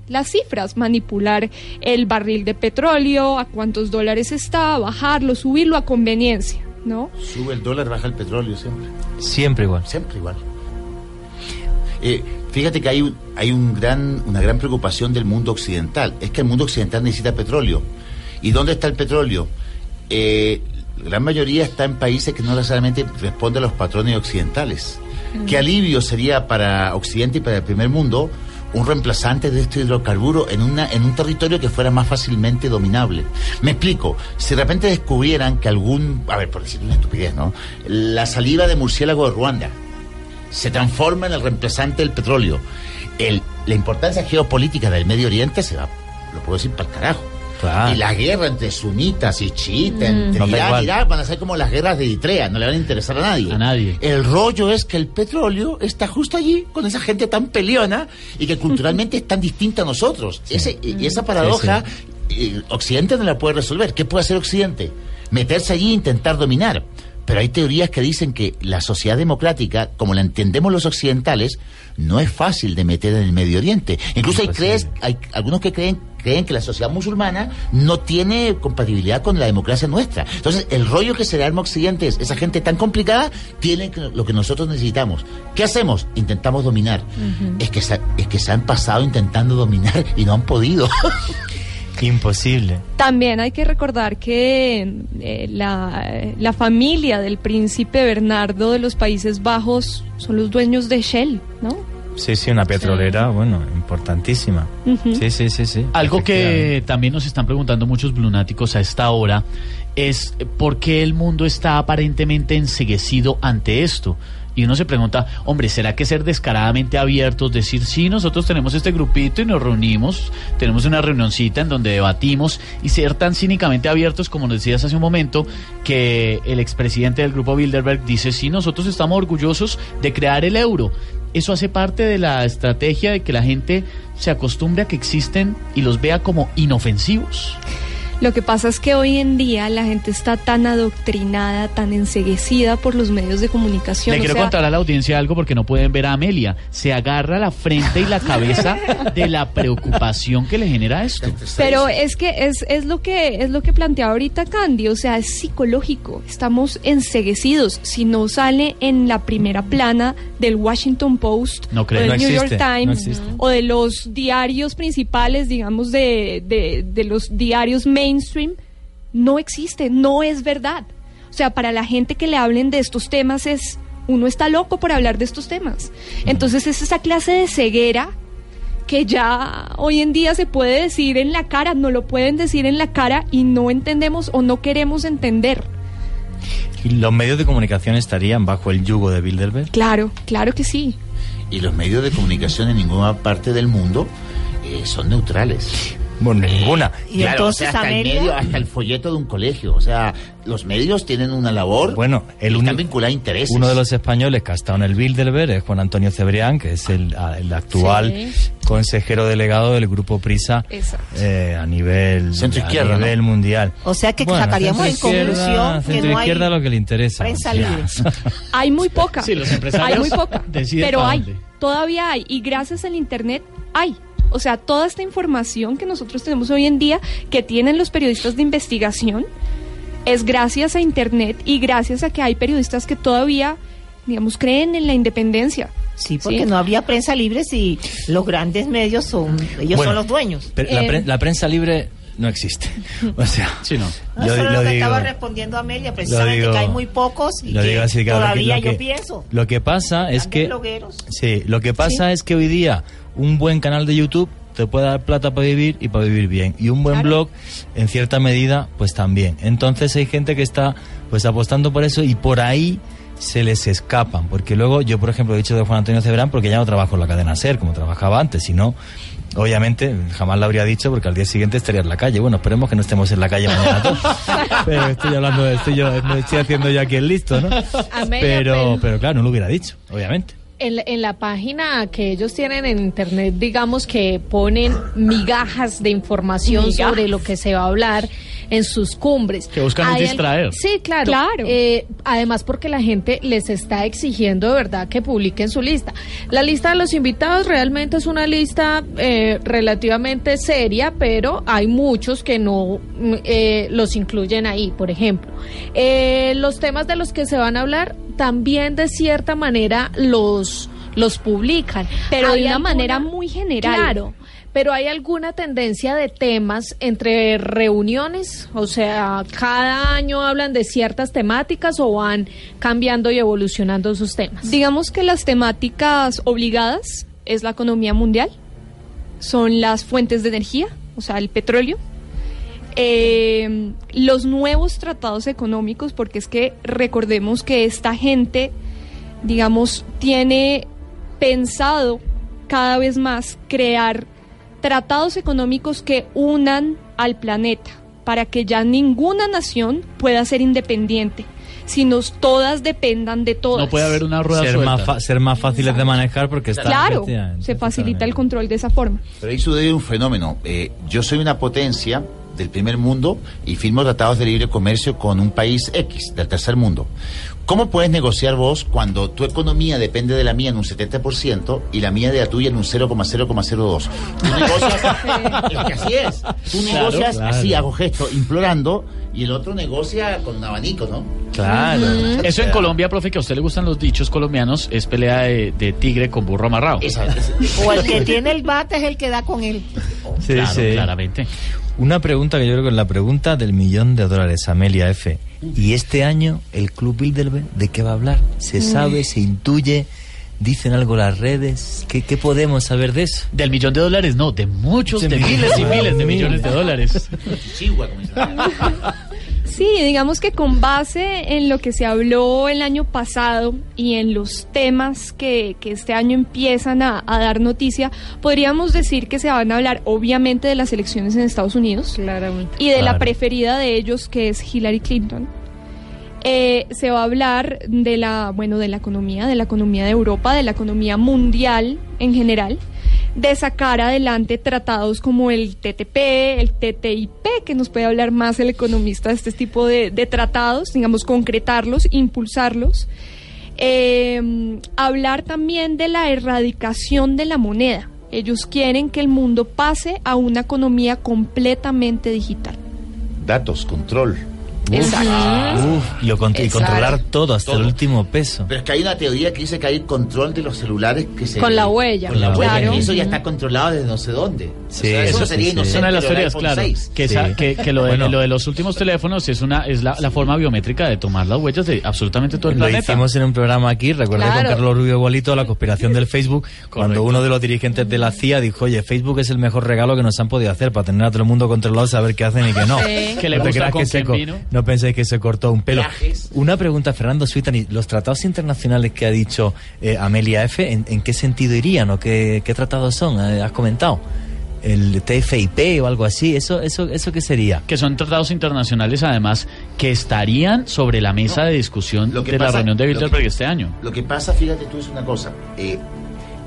las cifras, manipular el barril de petróleo, a cuántos dólares está, bajarlo, subirlo a conveniencia, ¿no? Sube el dólar, baja el petróleo siempre. Siempre igual. Siempre igual. Eh, fíjate que hay, un- hay un gran, una gran preocupación del mundo occidental. Es que el mundo occidental necesita petróleo. ¿Y dónde está el petróleo? Eh, la gran mayoría está en países que no necesariamente responden a los patrones occidentales. ¿Qué alivio sería para Occidente y para el primer mundo un reemplazante de este hidrocarburo en, una, en un territorio que fuera más fácilmente dominable? Me explico, si de repente descubrieran que algún, a ver, por decir una estupidez, ¿no? La saliva de murciélago de Ruanda se transforma en el reemplazante del petróleo. El, la importancia geopolítica del Medio Oriente se va, lo puedo decir, para el carajo. Claro. Y la guerra entre sunitas y chiitas, Mm. entre No Irán van a ser como las guerras de Eritrea, no le van a interesar a nadie. A nadie. El rollo es que el petróleo está justo allí, con esa gente tan peleona y que culturalmente es tan distinta a nosotros. Ese, y esa paradoja, eh, Occidente no la puede resolver. ¿Qué puede hacer Occidente? Meterse allí e intentar dominar. Pero hay teorías que dicen que la sociedad democrática, como la entendemos los occidentales, no es fácil de meter en el Medio Oriente. Incluso hay, crees, hay algunos que creen, creen que la sociedad musulmana no tiene compatibilidad con la democracia nuestra. Entonces, el rollo que se le arma a Occidente es, esa gente tan complicada tiene lo que nosotros necesitamos. ¿Qué hacemos? Intentamos dominar. es, que se, es que se han pasado intentando dominar y no han podido. Imposible. También hay que recordar que eh, la, la familia del príncipe Bernardo de los Países Bajos son los dueños de Shell, ¿no? Sí, sí, una petrolera, bueno, importantísima. Sí, sí, sí, sí. Algo que también nos están preguntando muchos lunáticos a esta hora es eh, por qué el mundo está aparentemente enseguecido ante esto. Y uno se pregunta, hombre, ¿será que ser descaradamente abiertos, decir, sí, nosotros tenemos este grupito y nos reunimos, tenemos una reunioncita en donde debatimos y ser tan cínicamente abiertos, como nos decías hace un momento, que el expresidente del grupo Bilderberg dice, sí, nosotros estamos orgullosos de crear el euro. Eso hace parte de la estrategia de que la gente se acostumbre a que existen y los vea como inofensivos. Lo que pasa es que hoy en día la gente está tan adoctrinada, tan enseguecida por los medios de comunicación. Le o quiero sea, contar a la audiencia algo porque no pueden ver a Amelia. Se agarra la frente y la cabeza de la preocupación que le genera esto. Pero es que es, es lo que es lo que planteaba ahorita Candy, o sea, es psicológico. Estamos enseguecidos. Si no sale en la primera plana del Washington Post No o creo. del No New existe, York Times o de los diarios principales, digamos, de, de, de los diarios mainstream, no existe, no es verdad. O sea, para la gente que le hablen de estos temas es uno está loco por hablar de estos temas. Entonces es esa clase de ceguera que ya hoy en día se puede decir en la cara, no lo pueden decir en la cara y no entendemos o no queremos entender. ¿Y los medios de comunicación estarían bajo el yugo de Bilderberg? Claro, claro que sí. y los medios de comunicación en ninguna parte del mundo eh, son neutrales. Bueno, ninguna. Y Claro, entonces o sea, hasta el medio, hasta el folleto de un colegio. O sea, los medios tienen una labor. Bueno, el están vinculados a intereses. Uno de los españoles que ha estado en el Bilderberg es Juan Antonio Cebrián, que es el, a- el actual Sí. consejero delegado del grupo Prisa eh, a nivel, Centro a izquierda, mundial. O sea que Bueno, sacaríamos en conclusión que centro no hay izquierda lo que le interesa. prensa Ya. libre. Hay muy poca. Sí, los empresarios Hay muy poca. deciden Pero hay. Todavía hay. Y gracias al Internet hay. O sea, toda esta información que nosotros tenemos hoy en día, que tienen los periodistas de investigación, es gracias a Internet y gracias a que hay periodistas que todavía, digamos, creen en la independencia. Sí, porque no habría prensa libre si los grandes medios son, ellos Bueno, son los dueños. Pero la, Eh, pre- la prensa libre no existe. O sea, Sí, no. No, yo eso es lo lo que digo- estaba respondiendo Amelia, precisamente digo- que hay muy pocos y lo que digo así, claro, lo que- todavía lo que- yo pienso. Lo que pasa es que blogueros. sí, lo que pasa Sí. es que hoy día un buen canal de YouTube te puede dar plata para vivir y para vivir bien y un buen Claro. blog en cierta medida pues también. Entonces hay gente que está pues apostando por eso y por ahí se les escapan, porque luego yo por ejemplo he dicho de Juan Antonio Cebrán porque ya no trabajo en la cadena SER como trabajaba antes, si no Obviamente, jamás lo habría dicho porque al día siguiente estaría en la calle. Bueno, esperemos que no estemos en la calle mañana todos. Pero estoy hablando de esto, yo me estoy haciendo yo aquí el listo, ¿no? Pero- pero claro, no lo hubiera dicho, obviamente. En, la- en la página que ellos tienen en internet, digamos que ponen migajas de información Migajas. sobre lo que se va a hablar en sus cumbres. Que buscan al- distraer. Sí, claro. Claro. Eh, además, porque la gente les está exigiendo de verdad que publiquen su lista. La lista de los invitados realmente es una lista eh, relativamente seria, pero hay muchos que no mm, eh, los incluyen ahí, por ejemplo. Eh, los temas de los que se van a hablar también de cierta manera los, los publican. Pero de ¿Hay una alguna- manera muy general. Claro. Pero hay alguna tendencia de temas entre reuniones, o sea, cada año hablan de ciertas temáticas o van cambiando y evolucionando sus temas. Digamos que las temáticas obligadas es la economía mundial, son las fuentes de energía, o sea, el petróleo, eh, los nuevos tratados económicos, porque es que recordemos que esta gente, digamos, tiene pensado cada vez más crear tratados económicos que unan al planeta para que ya ninguna nación pueda ser independiente, sino todas dependan de todas. No puede haber una rueda Ser suelta. más, fa- ser más fáciles de manejar porque está Claro, se facilita el control de esa forma. Pero ahí sucede un fenómeno. Eh, yo soy una potencia del primer mundo y firmo tratados de libre comercio con un país X del tercer mundo. ¿Cómo puedes negociar vos cuando tu economía depende de la mía en un 70% y la mía de la tuya en un 0,0,02? Tú negocias, es que así es. Tú negocias claro. así, hago gesto, implorando, y el otro negocia con un abanico, ¿no? Claro. Eso en Colombia, profe, que a usted le gustan los dichos colombianos, es pelea de, de tigre con burro amarrado. Esa- esa- O el que tiene el bate es el que da con él. Sí, Claro, sí. claramente. Una pregunta que yo creo que es la pregunta del millón de dólares, Amelia F. ¿Y este año el Club Bilderberg de qué va a hablar? ¿Se sabe, se intuye? ¿Dicen algo las redes? ¿Qué, qué podemos saber de eso? Del millón de dólares, no, de muchos, De miles y miles de millones de dólares. Sí, digamos que con base en lo que se habló el año pasado y en los temas que, que este año empiezan a, a dar noticia, podríamos decir que se van a hablar obviamente de las elecciones en Estados Unidos Claramente. y de la preferida de ellos que es Hillary Clinton. Eh, se va a hablar de la, bueno, de la economía, de la economía de Europa, de la economía mundial en general, de sacar adelante tratados como el TTP, el TTIP, que nos puede hablar más el economista de este tipo de, tratados, digamos, concretarlos, impulsarlos. Eh, hablar también de la erradicación de la moneda. Ellos quieren que el mundo pase a una economía completamente digital. Datos, control. Exacto. Uf, y, lo con- y Exacto. controlar todo hasta el Todo. último peso. Pero es que hay una teoría que dice que hay control de los celulares que se... Con la huella. Con la Claro. huella. Claro. Y eso ya está controlado desde no sé dónde. Sí, O sea, eso eso sería sí, inocente. Es una de las el teorías, claro. 6. Que, Sí. esa- que, que lo, de, Bueno. lo de los últimos teléfonos es una es la, la forma biométrica de tomar las huellas de absolutamente todo el Lo planeta. hicimos en un programa aquí, recuerda con Claro. Carlos Rubio Bolito, la conspiración del Facebook, cuando uno de los dirigentes de la CIA dijo, oye, Facebook es el mejor regalo que nos han podido hacer para tener a todo el mundo controlado, saber qué hacen y qué no. Sí. Que le gusta con que se quién co- vino. No penséis que se cortó un pelo. Viajes. Una pregunta, Fernando Suitani, los tratados internacionales que ha dicho eh, Amelia F., ¿en, en qué sentido irían o qué, qué tratados son? Eh, ¿Has comentado? el TFIP o algo así. ¿Eso, eso, eso qué sería? Que son tratados internacionales, además, que estarían sobre la mesa de discusión Lo que de la reunión de Bilderberg este año. Lo que pasa, fíjate tú, es una cosa. eh,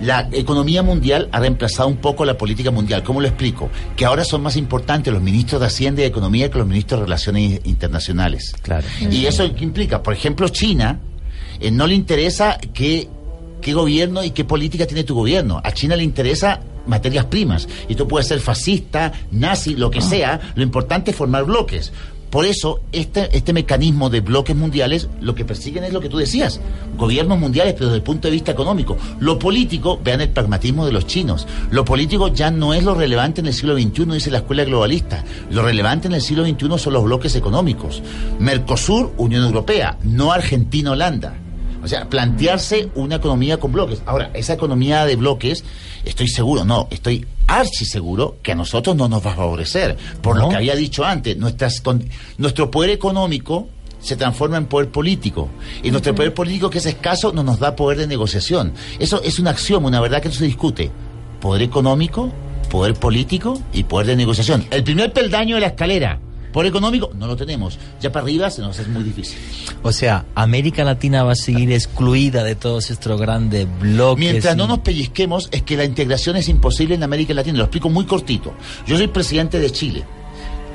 la economía mundial ha reemplazado un poco la política mundial. ¿Cómo lo explico? Que ahora son más importantes los ministros de Hacienda y Economía que los ministros de Relaciones Internacionales. Claro. Y eso qué implica, por ejemplo, China eh, no le interesa qué, qué gobierno y qué política tiene tu gobierno. A China le interesa materias primas. Y tú puedes ser fascista, nazi, lo que sea. Lo importante es formar bloques. Por eso, este, este mecanismo de bloques mundiales lo que persiguen es lo que tú decías, gobiernos mundiales, pero desde el punto de vista económico. Lo político, vean el pragmatismo de los chinos, lo político ya no es lo relevante en el siglo XXI, dice la escuela globalista. Lo relevante en el siglo XXI son los bloques económicos. Mercosur, Unión Europea, no Argentina-Holanda. O sea, plantearse una economía con bloques. Ahora, esa economía de bloques, estoy seguro, no, estoy archi seguro que a nosotros no nos va a favorecer. Por lo que había dicho antes, nuestras, con- nuestro poder económico se transforma en poder político. Y nuestro poder político, que es escaso, no nos da poder de negociación. Eso es un axioma, una verdad que no se discute. Poder económico, poder político y poder de negociación. El primer peldaño de la escalera. Poder económico no lo tenemos. Ya para arriba se nos es muy difícil. O sea, América Latina va a seguir excluida de todos estos grandes bloques. Mientras no nos pellizquemos, es que la integración es imposible en América Latina. Lo explico muy cortito. Yo soy presidente de Chile.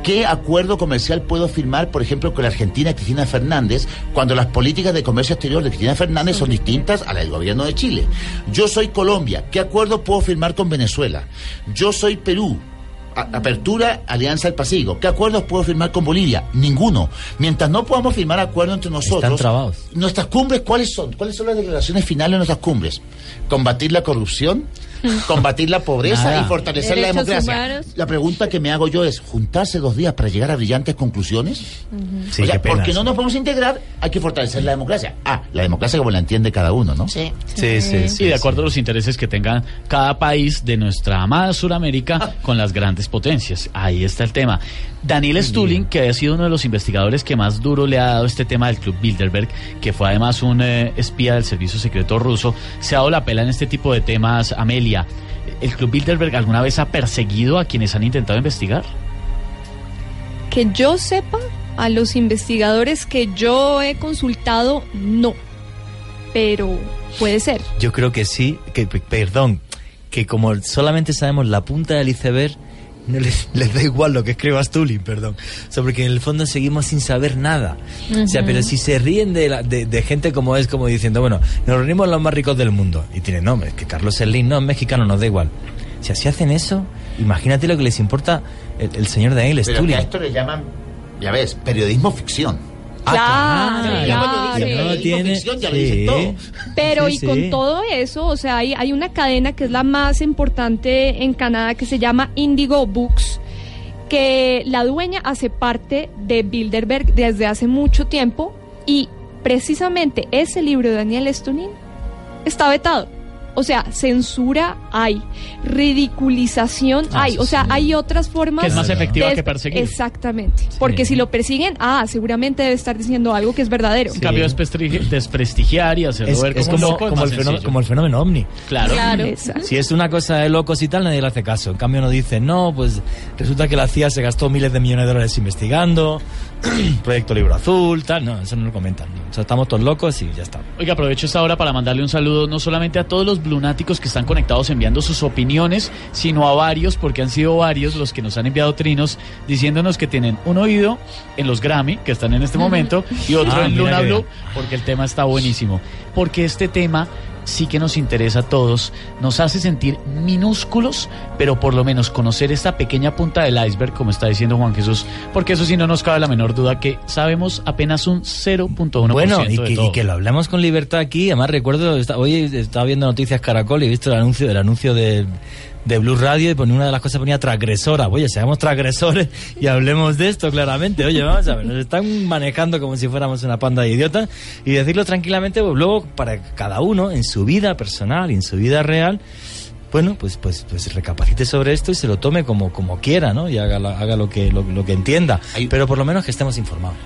¿Qué acuerdo comercial puedo firmar, por ejemplo, con la Argentina Cristina Fernández, cuando las políticas de comercio exterior de Cristina Fernández son distintas a las del gobierno de Chile? Yo soy Colombia. ¿Qué acuerdo puedo firmar con Venezuela? Yo soy Perú. Apertura, Alianza del Pacífico. ¿Qué acuerdos puedo firmar con Bolivia? Ninguno. Mientras no podamos firmar acuerdos entre nosotros. Están trabados. Nuestras cumbres, ¿cuáles son? ¿Cuáles son las declaraciones finales de nuestras cumbres? Combatir la corrupción, combatir la pobreza Nada. y fortalecer la democracia. humanos. La pregunta que me hago yo es, ¿juntarse dos días para llegar a brillantes conclusiones? Sí, o sea, porque no nos podemos integrar, hay que fortalecer la democracia. Ah, la democracia como la entiende cada uno, ¿no? Sí. Sí, sí, sí. y de acuerdo a los intereses que tengan cada país de nuestra amada Suramérica con las grandes potencias. Ahí está el tema. Daniel Stulin, que ha sido uno de los investigadores que más duro le ha dado este tema del Club Bilderberg, que fue además un eh, espía del servicio secreto ruso, se ha dado la pela en este tipo de temas. Amelia, ¿el Club Bilderberg alguna vez ha perseguido a quienes han intentado investigar? Que yo sepa, a los investigadores que yo he consultado, no. Pero puede ser. Yo creo que sí, que perdón, que como solamente sabemos la punta del iceberg, les, les da igual lo que escriba Stulin, perdón. O sea, porque en el fondo seguimos sin saber nada. O sea, pero si se ríen de, la- de, de gente como es, como diciendo, bueno, nos reunimos los más ricos del mundo. Y tiene nombre, es que Carlos Slim no es mexicano, nos da igual. Si así hacen eso, imagínate lo que les importa el, el señor Daniel Pero que Stulin. a esto le llaman, ya ves, periodismo ficción. Ah, Claro, claro. no tiene- ya lo sí. todo. Pero Sí, y sí. con todo eso, o sea, hay, hay una cadena que es la más importante en Canadá que se llama Indigo Books, que la dueña hace parte de Bilderberg desde hace mucho tiempo y precisamente ese libro de Daniel Stunin está vetado. O sea, censura hay, ridiculización Ah, hay, o sea, sí. hay otras formas. Que es más efectiva de- que perseguir. Exactamente. Porque si lo persiguen, ah, seguramente debe estar diciendo algo que es verdadero. En cambio, desprestigi- desprestigiar y hacerlo Es, ver es como, es el fenómeno, como el fenómeno ovni. Claro. Exacto. Si es una cosa de locos y tal, nadie le hace caso. En cambio, no dice, no, pues resulta que la CIA se gastó miles de millones de dólares investigando, proyecto Libro Azul, tal. No, eso no lo comentan. O sea, estamos todos locos y ya está. Oiga, aprovecho esta hora para mandarle un saludo no solamente a todos los blunáticos que están conectados enviando sus opiniones, sino a varios, porque han sido varios los que nos han enviado trinos diciéndonos que tienen un oído en los Grammy, que están en este momento, y otro Ah, en Luna Blue, porque el tema está buenísimo. Porque este tema sí que nos interesa a todos, nos hace sentir minúsculos, pero por lo menos conocer esta pequeña punta del iceberg, como está diciendo Juan Jesús, porque eso sí no nos cabe la menor duda que sabemos apenas un 0.1% Bueno, y de que, todo. y que lo hablemos con libertad aquí. Además, recuerdo, hoy estaba viendo Noticias Caracol y he visto el anuncio, el anuncio de, de Blue Radio y ponía una de las cosas ponía transgresora. Oye, seamos transgresores y hablemos de esto claramente. Oye, vamos a ver, nos están manejando como si fuéramos una panda de idiotas y decirlo tranquilamente, pues luego para cada uno en su vida personal y en su vida real. Bueno, pues, pues, pues recapacite sobre esto y se lo tome como, como quiera, ¿no? Y haga, la- haga lo, que, lo, lo que entienda. Pero por lo menos que estemos informados.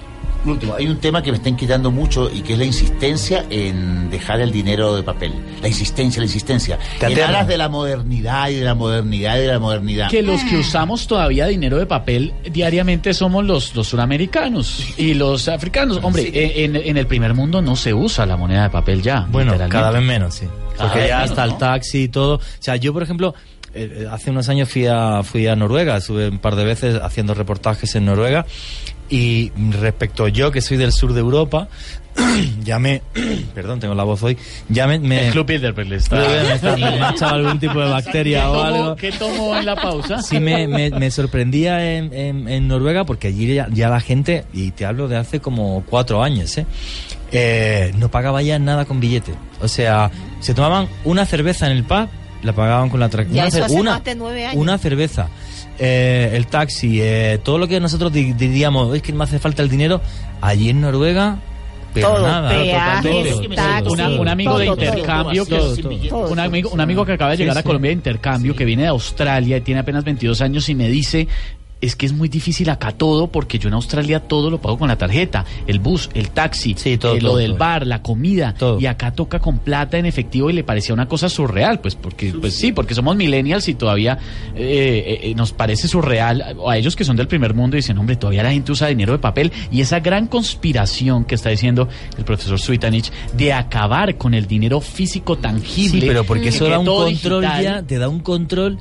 Lo último, hay un tema que me está inquietando mucho y que es la insistencia en dejar el dinero de papel. La insistencia, la insistencia. Te En aras de la modernidad y de la modernidad y de la modernidad. Que los que usamos todavía dinero de papel diariamente somos los, los suramericanos y los africanos. Hombre, en, en el primer mundo no se usa la moneda de papel ya. Bueno, cada vez menos, sí. Porque ya menos, hasta el ¿no? taxi y todo. O sea, yo, por ejemplo, eh, eh, hace unos años fui a, fui a Noruega, estuve un par de veces haciendo reportajes en Noruega. Y respecto yo, que soy del sur de Europa, ya me. perdón, tengo la voz hoy. Ya me. me El Club Bilderberg le está... me, ha echado algún tipo de bacteria o ¿Qué tomó- algo. ¿Qué tomó en la pausa? Sí, me, me, me sorprendía en, en- en Noruega porque allí ya, ya la gente, y te hablo de hace como cuatro años, ¿eh? Eh, no pagaba ya nada con billete. O sea, se tomaban una cerveza en el pub, la pagaban con la tra- Ya una, una, una cerveza. Eh, el taxi, eh, todo lo que nosotros di- diríamos, es que me hace falta el dinero, allí en Noruega, pero Todo, nada. peajes, todo, todo, taxi, Una- un amigo de todo, intercambio que un amigo un amigo que acaba de Sí, llegar a. Colombia de intercambio que viene de Australia y tiene apenas 22 años y me dice es que es muy difícil acá todo porque yo en Australia todo lo pago con la tarjeta, el bus, el taxi, Sí, todo, eh, lo todo, del todo. bar, la comida Todo. y acá toca con plata en efectivo y le parecía una cosa surreal, pues porque pues sí, porque somos millennials y todavía eh, eh, eh, nos parece surreal a ellos que son del primer mundo y dicen, hombre, todavía la gente usa dinero de papel y esa gran conspiración que está diciendo el profesor Suitanich de acabar con el dinero físico tangible. Sí, pero porque eso da un control digital- ya, te da un control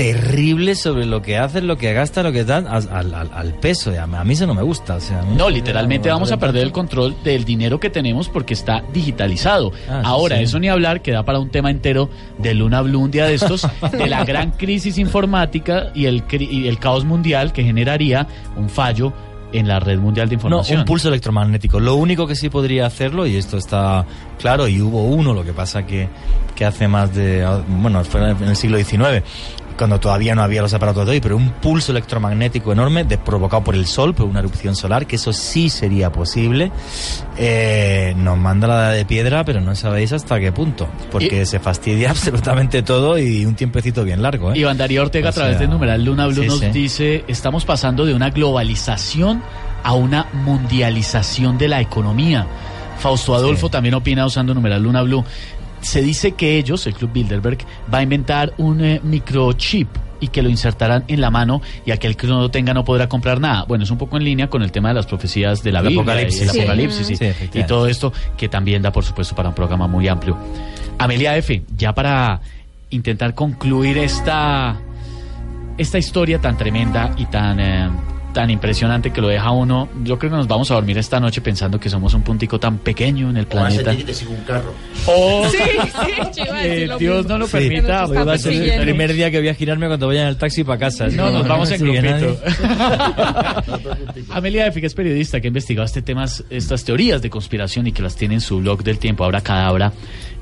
terrible sobre lo que haces, lo que gastas, lo que dan al, al- al- peso. A mí eso no me gusta. O sea, No, literalmente me vamos a perder el control del dinero que tenemos porque está digitalizado. Ah, Ahora, sí. eso ni hablar, que da para un tema entero de Luna Blue un día de estos, de la gran crisis informática y el, y el caos mundial que generaría un fallo en la red mundial de No, información. un pulso electromagnético. Lo único que sí podría hacerlo, y esto está claro, y hubo uno, lo que pasa que, que hace más de. Bueno, fue en el siglo XIX, cuando todavía no había los aparatos de hoy, pero un pulso electromagnético enorme provocado por el Sol, por una erupción solar, que eso sí sería posible. Eh, nos manda la edad de piedra, pero no sabéis hasta qué punto, porque Y- se fastidia absolutamente todo y un tiempecito bien largo. ¿eh? Iván Darío Ortega, O a través de numeral Luna Blue, sí, nos sí. dice: estamos pasando de una globalización a una mundialización de la economía. Fausto Adolfo Sí. también opina usando numeral Luna Blue. Se dice que ellos, el Club Bilderberg, va a inventar un eh, microchip y que lo insertarán en la mano y aquel que no lo tenga no podrá comprar nada. Bueno, es un poco en línea con el tema de las profecías de la apocalipsis. y el Sí. apocalipsis sí. Sí, efectivamente. y todo esto que también da por supuesto para un programa muy amplio. Amelia F, ya para intentar concluir esta esta historia tan tremenda y tan eh, tan impresionante que lo deja uno, yo creo que nos vamos a dormir esta noche pensando que somos un puntico tan pequeño en el O planeta. sentir que te sigue un carro. O Sí, sí, eh, Dios mismo. no lo Sí. permita, Hoy va a ser el primer día que voy a girarme cuando vaya en el taxi para casa. No, nos vamos en grupito. Amelia Efi, que es periodista, que ha investigado este temas, estas teorías de conspiración y que las tiene en su blog del tiempo, ahora cadabra,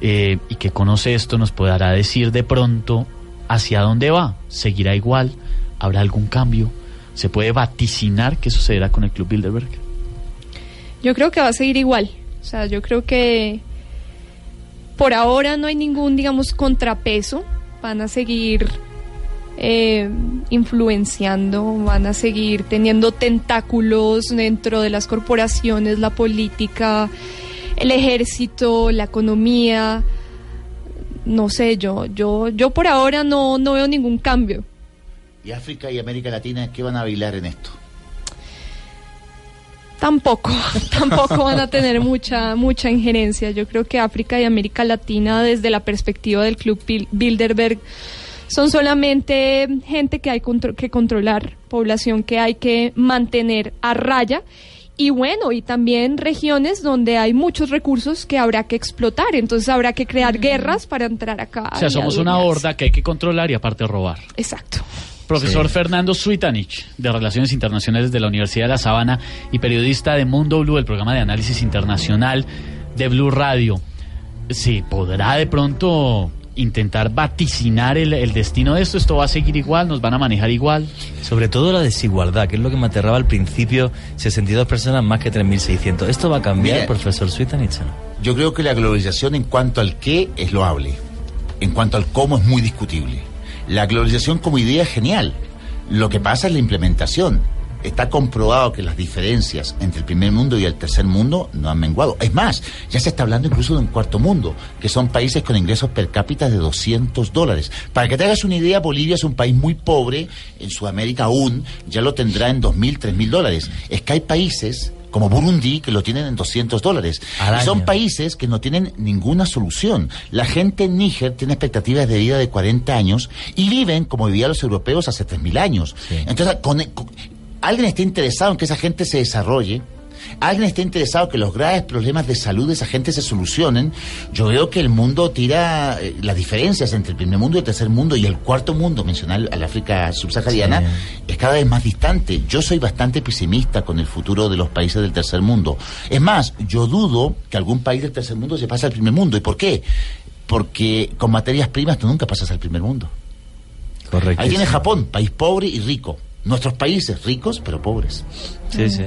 eh, y que conoce esto, nos podrá decir de pronto hacia dónde va. ¿Seguirá igual? ¿Habrá algún cambio? ¿Se puede vaticinar qué sucederá con el Club Bilderberg? Yo creo que va a seguir igual. O sea, yo creo que por ahora no hay ningún, digamos, contrapeso. Van a seguir eh, influenciando, van a seguir teniendo tentáculos dentro de las corporaciones, la política, el ejército, la economía. No sé, yo, yo, yo por ahora no, no veo ningún cambio. ¿Y África y América Latina qué van a bailar en esto? Tampoco, tampoco van a tener mucha, mucha injerencia. Yo creo que África y América Latina, desde la perspectiva del Club Bil- Bilderberg, son solamente gente que hay contro- que controlar, población que hay que mantener a raya. Y bueno, y también regiones donde hay muchos recursos que habrá que explotar. Entonces habrá que crear guerras para entrar acá. O sea, somos una horda que hay que controlar y aparte robar. Exacto. Profesor Fernando Suitanich, de Relaciones Internacionales de la Universidad de La Sabana y periodista de Mundo Blue, el programa de análisis internacional de Blue Radio. Sí, ¿podrá de pronto intentar vaticinar el, el destino de esto? ¿Esto va a seguir igual? ¿Nos van a manejar igual? Sobre todo la desigualdad, que es lo que me aterraba al principio, 62 personas más que 3.600. ¿Esto va a cambiar, Mira, profesor Suitanich? Yo creo que la globalización en cuanto al qué es loable, en cuanto al cómo es muy discutible. La globalización como idea es genial. Lo que pasa es la implementación. está comprobado que las diferencias entre el primer mundo y el tercer mundo no han menguado. Es más, ya se está hablando incluso de un cuarto mundo, que son países con ingresos per cápita de 200 dólares. Para que te hagas una idea, Bolivia es un país muy pobre, en Sudamérica aún, ya lo tendrá en 2.000, 3.000 dólares. Es que hay países como Burundi, que lo tienen en 200 dólares. Y son países que no tienen ninguna solución. La gente en Níger tiene expectativas de vida de 40 años y viven como vivían los europeos hace 3.000 años. Entonces, con- con- alguien está interesado en que esa gente se desarrolle. Alguien está interesado que los graves problemas de salud de esa gente se solucionen. Yo veo que el mundo tira eh, las diferencias entre el primer mundo y el tercer mundo y el cuarto mundo, mencionar al África subsahariana, es cada vez más distante. Yo soy bastante pesimista con el futuro de los países del tercer mundo. Es más, yo dudo que algún país del tercer mundo se pase al primer mundo. ¿Y por qué? Porque con materias primas tú nunca pasas al primer mundo. Correcto. Ahí tiene Japón, país pobre y rico. Nuestros países ricos pero pobres. Sí, sí.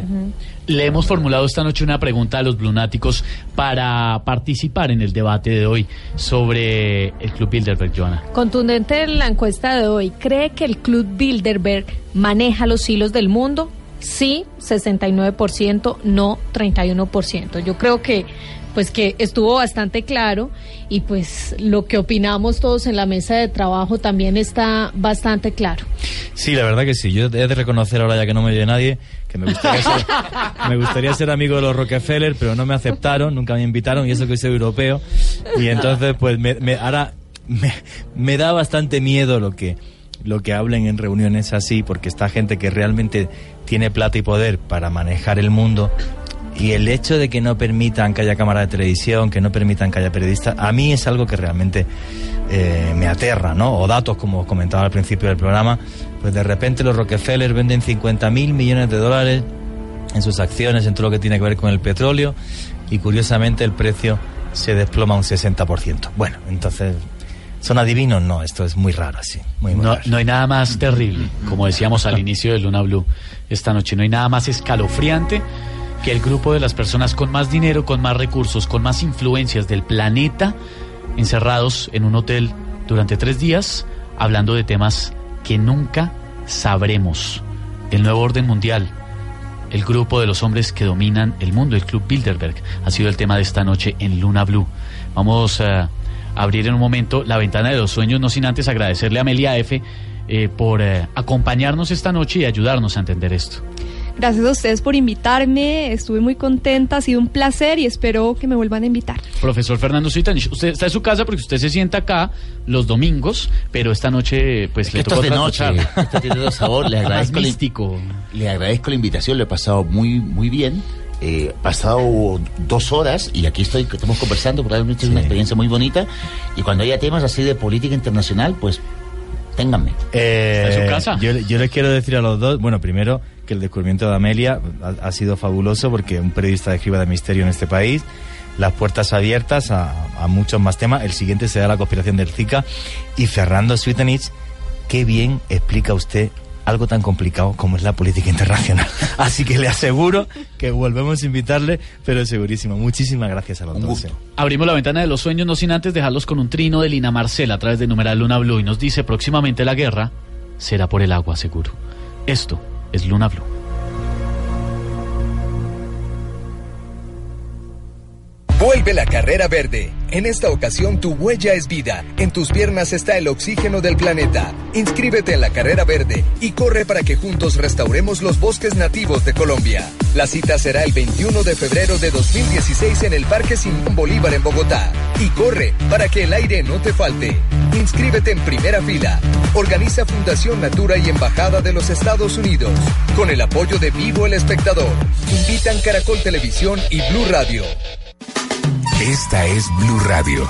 Le hemos formulado esta noche una pregunta a los blunáticos para participar en el debate de hoy sobre el Club Bilderberg, Joana. Contundente la encuesta de hoy. ¿Cree que el Club Bilderberg maneja los hilos del mundo? Sí, 69%, no 31%. Yo creo que pues que estuvo bastante claro y pues lo que opinamos todos en la mesa de trabajo también está bastante claro. Sí, la verdad que sí. Yo he de reconocer ahora ya que no me oye nadie que me gustaría ser, me gustaría ser amigo de los Rockefeller, pero no me aceptaron, nunca me invitaron y eso que soy europeo. Y entonces, pues me, me- ahora me, me da bastante miedo lo que lo que hablen en reuniones así, porque está gente que realmente tiene plata y poder para manejar el mundo. Y el hecho de que no permitan que haya cámara de televisión, que no permitan que haya periodistas, a mí es algo que realmente eh, me aterra, ¿no? O datos, como os comentaba al principio del programa, pues de repente los Rockefeller venden 50 mil millones de dólares en sus acciones, en todo lo que tiene que ver con el petróleo, y curiosamente el precio se desploma un 60%. Bueno, entonces, ¿son adivinos? No, esto es muy raro, sí. Muy, muy No, raro. no hay nada más terrible, como decíamos al inicio de Luna Blue esta noche, no hay nada más escalofriante que el grupo de las personas con más dinero, con más recursos, con más influencias del planeta, encerrados en un hotel durante tres días, hablando de temas que nunca sabremos. El nuevo orden mundial, el grupo de los hombres que dominan el mundo, el Club Bilderberg, ha sido el tema de esta noche en Luna Blue. Vamos a abrir en un momento la ventana de los sueños, no sin antes agradecerle a Amelia F. eh, por eh, acompañarnos esta noche y ayudarnos a entender esto. Gracias a ustedes por invitarme, estuve muy contenta, ha sido un placer y espero que me vuelvan a invitar. Profesor Fernando Suitanich, usted está en su casa porque usted se sienta acá los domingos, pero esta noche pues le Esto tocó es de noche, esto tiene otro sabor. Le Más agradezco, la, místico. le agradezco la invitación, lo he pasado muy, muy bien. Eh, pasado dos horas y aquí estoy, estamos conversando, probablemente es una experiencia muy bonita. Y cuando haya temas así de política internacional, pues ténganme. Eh, ¿Está en su casa? Yo, yo les quiero decir a los dos, bueno, primero que el descubrimiento de Amelia ha, ha sido fabuloso porque un periodista escriba de misterio en este país, las puertas abiertas a, a muchos más temas. El siguiente será la conspiración del Zika. Y Fernando Sweetenich, qué bien explica usted algo tan complicado como es la política internacional. Así que le aseguro que volvemos a invitarle, pero segurísimo. Muchísimas gracias a los dos. eh. Abrimos la ventana de los sueños, no sin antes dejarlos con un trino de Lina Marcela a través de numeral Luna Blue y nos dice próximamente la guerra será por el agua seguro. Esto es Luna Blue. Vuelve la carrera verde. En esta ocasión tu huella es vida. En tus piernas está el oxígeno del planeta. Inscríbete en la carrera verde y corre para que juntos restauremos los bosques nativos de Colombia. La cita será el 21 de febrero de 2016 en el Parque Simón Bolívar en Bogotá. Y corre para que el aire no te falte. Inscríbete en primera fila. Organiza Fundación Natura y Embajada de los Estados Unidos. Con el apoyo de Vivo el Espectador. Invitan Caracol Televisión y Blue Radio. Esta es Blue Radio,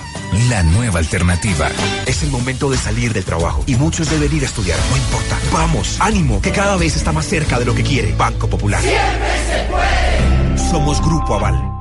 la nueva alternativa. Es el momento de salir del trabajo y muchos deben ir a estudiar. No importa. Vamos, ánimo, que cada vez está más cerca de lo que quiere. Banco Popular. Somos Grupo Aval.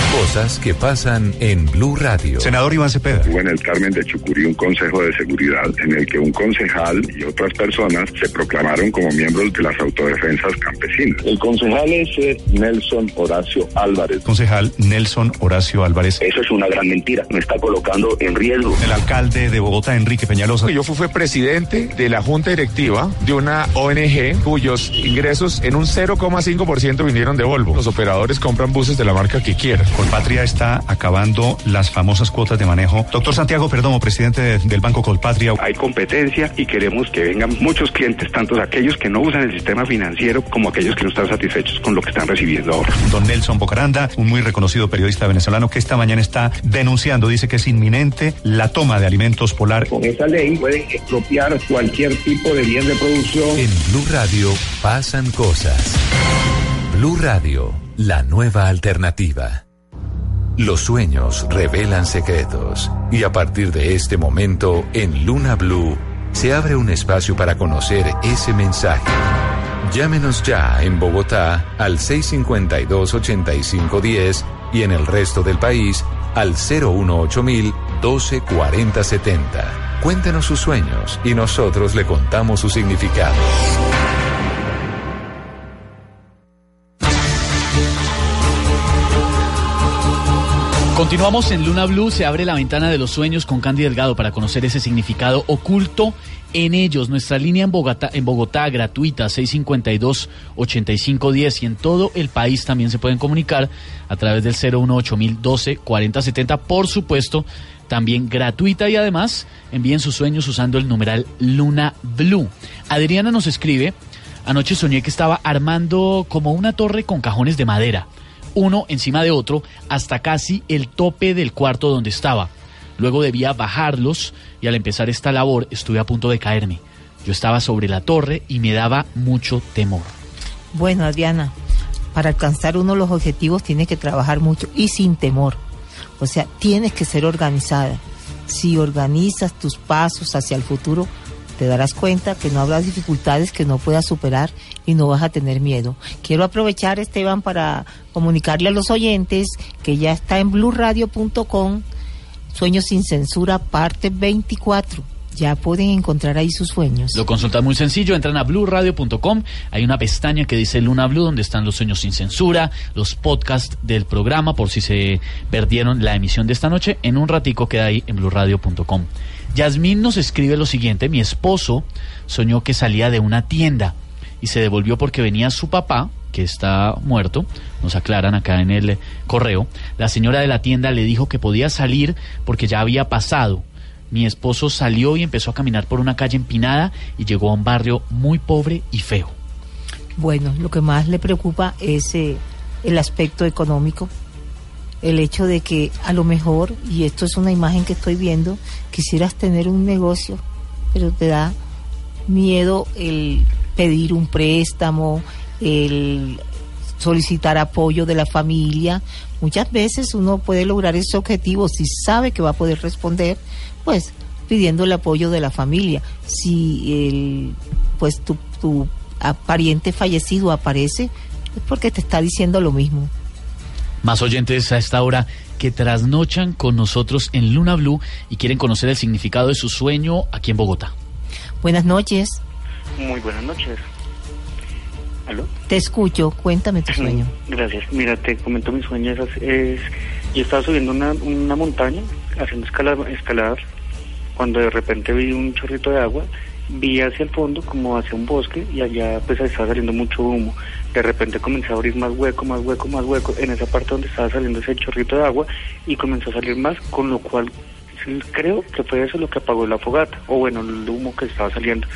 Cosas que pasan en Blue Radio. Senador Iván Cepeda. Hubo en el Carmen de Chucurí un consejo de seguridad en el que un concejal y otras personas se proclamaron como miembros de las autodefensas campesinas. El concejal es eh, Nelson Horacio Álvarez. Concejal Nelson Horacio Álvarez. Eso es una gran mentira. Me está colocando en riesgo. El alcalde de Bogotá, Enrique Peñalosa. Yo fui presidente de la junta directiva de una ONG cuyos ingresos en un 0,5% vinieron de Volvo. Los operadores compran buses de la marca que quieran. Colpatria está acabando las famosas cuotas de manejo. Doctor Santiago Perdomo, presidente de- del Banco Colpatria. Hay competencia y queremos que vengan muchos clientes, tanto aquellos que no usan el sistema financiero como aquellos que no están satisfechos con lo que están recibiendo ahora. Don Nelson Bocaranda, un muy reconocido periodista venezolano que esta mañana está denunciando, dice que es inminente la toma de alimentos polar. Con esta ley pueden expropiar cualquier tipo de bien de producción. En Blue Radio pasan cosas. Blue Radio, la nueva alternativa. Los sueños revelan secretos y a partir de este momento en Luna Blue se abre un espacio para conocer ese mensaje. Llámenos ya en Bogotá al 652-8510 y en el resto del país al 018 12 40 70. Cuéntenos sus sueños y nosotros le contamos su significado. Continuamos en Luna Blue, se abre la ventana de los sueños con Candy Delgado para conocer ese significado oculto en ellos. Nuestra línea en Bogotá, en Bogotá gratuita 652-8510 y en todo el país también se pueden comunicar a través del 018 12 4070. Por supuesto, también gratuita y además envíen sus sueños usando el numeral Luna Blue. Adriana nos escribe, anoche soñé que estaba armando como una torre con cajones de madera uno encima de otro hasta casi el tope del cuarto donde estaba. Luego debía bajarlos y al empezar esta labor estuve a punto de caerme. Yo estaba sobre la torre y me daba mucho temor. Bueno, Adriana, para alcanzar uno de los objetivos tienes que trabajar mucho y sin temor. O sea, tienes que ser organizada. Si organizas tus pasos hacia el futuro, te darás cuenta que no habrá dificultades que no puedas superar y no vas a tener miedo. Quiero aprovechar, Esteban, para comunicarle a los oyentes que ya está en blurradio.com Sueños sin censura, parte 24. Ya pueden encontrar ahí sus sueños. Lo consultan muy sencillo, entran a blurradio.com, hay una pestaña que dice Luna Blue donde están los sueños sin censura, los podcasts del programa por si se perdieron la emisión de esta noche, en un ratico queda ahí en blurradio.com. Yasmín nos escribe lo siguiente, mi esposo soñó que salía de una tienda y se devolvió porque venía su papá, que está muerto, nos aclaran acá en el correo, la señora de la tienda le dijo que podía salir porque ya había pasado. Mi esposo salió y empezó a caminar por una calle empinada y llegó a un barrio muy pobre y feo. Bueno, lo que más le preocupa es eh, el aspecto económico, el hecho de que a lo mejor, y esto es una imagen que estoy viendo, quisieras tener un negocio, pero te da miedo el pedir un préstamo, el solicitar apoyo de la familia. Muchas veces uno puede lograr ese objetivo si sabe que va a poder responder, pues pidiendo el apoyo de la familia. Si el, pues tu, tu pariente fallecido aparece, es porque te está diciendo lo mismo. Más oyentes a esta hora que trasnochan con nosotros en Luna Blue y quieren conocer el significado de su sueño aquí en Bogotá. Buenas noches, Muy buenas noches. ¿Aló? te escucho, cuéntame tu sueño. Gracias. Mira, te comento mi sueño. Es, es- yo estaba subiendo una, una montaña, haciendo escala, escalar, cuando de repente vi un chorrito de agua, vi hacia el fondo como hacia un bosque y allá pues estaba saliendo mucho humo. De repente comencé a abrir más hueco, más hueco, más hueco en esa parte donde estaba saliendo ese chorrito de agua y comenzó a salir más, con lo cual creo que fue eso lo que apagó la fogata, o bueno, el humo que estaba saliendo.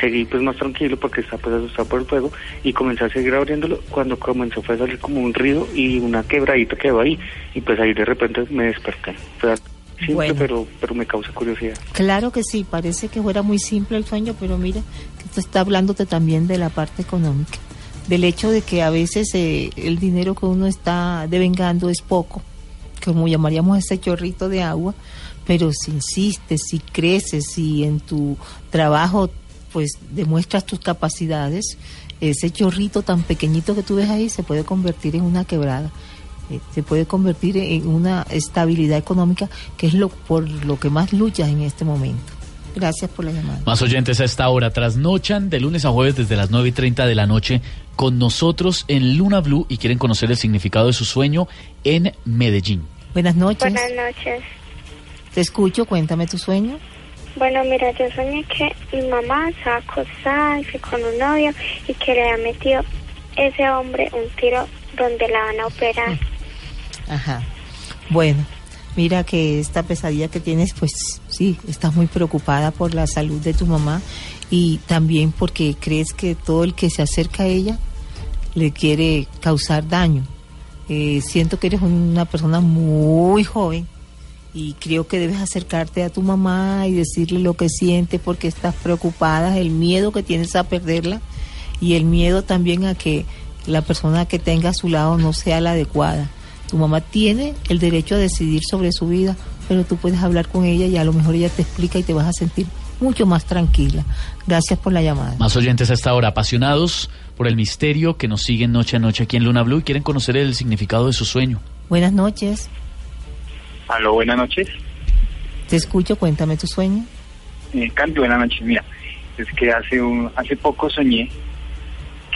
Seguí pues más tranquilo porque estaba pues asustado por el fuego y comencé a seguir abriéndolo cuando comenzó fue a salir como un río y una quebradita quedó ahí y pues ahí de repente me desperté. Fue simple Bueno. pero, pero me causa curiosidad. Claro que sí, parece que fuera muy simple el sueño, pero mira, que esto está hablándote también de la parte económica, del hecho de que a veces eh, el dinero que uno está devengando es poco, como llamaríamos ese chorrito de agua, Pero si insistes, si creces, si en tu trabajo pues demuestras tus capacidades, ese chorrito tan pequeñito que tú ves ahí se puede convertir en una quebrada. eh, Se puede convertir en una estabilidad económica que es lo por lo que más luchas en este momento. Gracias por la llamada. Más oyentes a esta hora trasnochan de lunes a jueves desde las 9 y 30 de la noche con nosotros en Luna Blue y quieren conocer el significado de su sueño en Medellín. Buenas noches. Buenas noches. Te escucho, cuéntame tu sueño. Bueno, mira, yo soñé que mi mamá estaba acostada y fue con un novio y que le había metido ese hombre un tiro donde la van a operar. Ajá. Bueno, mira que esta pesadilla que tienes, pues sí, estás muy preocupada por la salud de tu mamá y también porque crees que todo el que se acerca a ella le quiere causar daño. Eh, siento que eres una persona muy joven y creo que debes acercarte a tu mamá y decirle lo que sientes porque estás preocupada, el miedo que tienes a perderla y el miedo también a que la persona que tenga a su lado no sea la adecuada. Tu mamá tiene el derecho a decidir sobre su vida, pero tú puedes hablar con ella y a lo mejor ella te explica y te vas a sentir mucho más tranquila. Gracias por la llamada. Más oyentes a esta hora, apasionados por el misterio que nos siguen noche a noche aquí en Luna Blue y quieren conocer el significado de su sueño. Buenas noches. Aló, buenas noches. Te escucho, cuéntame tu sueño. Eh, Candy, buenas noches. Mira, es que hace un, hace poco soñé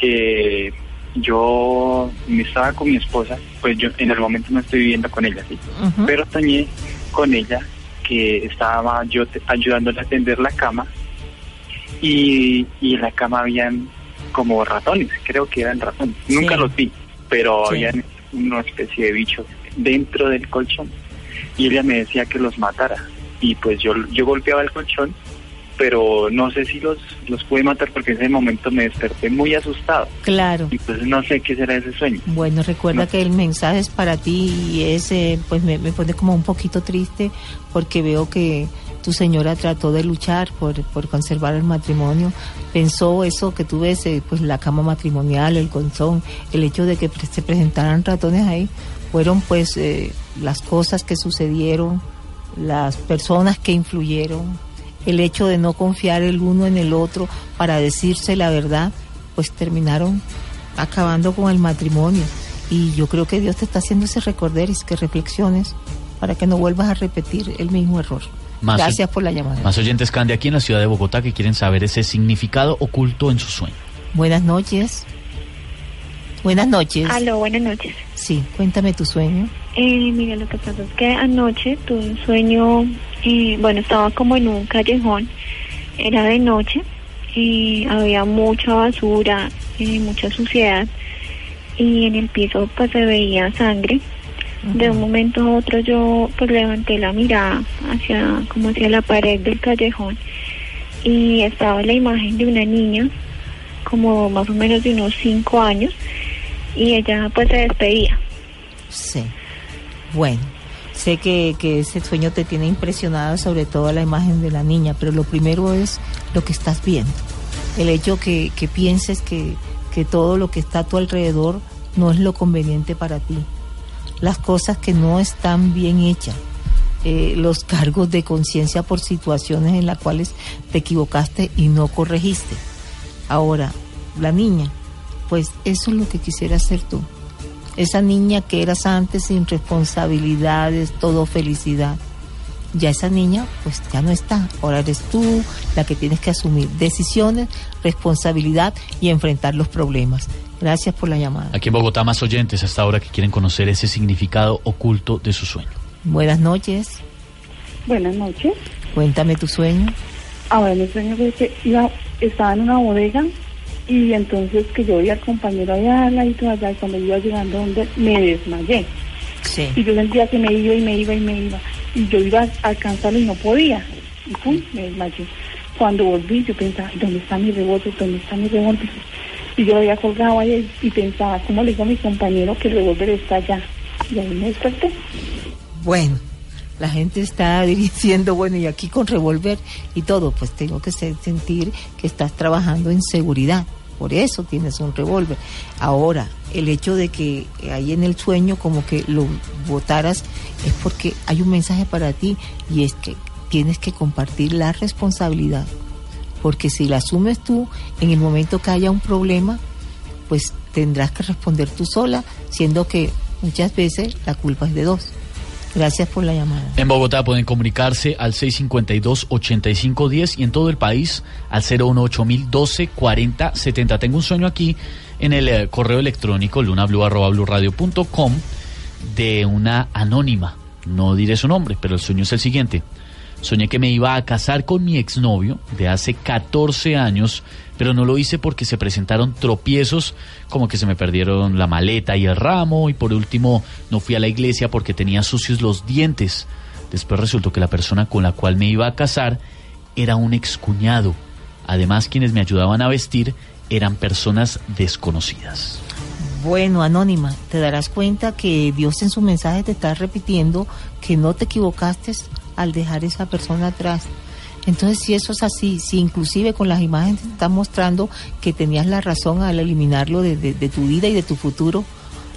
que yo me estaba con mi esposa, pues yo en el momento no estoy viviendo con ella, sí, pero soñé con ella que estaba yo ayudándole a tender la cama y, y en la cama habían como ratones, creo que eran ratones, nunca los vi, pero Sí. habían una especie de bichos dentro del colchón y ella me decía que los matara. Y pues yo, yo golpeaba el colchón pero no sé si los, los pude matar porque en ese momento me desperté muy asustado Claro. y pues no sé qué será ese sueño. Bueno, recuerda que el mensaje es para ti y ese pues me, me pone como un poquito triste porque veo que tu señora trató de luchar por, por conservar el matrimonio. Pensó eso que tú ves, eh, pues la cama matrimonial, el colchón, el hecho de que se presentaran ratones ahí, fueron pues eh, las cosas que sucedieron, las personas que influyeron, el hecho de no confiar el uno en el otro para decirse la verdad, pues terminaron acabando con el matrimonio. Y yo creo que Dios te está haciendo ese recorderis, que reflexiones para que no vuelvas a repetir el mismo error. Más- Gracias por la llamada. Más oyentes Candy aquí en la ciudad de Bogotá que quieren saber ese significado oculto en su sueño. Buenas noches. Buenas noches. Aló, buenas noches. Sí, cuéntame tu sueño. Eh, mira, lo que pasa es que anoche tuve un sueño, eh, bueno, estaba como en un callejón, era de noche, y había mucha basura, eh, mucha suciedad, y en el piso pues se veía sangre. De un momento a otro yo pues levanté la mirada hacia, como hacia la pared del callejón, y estaba la imagen de una niña, como más o menos de unos cinco años, y ella pues se despedía. Sí. Bueno, sé que, que ese sueño te tiene impresionada, sobre todo la imagen de la niña, pero lo primero es lo que estás viendo. El hecho que, que pienses que, que todo lo que está a tu alrededor no es lo conveniente para ti. Las cosas que no están bien hechas. eh, los cargos de conciencia por situaciones en las cuales te equivocaste y no corregiste. Ahora, la niña, pues eso es lo que quisiera hacer tú esa niña que eras antes sin responsabilidades, todo felicidad. Ya esa niña pues ya no está. Ahora eres tú la que tienes que asumir decisiones, responsabilidad y enfrentar los problemas. Gracias por la llamada. Aquí en Bogotá más oyentes a esta hora que quieren conocer ese significado oculto de su sueño. Buenas noches. Buenas noches. Cuéntame tu sueño. Ahora mi sueño fue que iba, estaba en una bodega y entonces que yo vi al compañero allá al ladito allá y cuando iba llegando donde me desmayé. Sí. Y yo sentía que me iba y me iba y me iba. Y yo iba a alcanzarlo y no podía. Y pum, me desmayé. Cuando volví yo pensaba, ¿dónde está mi revólver? ¿Dónde está mi revólver? Y yo lo había colgado ahí y pensaba, ¿cómo le digo a mi compañero que el revólver está allá? Y ahí me desperté. Bueno, la gente está diciendo, bueno, y aquí con revólver y todo, pues tengo que se- sentir que estás trabajando en seguridad, por eso tienes un revólver. Ahora, el hecho de que ahí en el sueño como que lo votaras es porque hay un mensaje para ti y es que tienes que compartir la responsabilidad. Porque si la asumes tú, en el momento que haya un problema, pues tendrás que responder tú sola, siendo que muchas veces la culpa es de dos. Gracias por la llamada. En Bogotá pueden comunicarse al 652-8510 y en todo el país al 018-1240-70. Tengo un sueño aquí en el eh, correo electrónico lunablu.com de una anónima. No diré su nombre, pero el sueño es el siguiente. Soñé que me iba a casar con mi exnovio de hace 14 años, pero no lo hice porque se presentaron tropiezos, como que se me perdieron la maleta y el ramo, y por último no fui a la iglesia porque tenía sucios los dientes. Después resultó que la persona con la cual me iba a casar era un excuñado. Además, quienes me ayudaban a vestir eran personas desconocidas. Bueno, Anónima, te darás cuenta que Dios en su mensaje te está repitiendo que no te equivocaste al dejar esa persona atrás. Entonces, si eso es así, si inclusive con las imágenes te está mostrando que tenías la razón al eliminarlo de, tu vida y de tu futuro,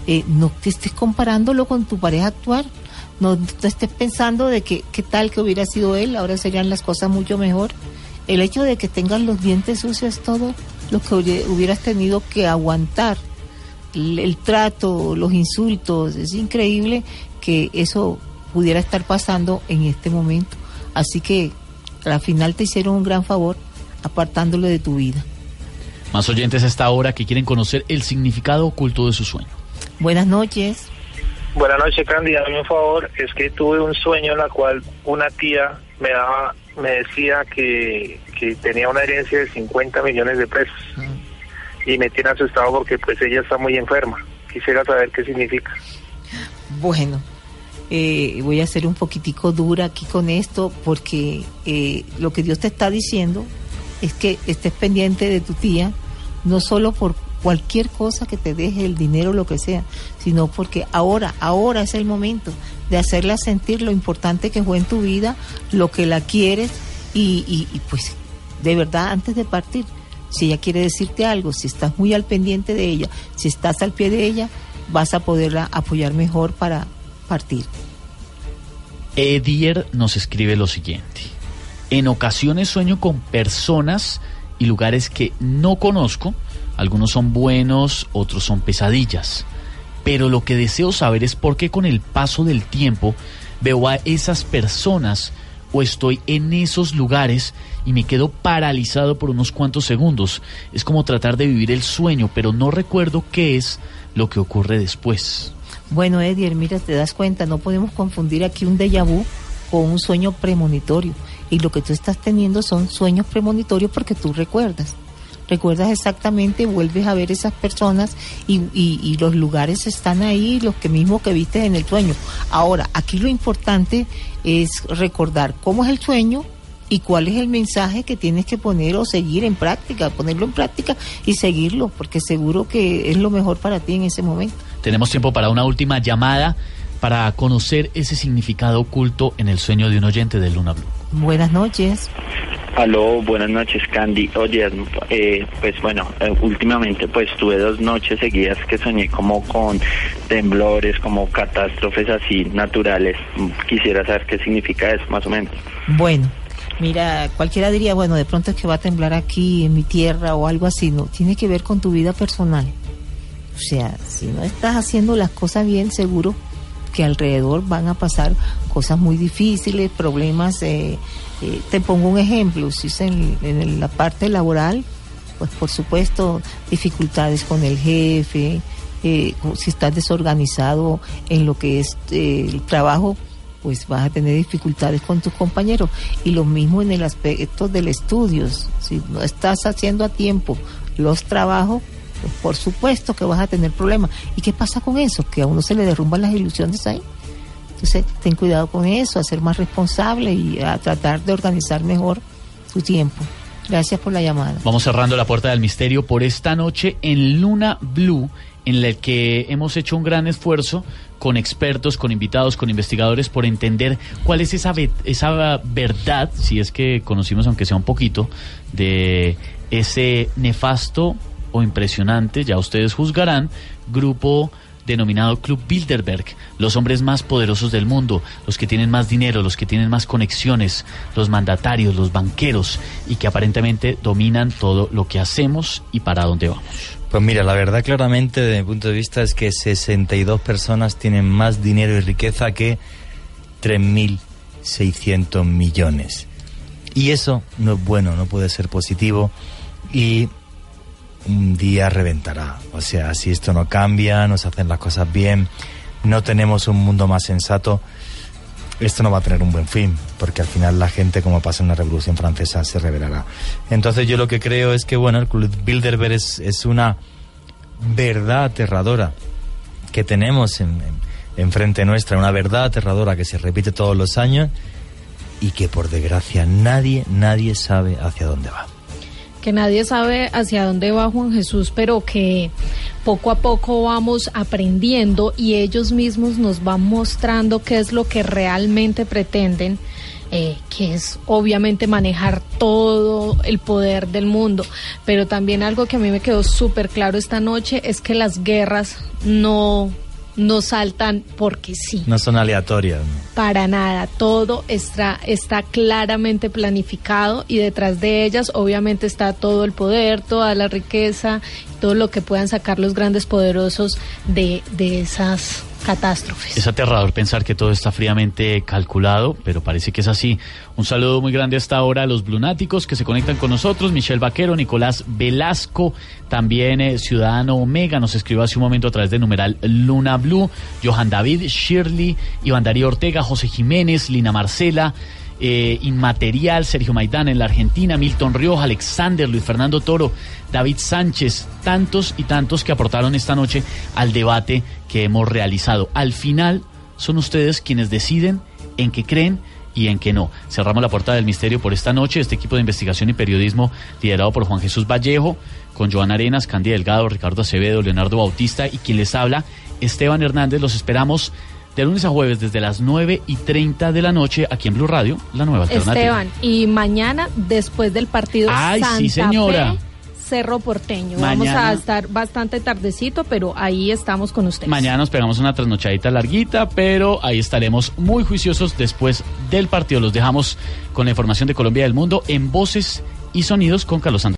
eh, no te estés comparándolo con tu pareja actual. No te estés pensando de que qué tal que hubiera sido él, ahora serían las cosas mucho mejor. El hecho de que tengas los dientes sucios es todo lo que hubiera- hubieras tenido que aguantar. El trato, los insultos, es increíble que eso pudiera estar pasando en este momento. Así que al final te hicieron un gran favor apartándolo de tu vida. Más oyentes a esta hora que quieren conocer el significado oculto de su sueño. Buenas noches. Buenas noches, Candy. Dame un favor. Es que tuve un sueño en la cual una tía me daba, me decía que, que tenía una herencia de 50 millones de pesos. Y me tiene asustado porque pues ella está muy enferma. Quisiera saber qué significa. Bueno, eh, voy a ser un poquitico dura aquí con esto porque eh, lo que Dios te está diciendo es que estés pendiente de tu tía, no solo por cualquier cosa que te deje, el dinero, lo que sea, sino porque ahora, ahora es el momento de hacerla sentir lo importante que fue en tu vida, lo que la quieres y, pues de verdad antes de partir, si ella quiere decirte algo, si estás muy al pendiente de ella, si estás al pie de ella, vas a poderla apoyar mejor para Edier nos escribe lo siguiente. En ocasiones sueño con personas y lugares que no conozco. Algunos son buenos, otros son pesadillas. Pero lo que deseo saber es por qué con el paso del tiempo veo a esas personas o estoy en esos lugares y me quedo paralizado por unos cuantos segundos. Es como tratar de vivir el sueño, pero no recuerdo qué es lo que ocurre después. Bueno, Edier, mira, te das cuenta, no podemos confundir aquí un déjà vu con un sueño premonitorio. Y lo que tú estás teniendo son sueños premonitorios porque tú recuerdas. Recuerdas exactamente, vuelves a ver esas personas y, y- y los lugares están ahí, los que mismo que viste en el sueño. Ahora, aquí lo importante es recordar cómo es el sueño y cuál es el mensaje que tienes que poner o seguir en práctica, ponerlo en práctica y seguirlo, porque seguro que es lo mejor para ti en ese momento. Tenemos tiempo para una última llamada para conocer ese significado oculto en el sueño de un oyente de Luna Blue. Buenas noches. Aló, buenas noches, Candy. Oye, eh, pues bueno, eh, últimamente pues tuve dos noches seguidas que soñé como con temblores, como catástrofes así naturales. Mm, Quisiera saber qué significa eso, más o menos. Bueno, mira, cualquiera diría, bueno, de pronto es que va a temblar aquí en mi tierra o algo así, no, tiene que ver con tu vida personal. O sea, si no estás haciendo las cosas bien, seguro que alrededor van a pasar cosas muy difíciles, problemas. eh, eh, te pongo un ejemplo, si es en, en la parte laboral, pues por supuesto dificultades con el jefe, eh, si estás desorganizado en lo que es eh, el trabajo, pues vas a tener dificultades con tus compañeros. Y lo mismo en el aspecto del estudio. Si no estás haciendo a tiempo los trabajos, pues por supuesto que vas a tener problemas. ¿Y qué pasa con eso? Que a uno se le derrumban las ilusiones ahí. Entonces, ten cuidado con eso, a ser más responsable y a tratar de organizar mejor tu tiempo. Gracias por la llamada. Vamos cerrando la puerta del misterio por esta noche en Luna Blue, en la que hemos hecho un gran esfuerzo con expertos, con invitados, con investigadores por entender cuál es esa, esa verdad, si es que conocimos aunque sea un poquito, de ese nefasto o impresionante, ya ustedes juzgarán, grupo denominado Club Bilderberg, los hombres más poderosos del mundo, los que tienen más dinero, los que tienen más conexiones, los mandatarios, los banqueros y que aparentemente dominan todo lo que hacemos y para dónde vamos. Pues mira, la verdad claramente desde mi punto de vista es que 62 personas tienen más dinero y riqueza que 3.600 millones. Y eso no es bueno, no puede ser positivo y un día reventará. O sea, si esto no cambia, no se hacen las cosas bien, no tenemos un mundo más sensato, esto no va a tener un buen fin, porque al final la gente, como pasa en la Revolución Francesa, se revelará. Entonces yo lo que creo es que, bueno, el Club Bilderberg es, es una verdad aterradora que tenemos en, en, enfrente nuestra, una verdad aterradora que se repite todos los años y que por desgracia nadie, nadie sabe hacia dónde va que nadie sabe hacia dónde va Juan Jesús, pero que poco a poco vamos aprendiendo y ellos mismos nos van mostrando qué es lo que realmente pretenden. Eh, que es obviamente manejar todo el poder del mundo. Pero también algo que a mí me quedó súper claro esta noche es que las guerras no no saltan porque sí. No son aleatorias. Para nada, todo está, está claramente planificado y detrás de ellas obviamente está todo el poder, toda la riqueza, todo lo que puedan sacar los grandes poderosos de, de esas catástrofes. Es aterrador pensar que todo está fríamente calculado, pero parece que es así. Un saludo muy grande hasta ahora a los blunáticos que se conectan con nosotros. Michelle Vaquero, Nicolás Velasco, también eh, Ciudadano Omega, nos escribió hace un momento a través de numeral Luna Blue. Johan David, Shirley, Iván Darío Ortega, José Jiménez, Lina Marcela. Eh, Inmaterial, Sergio Maidana en la Argentina, Milton Rioja, Alexander, Luis Fernando Toro, David Sánchez, tantos y tantos que aportaron esta noche al debate que hemos realizado. Al final son ustedes quienes deciden en qué creen y en qué no. Cerramos la puerta del misterio por esta noche. Este equipo de investigación y periodismo liderado por Juan Jesús Vallejo, con Joan Arenas, Candy Delgado, Ricardo Acevedo, Leonardo Bautista y quien les habla, Esteban Hernández. Los esperamos de lunes a jueves desde las 9 y 30 de la noche aquí en Blue Radio, la nueva alternativa. Esteban, y mañana después del partido Ay, Santa sí, señora. Fe, Cerro Porteño. Mañana- Vamos a estar bastante tardecito, pero ahí estamos con ustedes. Mañana nos pegamos una trasnochadita larguita, pero ahí estaremos muy juiciosos después del partido. Los dejamos con la información de Colombia y del mundo en voces y sonidos con Carlos Santos.